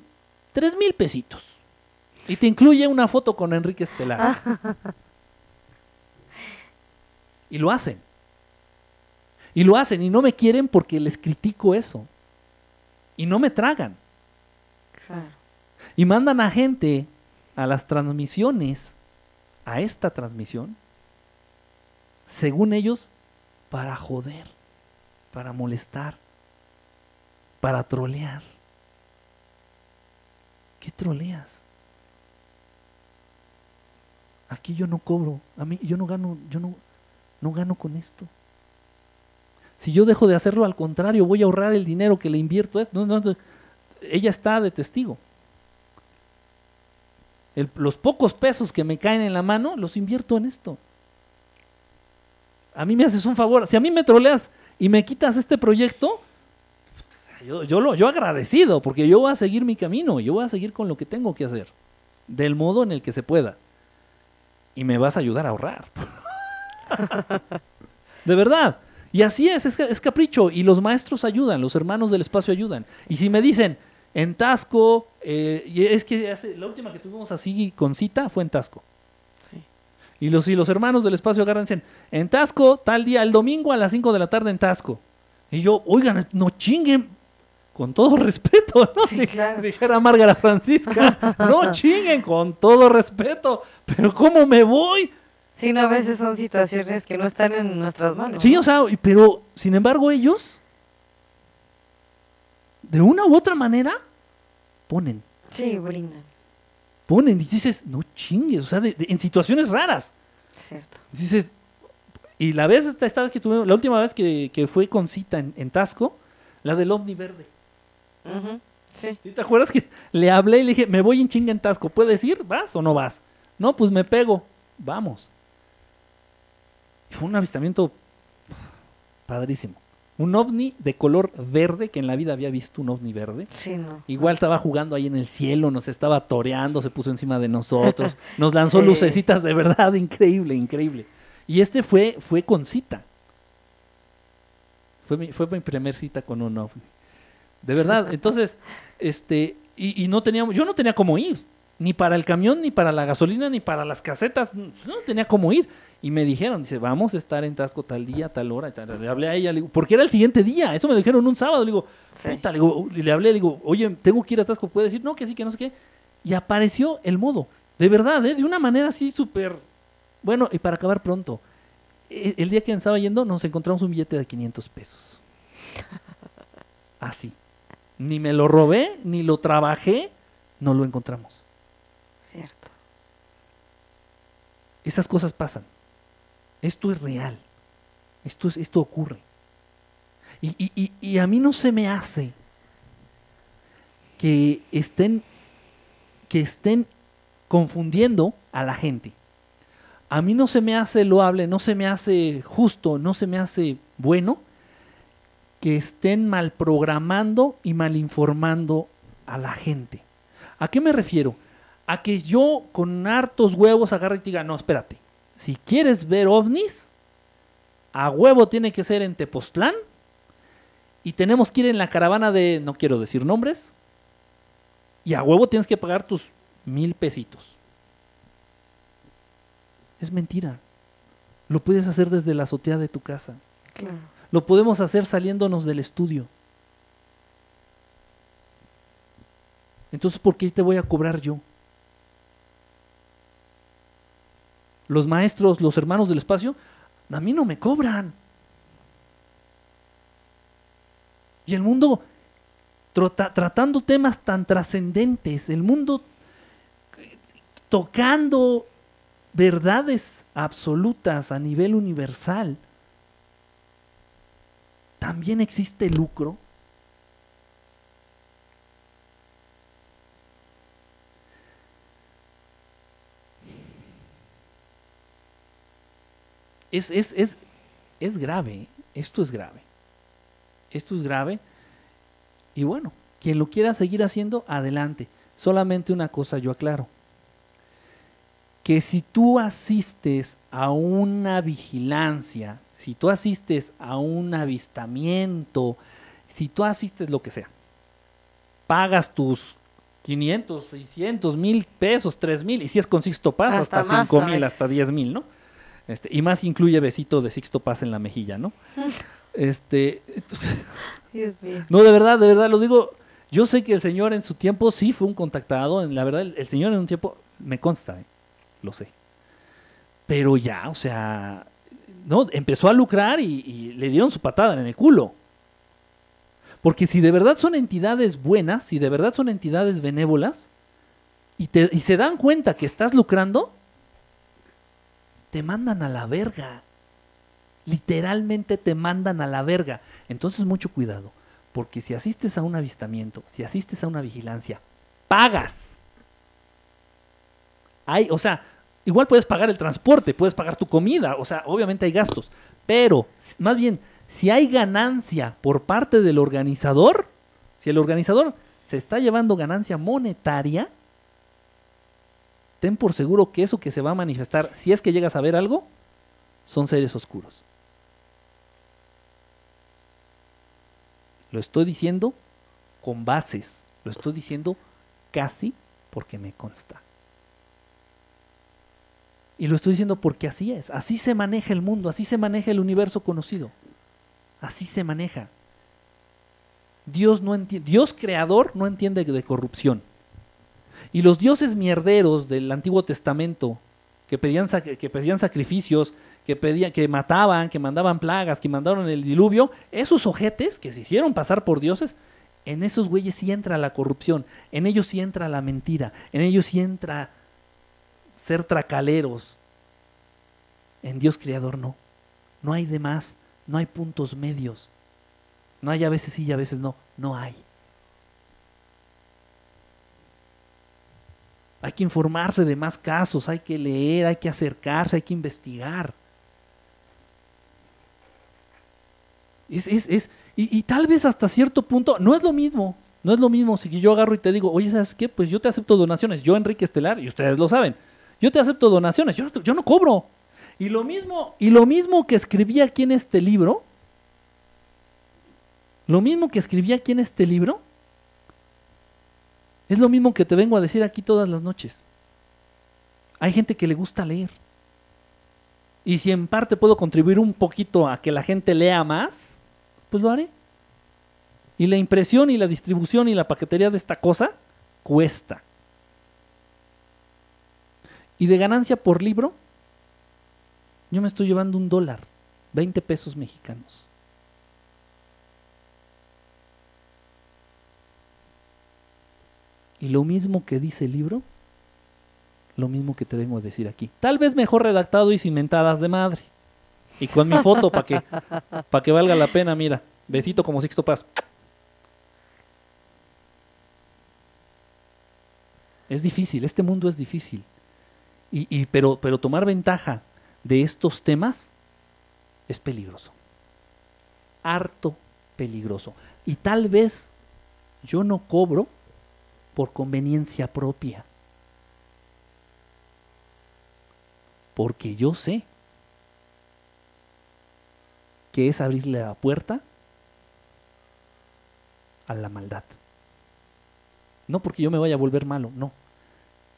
tres mil pesitos. Y te incluye una foto con Enrique Estelar. Y lo hacen. Y lo hacen y no me quieren porque les critico eso. Y no me tragan. Y mandan a gente a las transmisiones, a esta transmisión, según ellos, para joder, para molestar, para trolear. ¿Qué troleas? Aquí yo no cobro, a mí yo no gano, yo no, no gano con esto. Si yo dejo de hacerlo, al contrario, voy a ahorrar el dinero que le invierto. a esto. No, no, ella está de testigo. Los pocos pesos que me caen en la mano los invierto en esto. A mí me haces un favor. Si a mí me troleas y me quitas este proyecto, yo, lo, yo agradecido, porque yo voy a seguir mi camino, yo voy a seguir con lo que tengo que hacer, del modo en el que se pueda. Y me vas a ayudar a ahorrar. de verdad. Y así es, es capricho. Y los maestros ayudan, los hermanos del espacio ayudan. Y si me dicen, en Tasco, eh, y es que hace- la última que tuvimos así con cita fue en Tasco. Sí. Y los, y los hermanos del espacio agarran dicen, en Tasco, tal día, el domingo a las 5 de la tarde en Tasco. Y yo, oigan, no chinguen, con todo respeto, ¿no? Sí, claro. Dijera Márgara Francisca, no chinguen, con todo respeto, pero ¿cómo me voy? Sí, no, a veces son situaciones que no están en nuestras manos. Sí, o sea, pero sin embargo ellos, de una u otra manera, ponen, Sí, brindan. ponen y dices, no chingues, o sea, de- de- en situaciones raras. Cierto. Dices, y la vez esta, esta vez que tuvimos, la última vez que, que fue con cita en, en Tasco, la del ovni verde. Sí. ¿Sí ¿Te acuerdas que le hablé y le dije, me voy en chinga en Tasco, ¿puedes ir? ¿Vas o no vas? No, pues me pego, vamos. Y fue un avistamiento padrísimo. Un ovni de color verde, que en la vida había visto un ovni verde. Sí, no. Igual estaba jugando ahí en el cielo, nos estaba toreando, se puso encima de nosotros, nos lanzó Sí. lucecitas de verdad, increíble, increíble. Y este fue, fue con cita. Fue mi, fue mi primer cita con un ovni. De verdad, entonces, este, y, y no teníamos, yo no tenía cómo ir, ni para el camión, ni para la gasolina, ni para las casetas, no tenía cómo ir. Y me dijeron, dice, vamos a estar en Tasco tal día, tal hora. y tal. Le hablé a ella, le digo, porque era el siguiente día, eso me lo dijeron un sábado. Le digo, Sí. puta, le, digo, le hablé, le digo, oye, tengo que ir a Tasco, ¿puede decir? No, que sí, que no sé qué. Y apareció el modo, de verdad, ¿eh? de una manera así súper... Bueno, y para acabar pronto, e- el día que estaba yendo nos encontramos un billete de 500 pesos. Así. Ni me lo robé, ni lo trabajé, no lo encontramos. Cierto. Esas cosas pasan. Esto es real. Esto, es, esto ocurre. Y, y- y- a mí no se me hace que estén, que estén confundiendo a la gente. A mí no se me hace loable, no se me hace justo, no se me hace bueno que estén mal programando y mal informando a la gente. ¿A qué me refiero? A que yo con hartos huevos agarre y diga, no, espérate, si quieres ver ovnis, a huevo tiene que ser en Tepoztlán y tenemos que ir en la caravana de, no quiero decir nombres, y a huevo tienes que pagar tus mil pesitos. Es mentira. Lo puedes hacer desde la azotea de tu casa. Claro. Lo podemos hacer saliéndonos del estudio. Entonces, ¿por qué te voy a cobrar yo? Los maestros, los hermanos del espacio, a mí no me cobran. Y el mundo tratando temas tan trascendentes, el mundo tocando verdades absolutas a nivel universal, también existe lucro. Es, es, es, es grave, esto es grave. Esto es grave. Y bueno, quien lo quiera seguir haciendo, adelante. Solamente una cosa yo aclaro. Que si tú asistes a una vigilancia, si tú asistes a un avistamiento, si tú asistes lo que sea, pagas tus 500, 600, mil pesos, 3 mil, y si es con Sixto Paz, Hasta hasta, más 5 a mil, hasta 10 mil, ¿no? Este, y más incluye besito de Sixto Paz en la mejilla, ¿no? Este, entonces, Dios mío. no, de verdad, de verdad, lo digo. Yo sé que el Señor en su tiempo sí fue un contactado. en La verdad, el, el Señor en un tiempo, me consta, ¿eh? lo sé. Pero ya, o sea, no, empezó a lucrar y, y le dieron su patada en el culo. Porque si de verdad son entidades buenas, si de verdad son entidades benévolas, y, te- y se dan cuenta que estás lucrando, te mandan a la verga. Literalmente te mandan a la verga. Entonces mucho cuidado, porque si asistes a un avistamiento, si asistes a una vigilancia, pagas. Hay, o sea, igual puedes pagar el transporte, puedes pagar tu comida, o sea, obviamente hay gastos, pero más bien, si hay ganancia por parte del organizador, si el organizador se está llevando ganancia monetaria, ten por seguro que eso que se va a manifestar, si es que llegas a ver algo, son seres oscuros. Lo estoy diciendo con bases, lo estoy diciendo casi porque me consta. Y lo estoy diciendo porque así es, así se maneja el mundo, así se maneja el universo conocido. Así se maneja. Dios no Dios creador no entiende de corrupción. Y los dioses mierderos del Antiguo Testamento que pedían, que pedían sacrificios, que pedían, que mataban, que mandaban plagas, que mandaron el diluvio, esos ojetes que se hicieron pasar por dioses, en esos güeyes sí entra la corrupción, en ellos sí entra la mentira, en ellos sí entra ser tracaleros. En Dios creador no. No hay demás, no hay puntos medios. No hay a veces sí y a veces no, no hay. Hay que informarse de más casos, hay que leer, hay que acercarse, hay que investigar. Es, es, es, y, y, tal vez hasta cierto punto, no es lo mismo, no es lo mismo si yo agarro y te digo, oye, ¿sabes qué? Pues yo te acepto donaciones, yo Enrique Estelar, y ustedes lo saben, yo te acepto donaciones, yo, yo no cobro. Y lo mismo, y lo mismo que escribí aquí en este libro, lo mismo que escribí aquí en este libro, es lo mismo que te vengo a decir aquí todas las noches. Hay gente que le gusta leer. Y si en parte puedo contribuir un poquito a que la gente lea más, pues lo haré. Y la impresión y la distribución y la paquetería de esta cosa cuesta. Y de ganancia por libro, yo me estoy llevando un dólar, 20 pesos mexicanos. Y lo mismo que dice el libro, lo mismo que te vengo a decir aquí. Tal vez mejor redactado y cimentadas de madre. Y con mi foto para que, para que valga la pena, mira. Besito como Sixto Paz. Es difícil, este mundo es difícil. Y, y, pero, pero tomar ventaja de estos temas es peligroso. Harto peligroso. Y tal vez yo no cobro por conveniencia propia. Porque yo sé que es abrirle la puerta a la maldad. No porque yo me vaya a volver malo, no.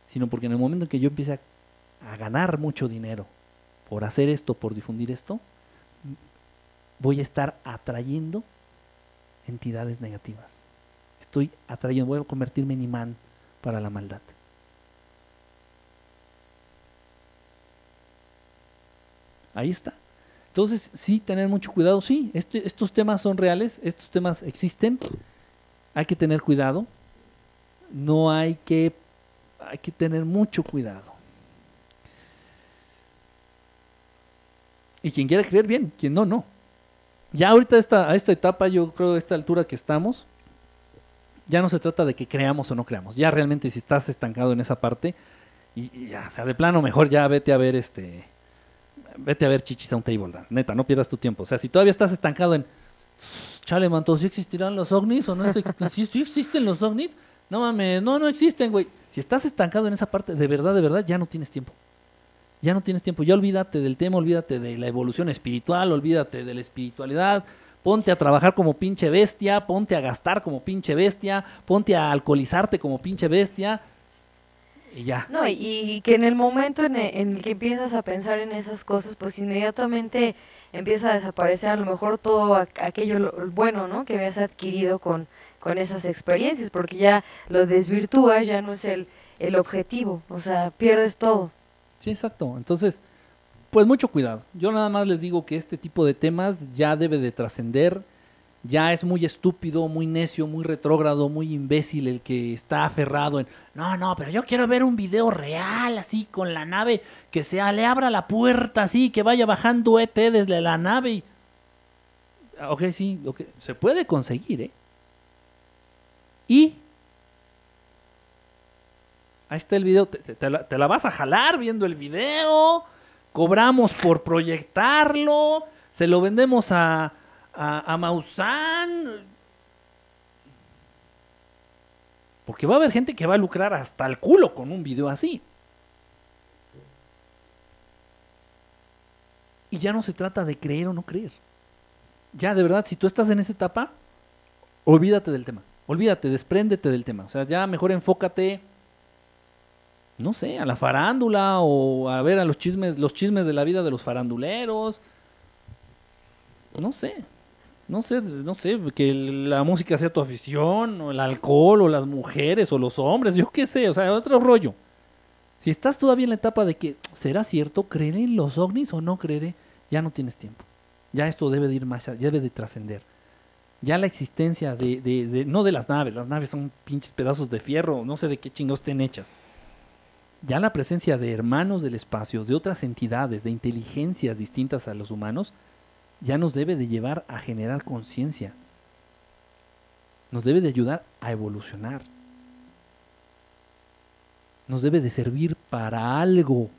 Sino porque en el momento en que yo empiece a, a ganar mucho dinero por hacer esto, por difundir esto, voy a estar atrayendo entidades negativas estoy atrayendo, voy a convertirme en imán para la maldad. Ahí está. Entonces, sí, tener mucho cuidado. Sí, este, estos temas son reales, estos temas existen. Hay que tener cuidado. No hay que, hay que tener mucho cuidado. Y quien quiera creer bien, quien no, no. Ya ahorita esta, a esta etapa, yo creo a esta altura que estamos, ya no se trata de que creamos o no creamos. Ya realmente si estás estancado en esa parte, y, ya, o sea, de plano mejor ya vete a ver este. Vete a ver chichis a un table. Neta, no pierdas tu tiempo. O sea, si todavía estás estancado en. Chale, manto, ¿sí existirán los ovnis o no? ¿Sí, ¿Sí existen los ovnis? No mames, no, no existen, güey. Si estás estancado en esa parte, de verdad, de verdad, ya no tienes tiempo. Ya no tienes tiempo. Ya olvídate del tema, olvídate de la evolución espiritual, olvídate de la espiritualidad, ponte a trabajar como pinche bestia, ponte a gastar como pinche bestia, ponte a alcoholizarte como pinche bestia. Y ya. No, y, que en el momento en el, que empiezas a pensar en esas cosas, pues inmediatamente empieza a desaparecer a lo mejor todo aquello bueno, ¿no? Que habías adquirido con, con esas experiencias, porque ya lo desvirtúas, ya no es el, el objetivo, o sea, pierdes todo. Sí, exacto. Entonces, pues mucho cuidado. Yo nada más les digo que este tipo de temas ya debe de trascender. Ya es muy estúpido, muy necio, muy retrógrado, muy imbécil el que está aferrado en, no, no, pero yo quiero ver un video real, así, con la nave, que se le abra la puerta, así, que vaya bajando ET desde la nave. Y... Ok, sí, okay. se puede conseguir, ¿eh? Y ahí está el video, te, te la vas a jalar viendo el video cobramos por proyectarlo, se lo vendemos a, a, Maussan. Porque va a haber gente que va a lucrar hasta el culo con un video así. Y ya no se trata de creer o no creer. Ya, de verdad, si tú estás en esa etapa, olvídate del tema. Olvídate, despréndete del tema. O sea, ya mejor enfócate no sé, a la farándula o a ver a los chismes, los chismes de la vida de los faranduleros. No sé. No sé, no sé, que la música sea tu afición, o el alcohol, o las mujeres, o los hombres, yo qué sé, o sea, otro rollo. Si estás todavía en la etapa de que, ¿será cierto? ¿Creeré en los ovnis o no creeré? Ya no tienes tiempo. Ya esto debe de ir más allá, debe de trascender. Ya la existencia de, de, no de las naves, las naves son pinches pedazos de fierro, no sé de qué chingados estén hechas ya la presencia de hermanos del espacio, de otras entidades, de inteligencias distintas a los humanos, ya nos debe de llevar a generar conciencia. Nos debe de ayudar a evolucionar. Nos debe de servir para algo,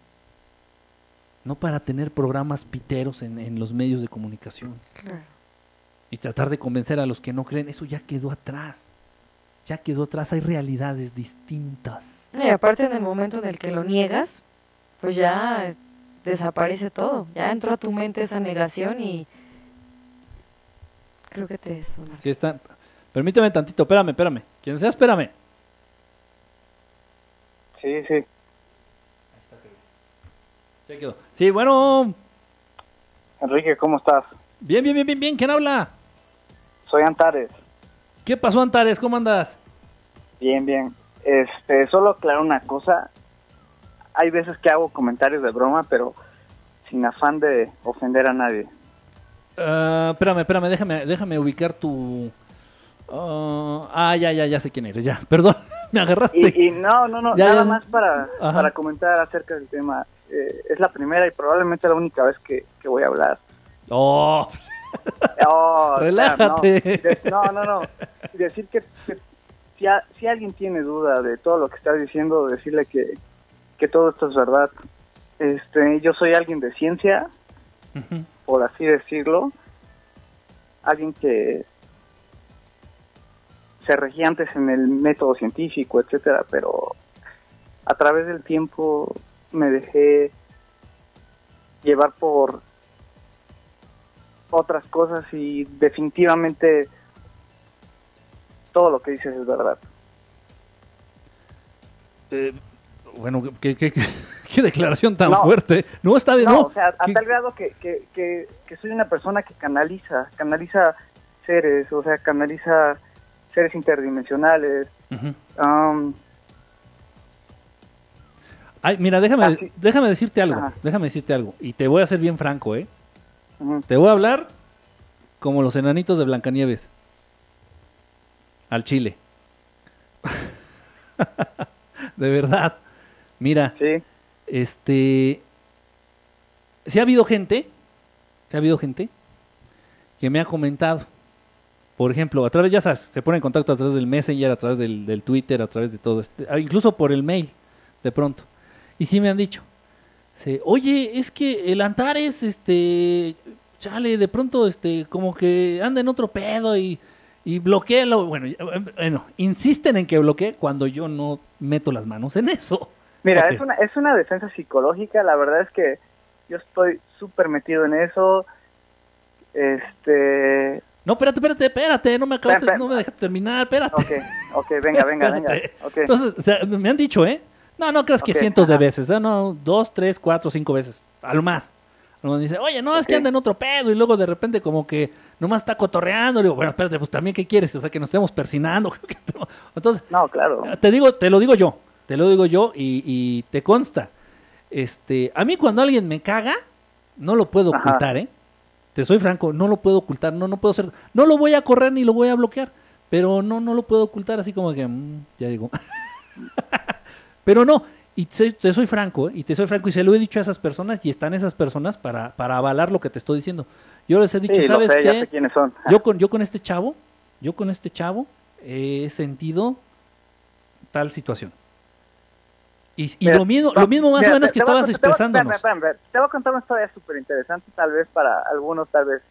no para tener programas piteros en, en los medios de comunicación. Y tratar de convencer a los que no creen, eso ya quedó atrás. Ya quedó atrás, hay realidades distintas. Y aparte en el momento en el que lo niegas, pues ya desaparece todo. Ya entró a tu mente esa negación y creo que te sonaste. Sí está. Permíteme tantito, espérame, espérame. Quien sea, espérame. Sí, sí. Ya quedó. Sí, bueno. Enrique, ¿cómo estás? Bien, bien, bien, bien, bien. ¿Quién habla? Soy Antares. ¿Qué pasó, Antares? ¿Cómo andas? Bien, bien. Este, solo aclarar una cosa. Hay veces que hago comentarios de broma, pero sin afán de ofender a nadie. Ah, espérame, espérame, déjame, déjame ubicar tu. ah, ah, ya, ya, ya sé quién eres, ya. Perdón, me agarraste. Y, y no, no, no, Ya, nada ya. más para, para comentar acerca del tema. Eh, es la primera y probablemente la única vez que, que voy a hablar. Oh, Oh, Relájate. No, de- no, no, no. Decir que, que si, a- si alguien tiene duda de todo lo que estás diciendo, decirle que, que todo esto es verdad. Este, yo soy alguien de ciencia, por así decirlo. Alguien que se regía antes en el método científico, etcétera, pero a través del tiempo me dejé llevar por otras cosas y definitivamente todo lo que dices es verdad. Eh, bueno, ¿qué, qué, qué- qué declaración tan No. fuerte. No, está bien, No, no. o sea, a ¿Qué- tal grado que, que, que, que soy una persona que canaliza, canaliza seres, o sea, canaliza seres interdimensionales. Um, Ay, mira, déjame, Así- déjame decirte algo. Ajá. Déjame decirte algo. Y te voy a ser bien franco, ¿eh? Te voy a hablar como los enanitos de Blancanieves. Al chile. de verdad. Mira, Sí, este. Si ha habido gente. Si ha habido gente. Que me ha comentado. Por ejemplo, a través, ya sabes, se pone en contacto a través del Messenger, a través del, del Twitter, a través de todo esto. ah, Incluso por el mail, de pronto. Y sí me han dicho. sí, Oye, es que el Antares, este. Chale, de pronto, este, como que anda en otro pedo y. Y bloquealo. Bueno, eh, bueno, insisten en que bloquee cuando yo no meto las manos en eso. mira, es, una, es una defensa psicológica, la verdad es que yo estoy súper metido en eso. Este, No, espérate, espérate, espérate, no me acabas de- Espera, no me dejas terminar, espérate. ok, ok, venga, venga, venga. Entonces, o sea, me han dicho, ¿eh? No, no creas que cientos de veces, ¿eh? No, dos, tres, cuatro, cinco veces, a lo más. A lo más dice, oye, no, es que anda en otro pedo y luego de repente como que nomás está cotorreando. Le digo, bueno, espérate, pues también, ¿qué quieres? O sea, que nos estemos persinando. Entonces, No, claro. te digo, te lo digo yo, te lo digo yo y, y te consta. Este, a mí cuando alguien me caga, no lo puedo Ajá. ocultar, ¿eh? Te soy franco, no lo puedo ocultar, no, no puedo hacer, no lo voy a correr ni lo voy a bloquear, pero no, no lo puedo ocultar así como que, mm, ya llegó. pero no, y te, te soy franco, ¿eh? y te soy franco, y se lo he dicho a esas personas, y están esas personas para, para avalar lo que te estoy diciendo. Yo les he dicho, sí, ¿sabes sé, qué? quiénes son. Yo con, yo con este chavo, yo con este chavo he sentido tal situación. Y, y Mira, lo mismo, va- lo mismo más mira, o menos que estabas contar- te. Te voy a contar una historia súper interesante, tal vez para algunos, tal vez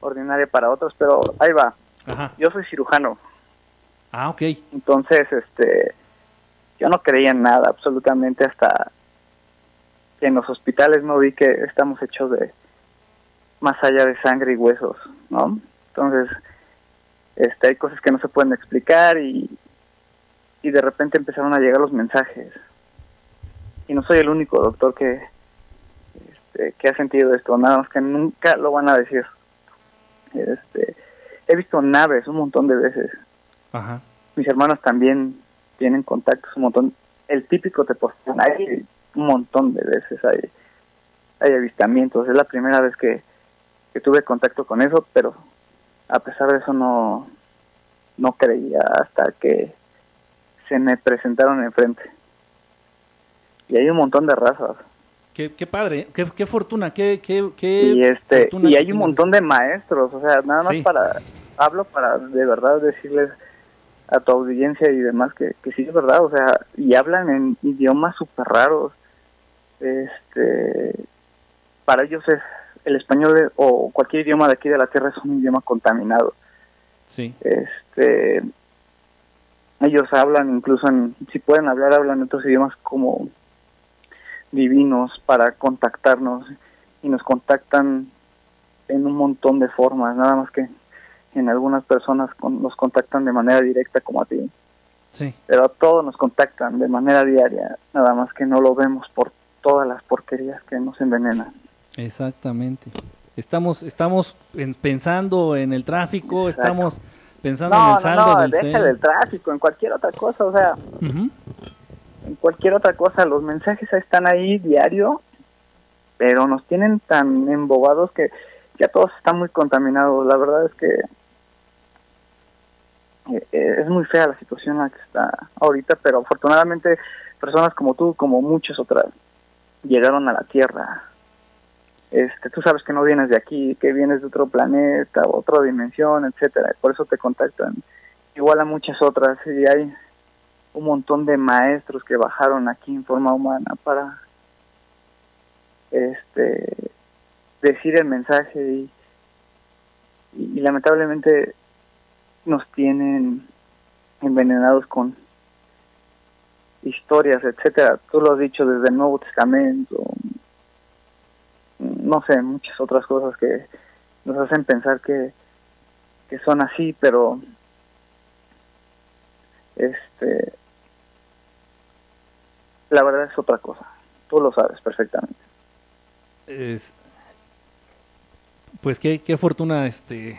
ordinaria para otros, pero ahí va. Ajá. Yo soy cirujano, Ah, ok. entonces, este, yo no creía en nada absolutamente hasta que en los hospitales no vi que estamos hechos de más allá de sangre y huesos, ¿no? Entonces, este, hay cosas que no se pueden explicar y, y de repente empezaron a llegar los mensajes. Y no soy el único doctor que, este, que ha sentido esto, nada más que nunca lo van a decir. Este, he visto naves un montón de veces. Ajá. Mis hermanos también tienen contactos un montón. El típico te postean ahí un montón de veces hay, hay avistamientos. Es la primera vez que, que tuve contacto con eso, pero a pesar de eso no, no creía hasta que se me presentaron enfrente. y hay un montón de razas. Qué, qué padre, qué, qué fortuna, qué, qué, qué y este y hay un montón de maestros, o sea, nada más Sí. para hablo para de verdad decirles a tu audiencia y demás que, que sí es verdad, o sea, y hablan en idiomas súper raros. Este, para ellos es el español es- o cualquier idioma de aquí de la tierra es un idioma contaminado. Sí, Este, ellos hablan incluso en, si pueden hablar, hablan otros idiomas como divinos para contactarnos y nos contactan en un montón de formas, nada más que en algunas personas con- nos contactan de manera directa como a ti, sí, pero a todos nos contactan de manera diaria, nada más que no lo vemos por todas las porquerías que nos envenenan. exactamente. Estamos, estamos en- pensando en el tráfico, Exacto. estamos pensando en No, el no, saldo no, del deja del tráfico, en cualquier otra cosa, o sea, en cualquier otra cosa. Los mensajes están ahí diario, pero nos tienen tan embobados que ya todos están muy contaminados. La verdad es que es muy fea la situación en la que está ahorita, pero afortunadamente personas como tú, como muchas otras, llegaron a la Tierra. Este, tú sabes que no vienes de aquí, que vienes de otro planeta, otra dimensión, etcétera. Por eso te contactan. Igual a muchas otras y hay un montón de maestros que bajaron aquí en forma humana para este decir el mensaje y lamentablemente nos tienen envenenados con historias, etcétera. Tú lo has dicho desde el Nuevo Testamento, no sé, muchas otras cosas que nos hacen pensar que, que son así, pero este la verdad es otra cosa. Tú lo sabes perfectamente. Es- pues qué, qué fortuna, este,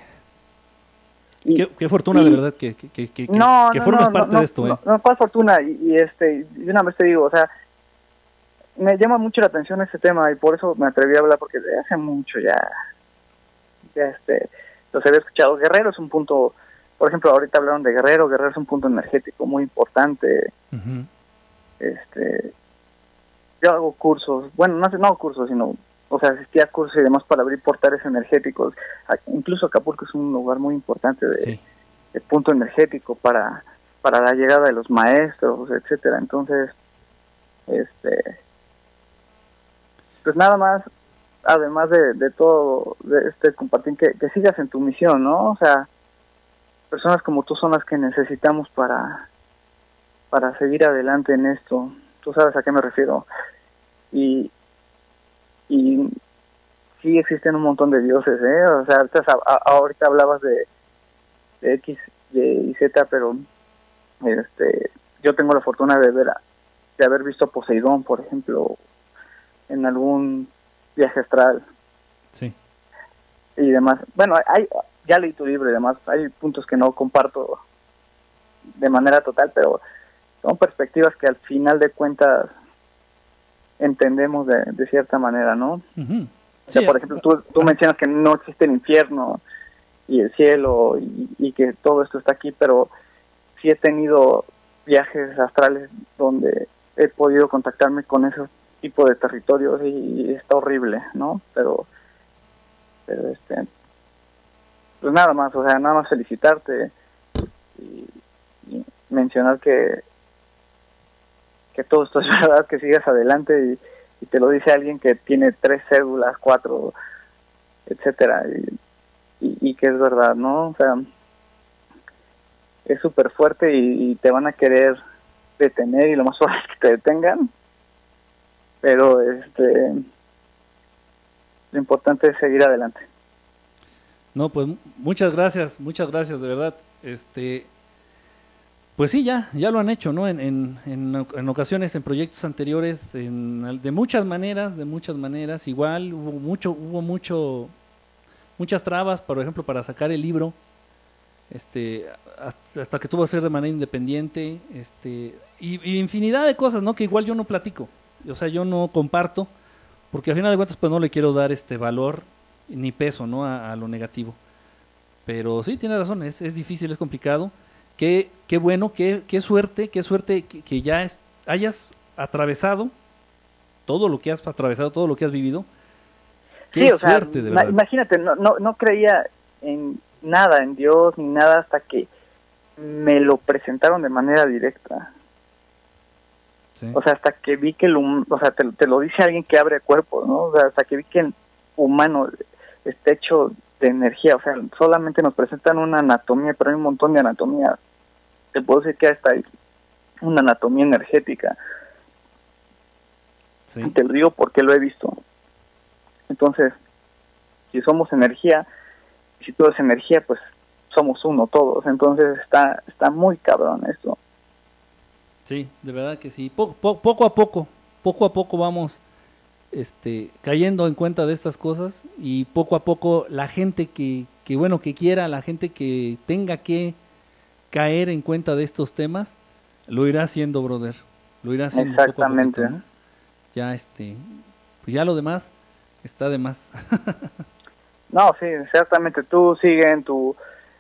qué, qué fortuna y- de verdad que, que, que, que- no, que no, formes no, parte de esto, no, ¿eh? No, cuál fortuna. Y, y, este, y una vez te digo, o sea, me llama mucho la atención este tema y por eso me atreví a hablar porque de hace mucho ya, ya este, los había escuchado. Guerrero es un punto, por ejemplo, ahorita hablaron de Guerrero, Guerrero es un punto energético muy importante. Este, yo hago cursos, bueno, no, no hago cursos, sino, o sea, asistí a cursos y demás para abrir portales energéticos. Incluso Acapulco es un lugar muy importante de, Sí, punto energético para para la llegada de los maestros, etcétera. Entonces, este pues nada más además de, de todo de este compartir que, que sigas en tu misión, ¿no? O sea, personas como tú son las que necesitamos para para seguir adelante en esto. Tú sabes a qué me refiero. Y y sí existen un montón de dioses, ¿eh? O sea, ahorita, hablabas de, de X de, y Z, pero este yo tengo la fortuna de ver a- de haber visto a Poseidón, por ejemplo, en algún viaje astral sí, y demás. Bueno, hay ya leí tu libro y demás, hay puntos que no comparto de manera total, pero son perspectivas que al final de cuentas entendemos de, de cierta manera, ¿no? O sea, Sí, por ejemplo, tú, tú ah, mencionas que no existe el infierno y el cielo y, y que todo esto está aquí, pero sí he tenido viajes astrales donde he podido contactarme con ese tipo de territorios y, está horrible, ¿no? Pero, pero este, pues nada más, o sea, nada más felicitarte y, y mencionar que que todo esto es verdad, que sigas adelante y, te lo dice alguien que tiene tres cédulas, cuatro, etcétera, y, que es verdad, ¿no? O sea, es súper fuerte y, te van a querer detener y lo más probable es que te detengan, pero este lo importante es seguir adelante. No, pues mu- muchas gracias, muchas gracias, de verdad. Este, pues sí, ya, ya lo han hecho, ¿no? En, en, en, ocasiones, en proyectos anteriores, de muchas maneras, de muchas maneras. Igual hubo mucho, hubo mucho, muchas trabas, por ejemplo, para sacar el libro. Este, hasta, hasta que tuvo que ser de manera independiente, este, y, y infinidad de cosas, ¿no? Que igual yo no platico, o sea, yo no comparto, porque al final de cuentas, pues no le quiero dar este valor ni peso, ¿no? A, a lo negativo. Pero sí, tiene razón, es, es difícil, es complicado. Qué, qué bueno, qué, qué suerte, qué suerte que, que ya es- hayas atravesado todo lo que has atravesado, todo lo que has vivido. Qué suerte, de verdad. Imagínate, no, no, no creía en nada, en Dios, ni nada, hasta que me lo presentaron de manera directa. O sea, hasta que vi que el o sea, te, lo dice alguien que abre cuerpo, ¿no? O sea, hasta que vi que el humano está hecho de energía, o sea, solamente nos presentan una anatomía, pero hay un montón de anatomía. Te puedo decir que hasta hay una anatomía energética. Te lo digo porque lo he visto. Entonces, si somos energía, si todo es energía, pues somos uno todos. Entonces está, está muy cabrón esto. Sí, de verdad que sí. Poco, a poco, poco a poco vamos este, cayendo en cuenta de estas cosas y poco a poco la gente que, que, bueno, que quiera, la gente que tenga que caer en cuenta de estos temas, lo irá haciendo, brother. Lo irá haciendo. Exactamente. Poco Ya, este, pues ya lo demás está de más. no, sí, exactamente. Tú sigue en tu,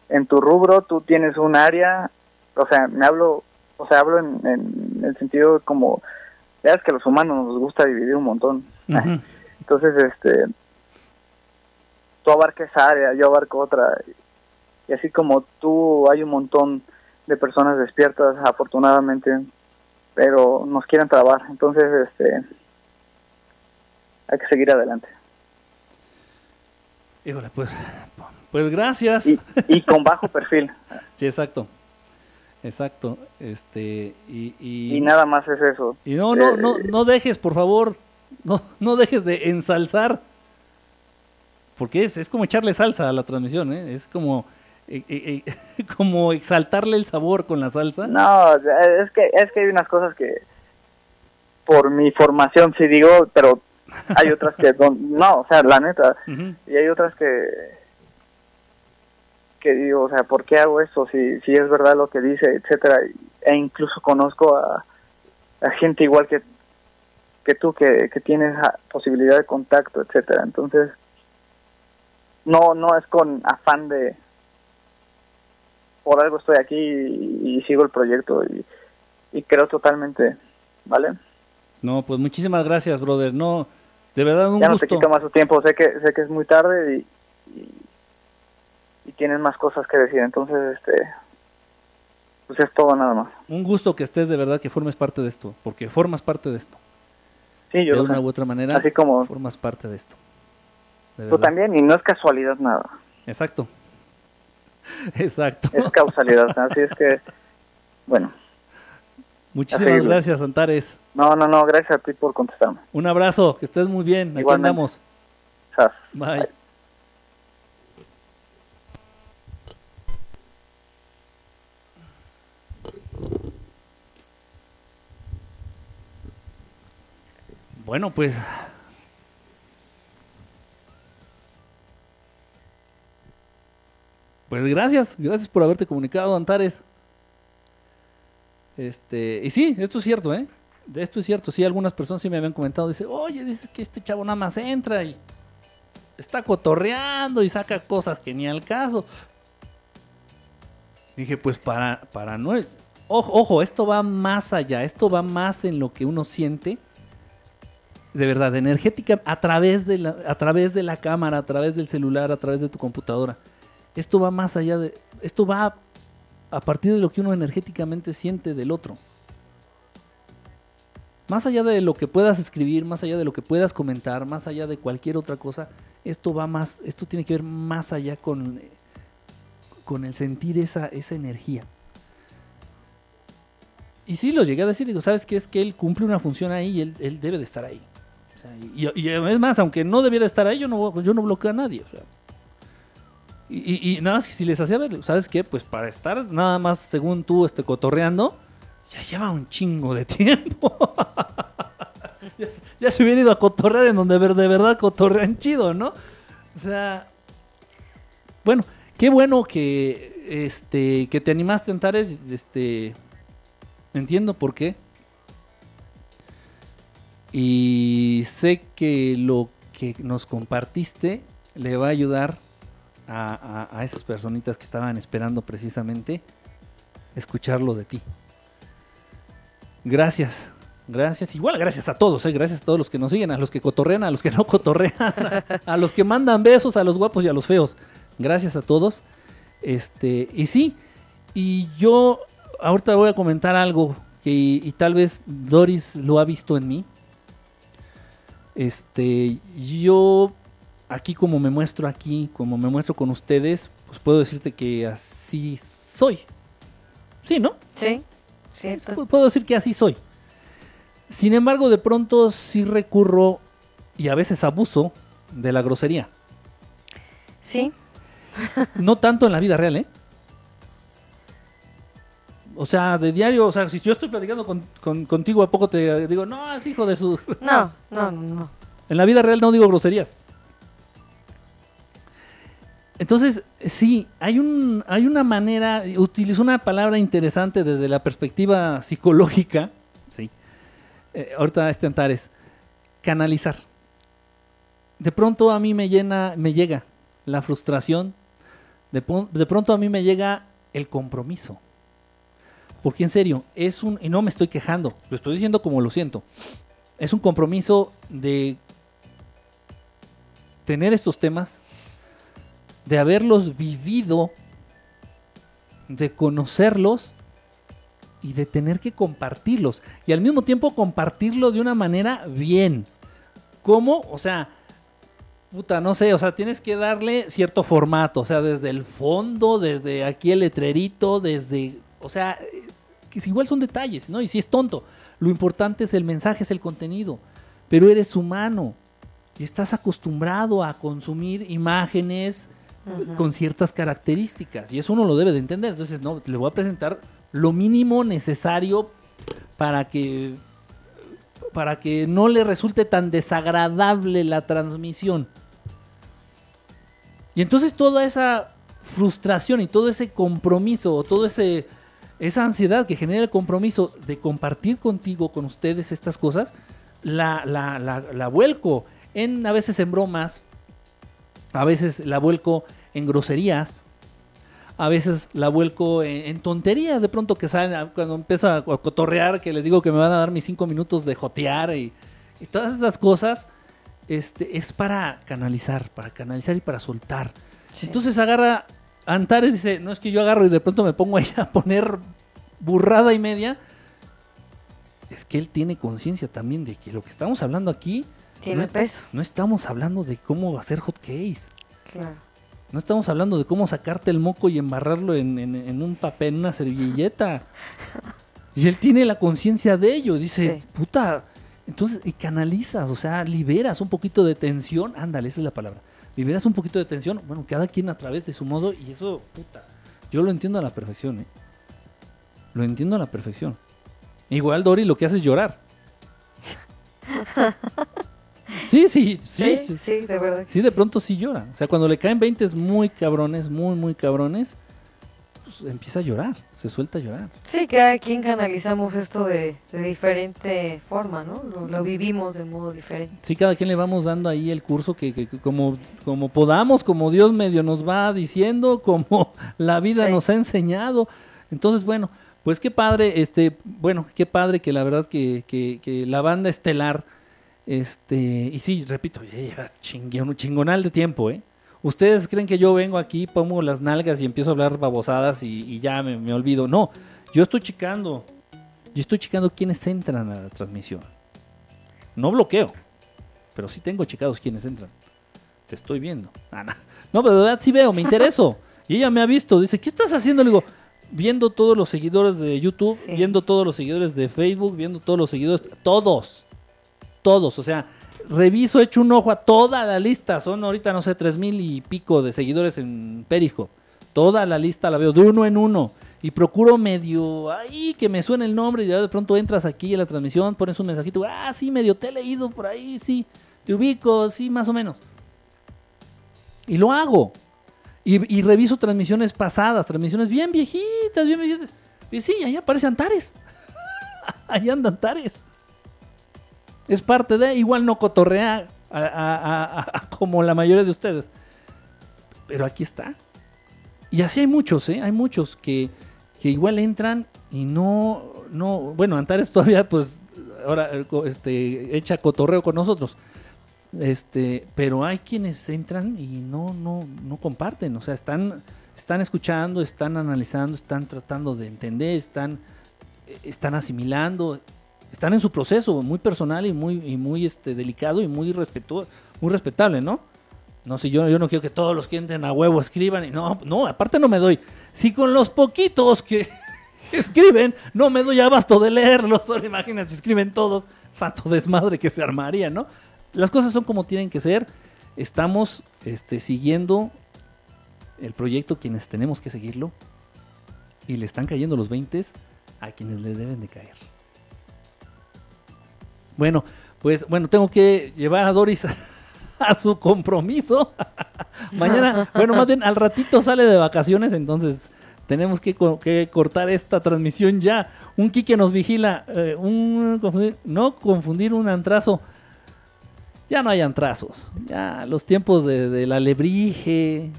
en tu rubro, tú tienes un área, o sea, me hablo o sea, hablo en, el sentido como, veas que a los humanos nos gusta dividir un montón. Entonces, este, tú abarcas esa área, yo abarco otra. Y así como tú, hay un montón de personas despiertas, afortunadamente, pero nos quieren trabar. Entonces, este, hay que seguir adelante. Híjole, pues, pues gracias. y con bajo perfil. sí, exacto. Exacto, este y, y, nada más es eso. Y no, no, no, eh, no dejes, por favor, no, no dejes de ensalzar, porque es, es como echarle salsa a la transmisión, ¿eh? es como eh, eh, como exaltarle el sabor con la salsa. No, es que es que hay unas cosas que por mi formación sí digo, pero hay otras que no, o sea, la neta, y hay otras que que digo, o sea, ¿por qué hago eso? Si, si es verdad lo que dice, etcétera. E incluso conozco a, gente igual que, que tú, que, que tienes posibilidad de contacto, etcétera. Entonces, no, no es con afán de, por algo estoy aquí y, sigo el proyecto y, y, creo totalmente, ¿vale? No, pues muchísimas gracias, brother. No, de verdad un ya no te quito más tu tiempo. Sé que sé que es muy tarde y, y tienen más cosas que decir. Entonces, este, pues es todo nada más. Un gusto que estés de verdad, que formes parte de esto, porque formas parte de esto. Sí, yo de una u otra manera, Así como formas parte de esto. tú también, y no es casualidad nada. Exacto. Exacto. Es causalidad, así es que, bueno. Muchísimas gracias, Antares. No, no, no, gracias a ti por contestarme. Un abrazo, que estés muy bien. Aquí andamos. Bye. Bueno, pues... Pues gracias, gracias por haberte comunicado, Antares. Este, y sí, esto es cierto, ¿eh? Esto es cierto, sí, algunas personas sí me habían comentado, dice, oye, dices que este chavo nada más entra y está cotorreando y saca cosas que ni al caso. Dije, pues para, para no... Ojo, ojo, esto va más allá, esto va más en lo que uno siente de verdad, energética a través, de la, a través de la cámara, a través del celular, a través de tu computadora. Esto va más allá de... Esto va a partir de lo que uno energéticamente siente del otro. Más allá de lo que puedas escribir, más allá de lo que puedas comentar, más allá de cualquier otra cosa, esto va más, esto tiene que ver más allá con, con el sentir esa, esa energía. Y sí, lo llegué a decir, digo, ¿sabes qué? Es que él cumple una función ahí y él, él debe de estar ahí y, es más, aunque no debiera estar ahí, yo no, yo no bloqueo a nadie. y, nada más si les hacía ver, ¿sabes qué? Pues para estar nada más, según tú, este, cotorreando, ya lleva un chingo de tiempo. ya, se hubiera ido a cotorrear en donde de verdad cotorrean chido, ¿no? O sea, bueno, qué bueno que, este, que te animaste a entrar, este, entiendo por qué. Y sé que lo que nos compartiste le va a ayudar a, esas personitas que estaban esperando precisamente escucharlo de ti. Gracias, Gracias, igual gracias a todos, ¿eh? gracias a todos los que nos siguen, a los que cotorrean, a los que no cotorrean, a, a los que mandan besos, a los guapos y a los feos. Gracias a todos. Este, y sí, y yo ahorita voy a comentar algo que y tal vez Doris lo ha visto en mí. Este, yo aquí como me muestro aquí, como me muestro con ustedes, pues puedo decirte que así soy. Sí, ¿no? Sí, sí. Pu- Puedo decir que así soy. Sin embargo, de pronto sí recurro y a veces abuso de la grosería. Sí, No tanto en la vida real, ¿eh? O sea, de diario, o sea, si yo estoy platicando con- con- contigo, ¿a poco te digo, no, es hijo de su... no, no, no, no. En la vida real no digo groserías. Entonces, sí, hay, un, hay una manera, utilizo una palabra interesante desde la perspectiva psicológica, sí. Eh, ahorita este Antares, canalizar. De pronto a mí me llena, me llega la frustración, de pronto a mí me llega el compromiso. Porque en serio, es un, y no me estoy quejando, lo estoy diciendo como lo siento, es un compromiso de tener estos temas, de haberlos vivido, de conocerlos y de tener que compartirlos. Y al mismo tiempo compartirlo de una manera bien. ¿Cómo? O sea, puta, no sé, o sea, tienes que darle cierto formato, o sea, desde el fondo, desde aquí el letrerito, desde, o sea, que igual son detalles, ¿no? Y si es tonto, lo importante es el mensaje, es el contenido, pero eres humano y estás acostumbrado a consumir imágenes con ciertas características y eso uno lo debe de entender. Entonces, no, le voy a presentar lo mínimo necesario para que para que no le resulte tan desagradable la transmisión. Y entonces toda esa frustración y todo ese compromiso o todo ese esa ansiedad que genera el compromiso de compartir contigo, con ustedes estas cosas, la, la, la, la vuelco en a veces en bromas, a veces la vuelco en groserías, a veces la vuelco en, en tonterías de pronto que salen cuando empiezo a, cotorrear, que les digo que me van a dar mis cinco minutos de jotear y, y todas esas cosas, este, es para canalizar, para canalizar y para soltar. Sí. Entonces agarra Antares dice, no es que yo agarro y de pronto me pongo ahí a poner burrada y media. Es que él tiene conciencia también de que lo que estamos hablando aquí Tiene no, peso, no estamos hablando de cómo hacer hot cakes. claro. No estamos hablando de cómo sacarte el moco y embarrarlo en, en- en un papel, en una servilleta. Y él tiene la conciencia de ello. Dice, Sí. puta. Entonces, y canalizas, o sea, liberas un poquito de tensión. Ándale, esa es la palabra. Liberas un poquito de tensión. Bueno, cada quien a través de su modo. Y eso, puta. Yo lo entiendo a la perfección, ¿eh? Lo entiendo a la perfección. Igual, Dori, lo que hace es llorar. Sí, sí, sí. Sí, sí. sí, de verdad. Sí, de pronto sí llora. O sea, cuando le caen 20 muy cabrones, muy, muy cabrones, pues empieza a llorar, se suelta a llorar. Sí, cada quien canalizamos esto de, de diferente forma, ¿no? Lo, lo vivimos de modo diferente. Sí, cada quien le vamos dando ahí el curso que, que- que como, como podamos, como Dios medio nos va diciendo, como la vida Sí. nos ha enseñado. Entonces, bueno, pues qué padre, este, bueno, qué padre que la verdad que, que- que la banda estelar, este, y sí, repito, ya lleva chingonal de tiempo, ¿eh? Ustedes creen que yo vengo aquí, pongo las nalgas y empiezo a hablar babosadas y, y ya me, me olvido. No, yo estoy checando. Yo estoy checando quiénes entran a la transmisión. No bloqueo, pero sí tengo checados quiénes entran. Te estoy viendo. Ah, no. no, pero de verdad sí veo, me intereso. Y ella me ha visto. Dice, ¿qué estás haciendo? Le digo, viendo todos los seguidores de YouTube, Sí. viendo todos los seguidores de Facebook, viendo todos los seguidores, todos, todos. O sea, reviso, echo un ojo a toda la lista. Son ahorita, no sé, tres mil y pico de seguidores en Periscope. Toda la lista la veo de uno en uno. Y procuro medio, ahí que me suene el nombre y de pronto entras aquí en la transmisión, pones un mensajito, ah, sí, medio te he leído por ahí, sí, te ubico, sí, más o menos. Y lo hago. Y, y reviso transmisiones pasadas, transmisiones bien viejitas, bien viejitas. Y sí, ahí aparece Antares. ahí anda Antares. Es parte de, igual no cotorrea como la mayoría de ustedes. Pero aquí está. Y así hay muchos, ¿eh? Hay muchos que, que igual entran y no, no, bueno, Antares todavía pues ahora eh, este, echa cotorreo con nosotros. Este, pero hay quienes entran y no, no, no comparten, o sea, están, están escuchando, están analizando, están tratando de entender, están, eh, están asimilando, están en su proceso muy personal y muy, muy este, delicado y muy respetu- muy respetable, ¿no? No sé, yo, yo no quiero que todos los que entren a huevo escriban y no, no, aparte no me doy. Si con los poquitos que escriben no me doy abasto de leerlos, ahora imagínate si escriben todos, santo desmadre que se armaría, ¿no? Las cosas son como tienen que ser. Estamos este, siguiendo el proyecto, quienes tenemos que seguirlo, y le están cayendo los 20 a quienes le deben de caer. Bueno, pues bueno, tengo que llevar a Doris a su compromiso. Mañana, bueno, más bien al ratito sale de vacaciones, entonces tenemos que, co- que cortar esta transmisión ya. Un Quique nos vigila, eh, un confundir- no confundir un antrazo. Ya no hay antrazos. Ya los tiempos de, del alebrije.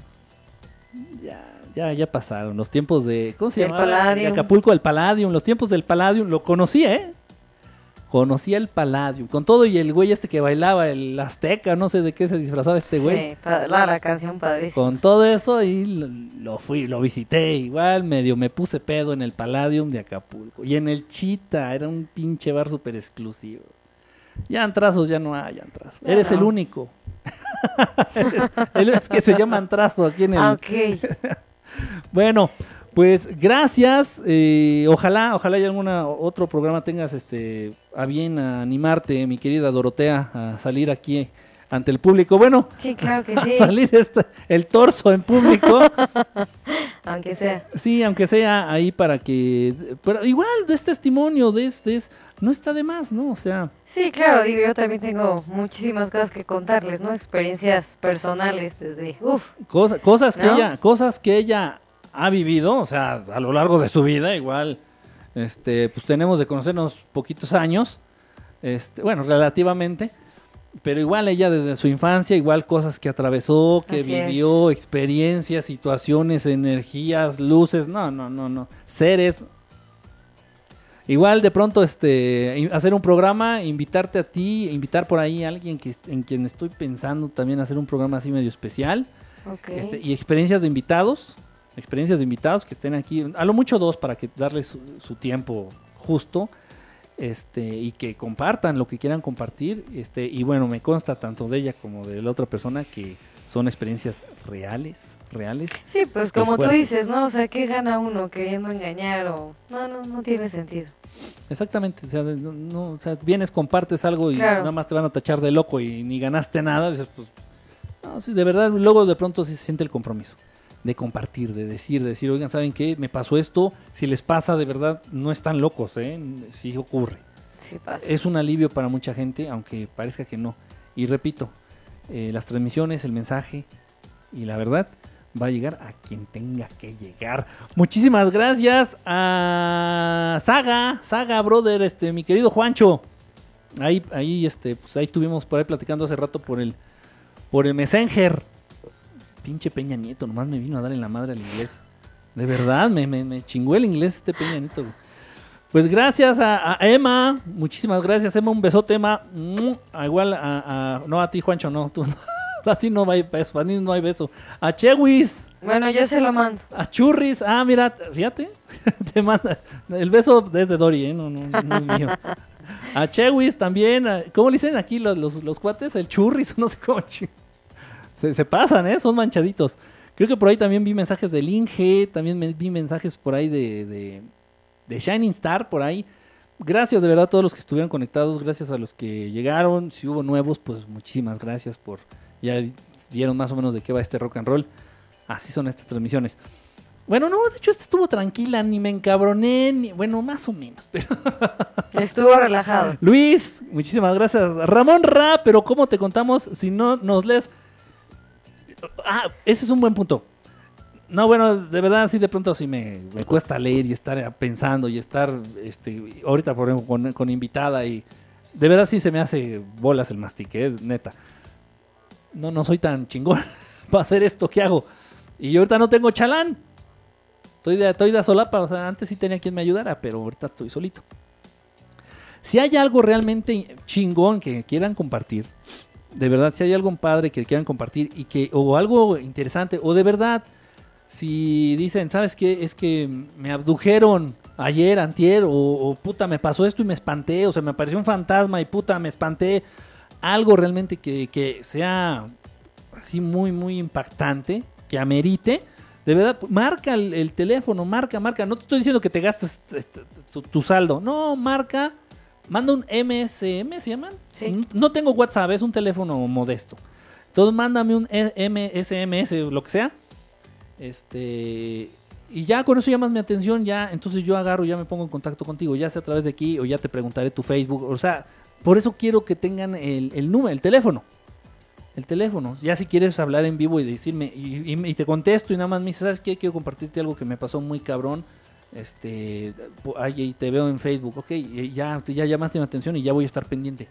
Ya, ya, ya pasaron. Los tiempos de. ¿Cómo se llama? De. Acapulco, el Palladium. Los tiempos del Palladium. Lo conocía, ¿eh? Conocía el Palladium. Con todo y el güey este que bailaba, el Azteca, no sé de qué se disfrazaba este güey. Sí, la, la canción padrísima. Con todo eso y lo, lo fui, lo visité igual, medio me puse pedo en el Palladium de Acapulco. Y en el Chita, era un pinche bar súper exclusivo. Ya antrazos ya no hay antrazos. Eres el único. Eres- él es que se llama antrazo aquí en el... Ah. Bueno, pues gracias. eh, ojalá, ojalá y algún otro programa tengas este a bien a animarte, mi querida Dorotea, a salir aquí ante el público. Bueno, Sí, claro que a sí. salir esta- el torso en público. Aunque sea. Sí, aunque sea ahí para que... Pero igual, de este testimonio, de este... No está de más, ¿no? O sea, Sí, claro, digo, yo también tengo muchísimas cosas que contarles, ¿no? Experiencias personales desde, uff, cosa- cosas que ella cosas que ella ha vivido, o sea, a lo largo de su vida, igual, este, pues tenemos de conocernos poquitos años, este, bueno, relativamente, pero igual ella desde su infancia, igual cosas que atravesó, que Así es. vivió, experiencias, situaciones, energías, luces, no, no, no, no, seres. Igual de pronto este hacer un programa, invitarte a ti, invitar por ahí a alguien que en quien estoy pensando también hacer un programa así medio especial. Este, y experiencias de invitados, experiencias de invitados que estén aquí, a lo mucho dos para que darles su, su tiempo justo, este, y que compartan lo que quieran compartir, este, y bueno, me consta tanto de ella como de la otra persona que son experiencias reales, reales. Sí, pues como tú dices, ¿no? O sea, ¿qué gana uno queriendo engañar o...? No, no, no tiene sentido. Exactamente, o sea, de- no, no, o sea, vienes, compartes algo y Claro. nada más te van a tachar de loco y ni ganaste nada, dices, pues, no, sí, de verdad, luego de pronto sí se siente el compromiso de compartir, de decir, de decir, oigan, ¿saben qué? Me pasó esto, si les pasa, de verdad, no están locos, ¿eh? Sí ocurre. Sí pasa. Es un alivio para mucha gente, aunque parezca que no. Y repito, eh, las transmisiones, el mensaje y la verdad va a llegar a quien tenga que llegar. Muchísimas gracias a Saga, Saga Brother, este, mi querido Juancho. Ahí, ahí, este, pues ahí estuvimos por ahí platicando hace rato por el, por el Messenger. Pinche Peña Nieto, nomás me vino a dar en la madre al inglés. De verdad, me, me, me chingó el inglés este Peña Nieto. güey. Pues gracias a, a Emma, muchísimas gracias Emma, un besote Emma, Mm, a igual a, a- no a ti Juancho, no, tú, a ti no hay beso, a ti no hay beso, a Chewis, Bueno, yo se lo mando. a Churris, ah mira, fíjate, te manda, el beso desde Dori, ¿eh? no, no, no es mío, a Chewis también, ¿cómo le dicen aquí los, los, los cuates? El Churris, no sé cómo, se, se pasan, ¿eh? son manchaditos, creo que por ahí también vi mensajes del Inge, también me- vi mensajes por ahí de, de, de Shining Star por ahí. Gracias de verdad a todos los que estuvieron conectados, gracias a los que llegaron, si hubo nuevos, pues muchísimas gracias por ya vieron más o menos de qué va este rock and roll. Así son estas transmisiones. Bueno, no, de hecho esta estuvo tranquila, ni me encabroné, ni bueno, más o menos. Pero Estuvo relajado. Luis, muchísimas gracias. Ramón Ra, pero ¿cómo te contamos si no nos lees? Ah, ese es un buen punto. No, bueno, de verdad sí de pronto sí me, me cuesta leer y estar pensando y estar este ahorita por ejemplo con, con invitada y de verdad sí se me hace bolas el mastique, eh, neta. No, no soy tan chingón para hacer esto que hago. Y yo ahorita no tengo chalán. Estoy de, estoy de solapa, o sea, antes sí tenía quien me ayudara, pero ahorita estoy solito. Si hay algo realmente chingón que quieran compartir, de verdad, si hay algo padre que quieran compartir y que, o algo interesante, o de verdad, si dicen, ¿sabes qué? Es que me abdujeron ayer, antier, o, puta, me pasó esto y me espanté, o sea, me apareció un fantasma y puta, me espanté. Algo realmente que, que sea así muy, muy impactante, que amerite. De verdad, marca el, el teléfono, marca, marca. No te estoy diciendo que te gastes este, tu saldo. No, marca. Manda un MSM, ¿se llaman? Sí. No- tengo WhatsApp, es un teléfono modesto. Entonces mándame un E- MSMS, lo que sea. Este. Y ya con eso llamas mi atención, ya. Entonces yo agarro, ya me pongo en contacto contigo, ya sea a través de aquí o ya te preguntaré tu Facebook. O sea, por eso quiero que tengan el, el número, el teléfono. El teléfono. Ya si quieres hablar en vivo y decirme, y, y- y te contesto y nada más me dices, ¿sabes qué? Quiero compartirte algo que me pasó muy cabrón. Este, ay, te veo en Facebook, ok, ya, ya llamaste mi atención y ya voy a estar pendiente.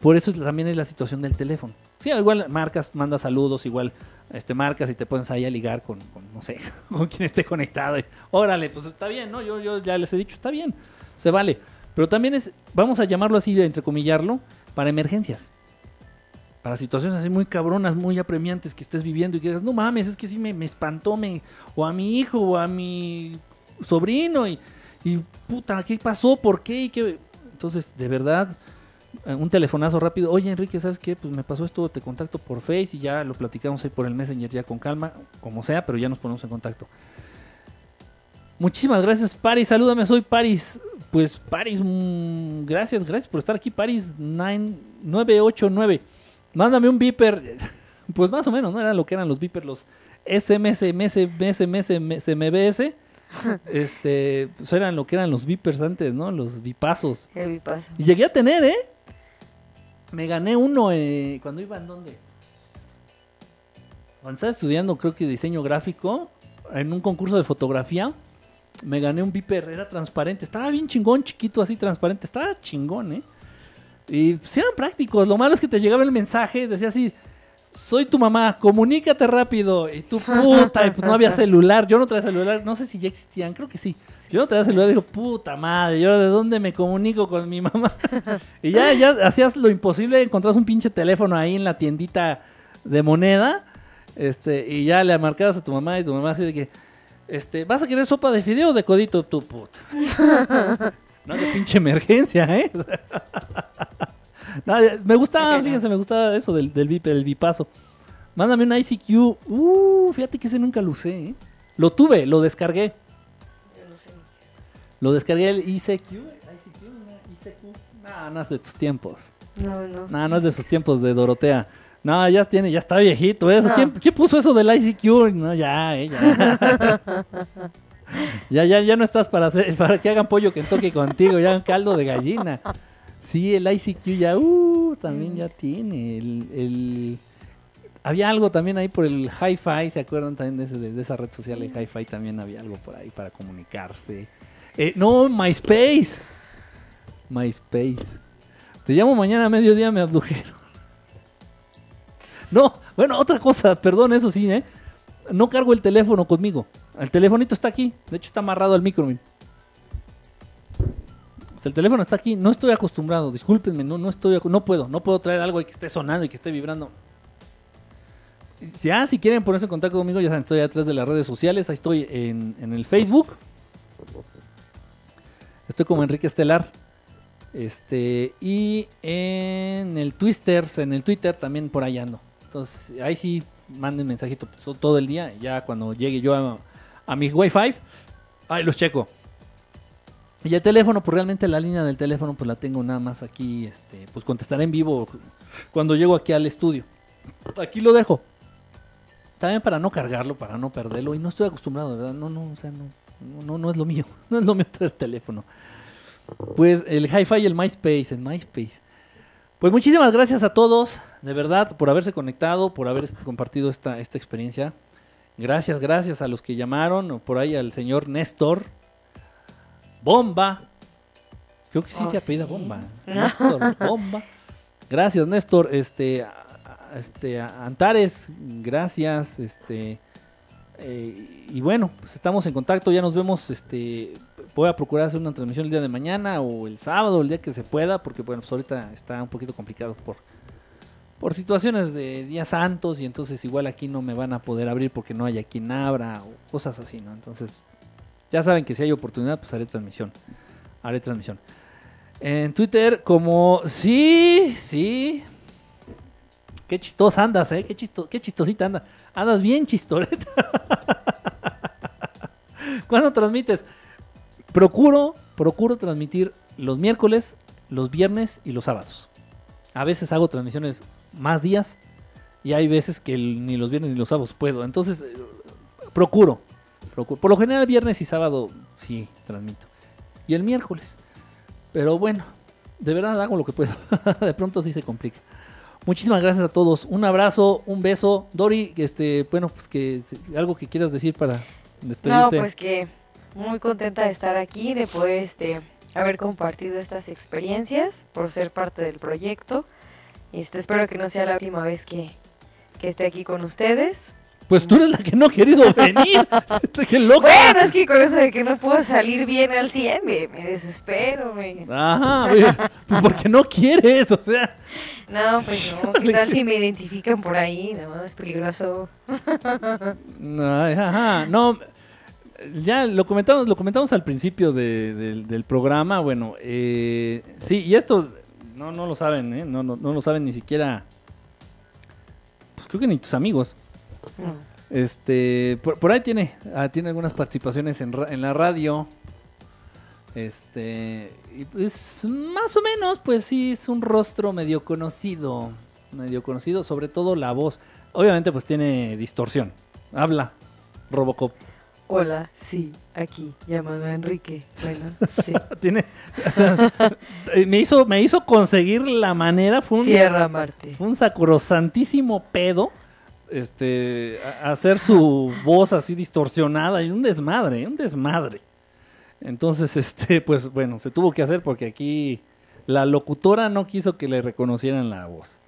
Por eso es- también es la situación del teléfono. Sí, igual marcas, mandas saludos, igual este, marcas y te pones ahí a ligar con, no sé, con quien esté conectado. Órale, pues está bien, ¿no? Yo, yo ya les he dicho, está bien, se vale. Pero también es, vamos a llamarlo así, de entrecomillarlo, para emergencias. Para situaciones así muy cabronas, muy apremiantes que estés viviendo y que digas, no mames, es que sí me, me espantó, me, o a mi hijo, o a mi sobrino, y, y puta, ¿qué pasó? ¿Por qué? ¿Y qué? Entonces, de verdad, eh, un telefonazo rápido. Oye, Enrique, ¿sabes qué? Pues me pasó esto, te contacto por Face y ya lo platicamos ahí por el Messenger ya con calma, como sea, pero ya nos ponemos en contacto. Muchísimas gracias, Paris. Salúdame, soy Paris. Pues Paris, mm, gracias, gracias por estar aquí, Paris 9- 989. Mándame un beeper. Pues más o menos, ¿no? Eran lo que eran los beepers, los SMS, MS, MS, MS, MBS. Este, pues eran lo que eran los beepers antes, ¿no? Los. El bipaso. Y llegué a tener, ¿eh? Me gané uno eh, cuando iba en dónde. Cuando estaba estudiando, creo que diseño gráfico, en un concurso de fotografía, me gané un Viper, era transparente. Estaba bien chingón, chiquito, así transparente. Estaba chingón, ¿eh? Y pues eran prácticos. Lo malo es que te llegaba el mensaje, decía así. Soy tu mamá, comunícate rápido. Y tú, puta, y pues no había celular. Yo no traía celular, no sé si ya existían, creo que sí. Yo no traía celular, digo, puta madre, yo de dónde me comunico con mi mamá. y ya, ya hacías lo imposible, encontrabas un pinche teléfono ahí en la tiendita de moneda. Este, y ya le marcabas a tu mamá y tu mamá así de que, este, ¿vas a querer sopa de fideo o de codito? Tu puta. no, de pinche emergencia, ¿eh? No, me gustaba, fíjense, me gustaba eso del, del, bip- del bipazo. Mándame un ICQ. Uh, fíjate que ese nunca lo usé, ¿eh? Lo tuve, lo descargué. Lo descargué el ICQ. ICQ, no, ICQ. No, no es de tus tiempos. No, no. No, no es de sus tiempos de Dorotea. No, ya tiene, ya está viejito eso. No. ¿Quién, quién puso eso del ICQ? No, ya, eh, ya. ya, ya, ya no estás para hacer, para que hagan pollo Kentucky contigo, ya hagan caldo de gallina. Sí, el ICQ ya, uh, también ya tiene. El, el- había algo también ahí por el Hi-Fi, ¿se acuerdan también de, ese- de esa red social? El Hi-Fi también había algo por ahí para comunicarse. Eh, no, MySpace. MySpace. Te llamo mañana a mediodía, me abdujeron. No, bueno, otra cosa, perdón, eso sí, ¿eh? No cargo el teléfono conmigo. El telefonito está aquí. De hecho, está amarrado al micro. miren. Sea, el teléfono está aquí. No estoy acostumbrado. Discúlpenme, no, no estoy No puedo. No puedo traer algo ahí que esté sonando y que esté vibrando. Si, si quieren ponerse en contacto conmigo, ya saben, estoy atrás de las redes sociales. Ahí estoy en, en el Facebook. Estoy como Enrique Estelar. Este, y en el Twitter, en el Twitter también por ahí ando. Entonces, ahí sí manden mensajito todo el día. Ya cuando llegue yo a, a mi Wi-Fi, ahí los checo. Y el teléfono, pues realmente la línea del teléfono, pues la tengo nada más aquí. Este, pues contestaré en vivo cuando llego aquí al estudio. Aquí lo dejo. También para no cargarlo, para no perderlo. Y no estoy acostumbrado, ¿verdad? No, no, o sea, no, no, no es lo mío. No es lo mío traer teléfono. Pues el Hi-Fi y el MySpace, el MySpace. Pues muchísimas gracias a todos, de verdad, por haberse conectado, por haber compartido esta, esta experiencia. Gracias, gracias a los que llamaron, por ahí al señor Néstor. Bomba. Creo que sí Oh, se apellida sí. Bomba. Néstor, Bomba. Gracias, Néstor. Este, este, Antares, gracias. Este, eh, y bueno, pues estamos en contacto, ya nos vemos. Este, voy a procurar hacer una transmisión el día de mañana o el sábado, el día que se pueda, porque bueno, pues ahorita está un poquito complicado por, por situaciones de días santos y entonces igual aquí no me van a poder abrir porque no haya quien abra o cosas así, ¿no? Entonces, ya saben que si hay oportunidad, pues haré transmisión. Haré transmisión. En Twitter, como sí, sí. Qué chistosa andas, ¿eh? Qué, chisto, qué chistosita andas. Andas bien chistoreta. ¿Cuándo transmites? Procuro, procuro transmitir los miércoles, los viernes y los sábados. A veces hago transmisiones más días y hay veces que ni los viernes ni los sábados puedo. Entonces, eh, procuro, procuro. Por lo general, viernes y sábado sí transmito. Y el miércoles. Pero bueno, de verdad hago lo que puedo. de pronto sí se complica. Muchísimas gracias a todos. Un abrazo, un beso. Dori, este, bueno, pues que algo que quieras decir para despedirte. No, pues que muy contenta de estar aquí, de poder este haber compartido estas experiencias, por ser parte del proyecto. Este, espero que no sea la última vez que, que esté aquí con ustedes. Pues tú eres la que no ha querido venir. ¡Qué loca! Bueno, es que con eso de que no puedo salir bien al 100, me, me desespero. Me... Ajá, oye, pues porque no quieres, o sea. No, pues no, ¿qué tal si me identifican por ahí? No, es peligroso. No, ajá, no. Ya lo comentamos, lo comentamos al principio de- del- del programa. Bueno, eh, sí, y esto no, no lo saben, ¿eh? No, no, no lo saben ni siquiera. Pues creo que ni tus amigos. No. Este, por, por ahí tiene, ah, tiene algunas participaciones en, ra- en la radio. Este, y pues más o menos, pues sí, es un rostro medio conocido, medio conocido, sobre todo la voz. Obviamente, pues tiene distorsión. Habla, Robocop. Hola, sí, aquí, llamado Enrique. Bueno, sí. Tiene, o sea, eh, me hizo, me hizo conseguir la manera, fue un, Tierra, Marte. fue un sacrosantísimo pedo. Este, hacer su voz así distorsionada y un desmadre, un desmadre. Entonces, este, pues bueno, se tuvo que hacer porque aquí la locutora no quiso que le reconocieran la voz.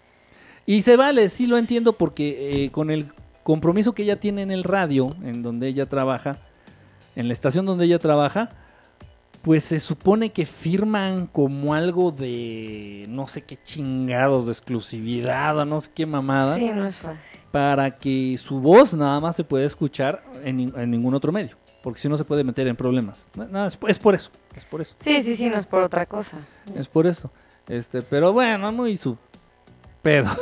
Y se vale, sí lo entiendo porque eh, con el compromiso que ella tiene en el radio, en donde ella trabaja, en la estación donde ella trabaja, pues se supone que firman como algo de no sé qué chingados de exclusividad o no sé qué mamada Sí, no es fácil. para que su voz nada más se pueda escuchar en, en ningún otro medio, porque si no se puede meter en problemas. No, no, es, es por eso, es por eso, Sí, sí, sí, no es por otra cosa. es por eso. Este, pero bueno, muy su pedo.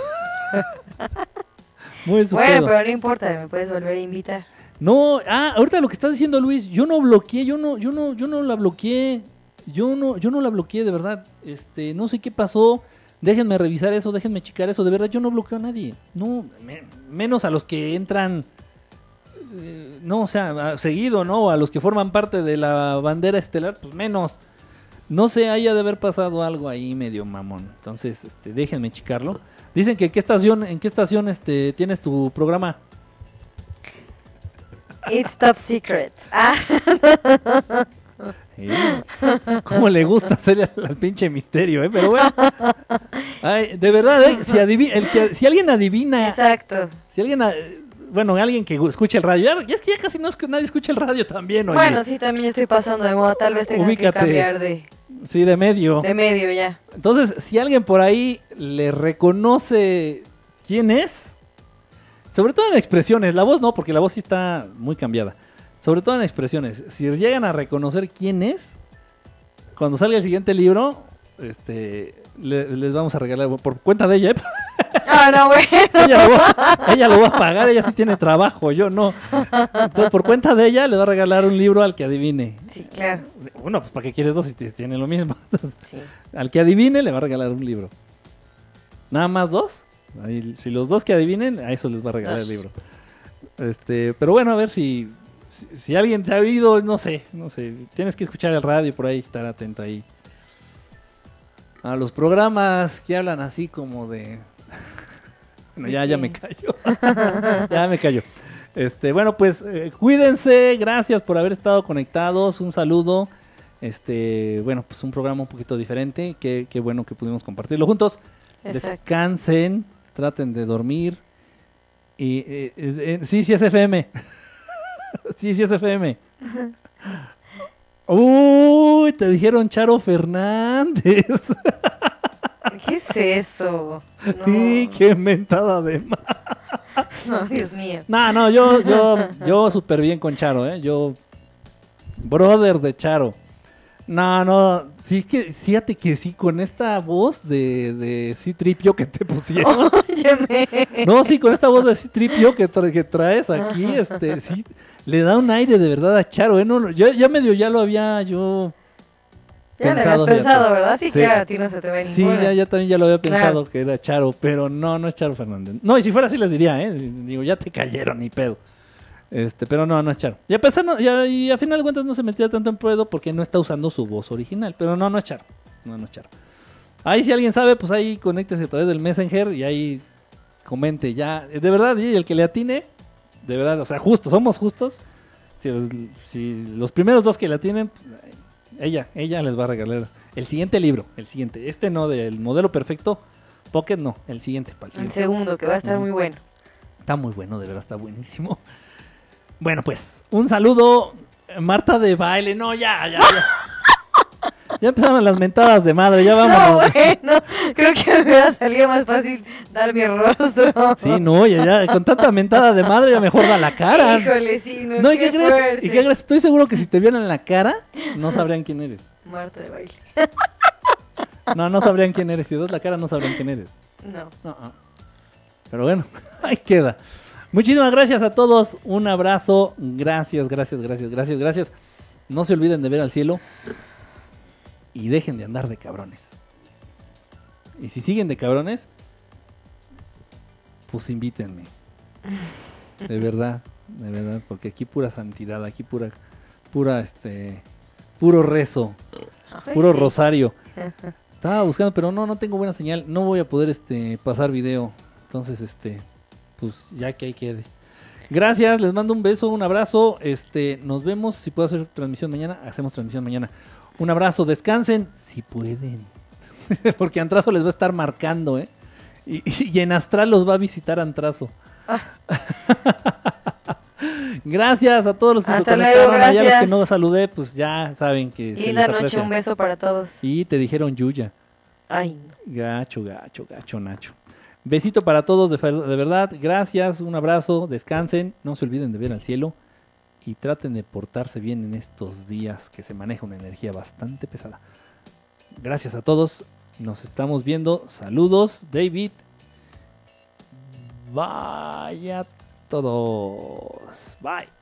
muy su Bueno, pedo. pero no importa, me puedes volver a invitar. No, ah, ahorita lo que está diciendo Luis, yo no bloqueé, yo no, yo no, yo no la bloqueé, yo no, yo no la bloqueé de verdad. Este, no sé qué pasó. Déjenme revisar eso, déjenme checar eso. De verdad, yo no bloqueo a nadie. No, me- menos a los que entran, eh, no, o sea, seguido, ¿no? A los que forman parte de la bandera estelar, pues menos. No sé, haya de haber pasado algo ahí medio mamón. Entonces, este, déjenme checarlo. Dicen que qué estación, en qué estación este tienes tu programa. It's top secret. Ah, ¿Cómo le gusta hacer al, pinche misterio, eh? Pero bueno. Ay, de verdad, eh, si, adivi- el que- si alguien adivina, exacto. si alguien, bueno, alguien que escuche el radio, ya, es que ya casi no es que nadie escucha el radio también, oye. Bueno, sí, también estoy pasando de moda. Tal vez tenga Ubícate. que cambiar de, Sí, de medio. de medio ya. Entonces, si alguien por ahí le reconoce quién es, sobre todo en expresiones, la voz no, porque la voz sí está muy cambiada. Sobre todo en expresiones, si llegan a reconocer quién es, cuando salga el siguiente libro, este, le- les vamos a regalar por cuenta de ella. ¿eh? Ah, no, bueno. ella, lo va, ella lo va a pagar, ella sí tiene trabajo, yo no. Entonces, por cuenta de ella, le va a regalar un libro al que adivine. Sí, claro. Bueno, pues para qué quieres dos si tiene lo mismo. Sí. Al que adivine le va a regalar un libro. ¿Nada más dos? Ahí, si los dos que adivinen, a eso les va a regalar el libro. Este, pero bueno, a ver si, si, si alguien te ha oído, no sé, no sé. Tienes que escuchar el radio por ahí, estar atento ahí. A los programas que hablan así como de. Bueno, ya, ya me callo. ya me callo. Este, bueno, pues eh, cuídense, gracias por haber estado conectados, un saludo. Este, bueno, pues un programa un poquito diferente, qué, qué bueno que pudimos compartirlo juntos. Exacto. Descansen, traten de dormir. Y eh, eh, eh, sí, sí es FM. sí, sí es FM. Uy, te dijeron Charo Fernández. ¿Qué es eso? No, Y qué mentada de ma- no, Dios mío. No, no, yo, yo, yo súper bien con Charo, ¿eh? Yo, brother de Charo. No, no, sí que, fíjate que sí, con esta voz de, de C-Tripio que te pusieron. Óyeme. No, sí, con esta voz de C-Tripio que, tra- que traes aquí, este, sí, le da un aire de verdad a Charo, ¿eh? No, yo ya medio ya lo había yo... Ya lo habías Pensado, ¿verdad? Sí, Sí. claro, a ti no se te ve Sí, ya, ya también ya lo había Claro. pensado que era Charo, pero no, no es Charo Fernández. No, y si fuera así les diría, ¿eh? Digo, ya te cayeron, ni pedo. Este, pero no, no es Charo. Y a pesar, no, y a final de cuentas no se metía tanto en pedo porque no está usando su voz original. Pero no, no es Charo. No, no es Charo. Ahí si alguien sabe, pues ahí conéctese a través del Messenger y ahí comente ya. De verdad, y el que le atine, de verdad, o sea, justos, somos justos. Si los, si los primeros dos que la tienen, ella, ella les va a regalar el siguiente libro, el siguiente. Este no, del modelo perfecto, Pocket no, el siguiente, para el segundo, que va a estar muy bueno. Está muy bueno, de verdad está buenísimo. Bueno, pues, un saludo, Marta de baile. No, ya, ya, ya. Ya empezaron las mentadas de madre, ya No, vámonos. bueno, creo que me hubiera salido más fácil dar mi rostro. Sí, no, ya, ya, con tanta mentada de madre ya mejor da la cara. Híjole, sí, no, No, ¿y qué crees? fuerte. ¿Y qué crees? Estoy seguro que si te vieran la cara, no sabrían quién eres. Marta de baile. No, no sabrían quién eres. Si das la cara, no sabrían quién eres. No. No, no. Pero bueno, ahí queda. Muchísimas gracias a todos. Un abrazo. Gracias, gracias, gracias, gracias, gracias. No se olviden de ver al cielo. Y dejen de andar de cabrones. Y si siguen de cabrones, pues invítenme. De verdad, de verdad, porque aquí pura santidad, aquí pura, pura, este, puro rezo, puro rosario. Estaba buscando, pero no, no tengo buena señal. No voy a poder este pasar video. Entonces, este, pues ya que ahí quede. Gracias, les mando un beso, un abrazo. Este, nos vemos. Si puedo hacer transmisión mañana, hacemos transmisión mañana. Un abrazo, descansen, si pueden. Porque Antrazo les va a estar marcando, ¿eh? Y, y en Astral los va a visitar Antrazo. gracias a todos los que Hasta se conectaron. Allá los que no saludé, pues ya saben que Linda noche, aprecia. un beso para todos. Y te dijeron Yuya. Ay. Gacho, gacho, gacho, Nacho. Besito para todos, de, verdad. Gracias, un abrazo, descansen. No se olviden de ver al cielo. Y traten de portarse bien en estos días que se maneja una energía bastante pesada. Gracias a todos. Nos estamos viendo. Saludos, David. Vaya todos. Bye.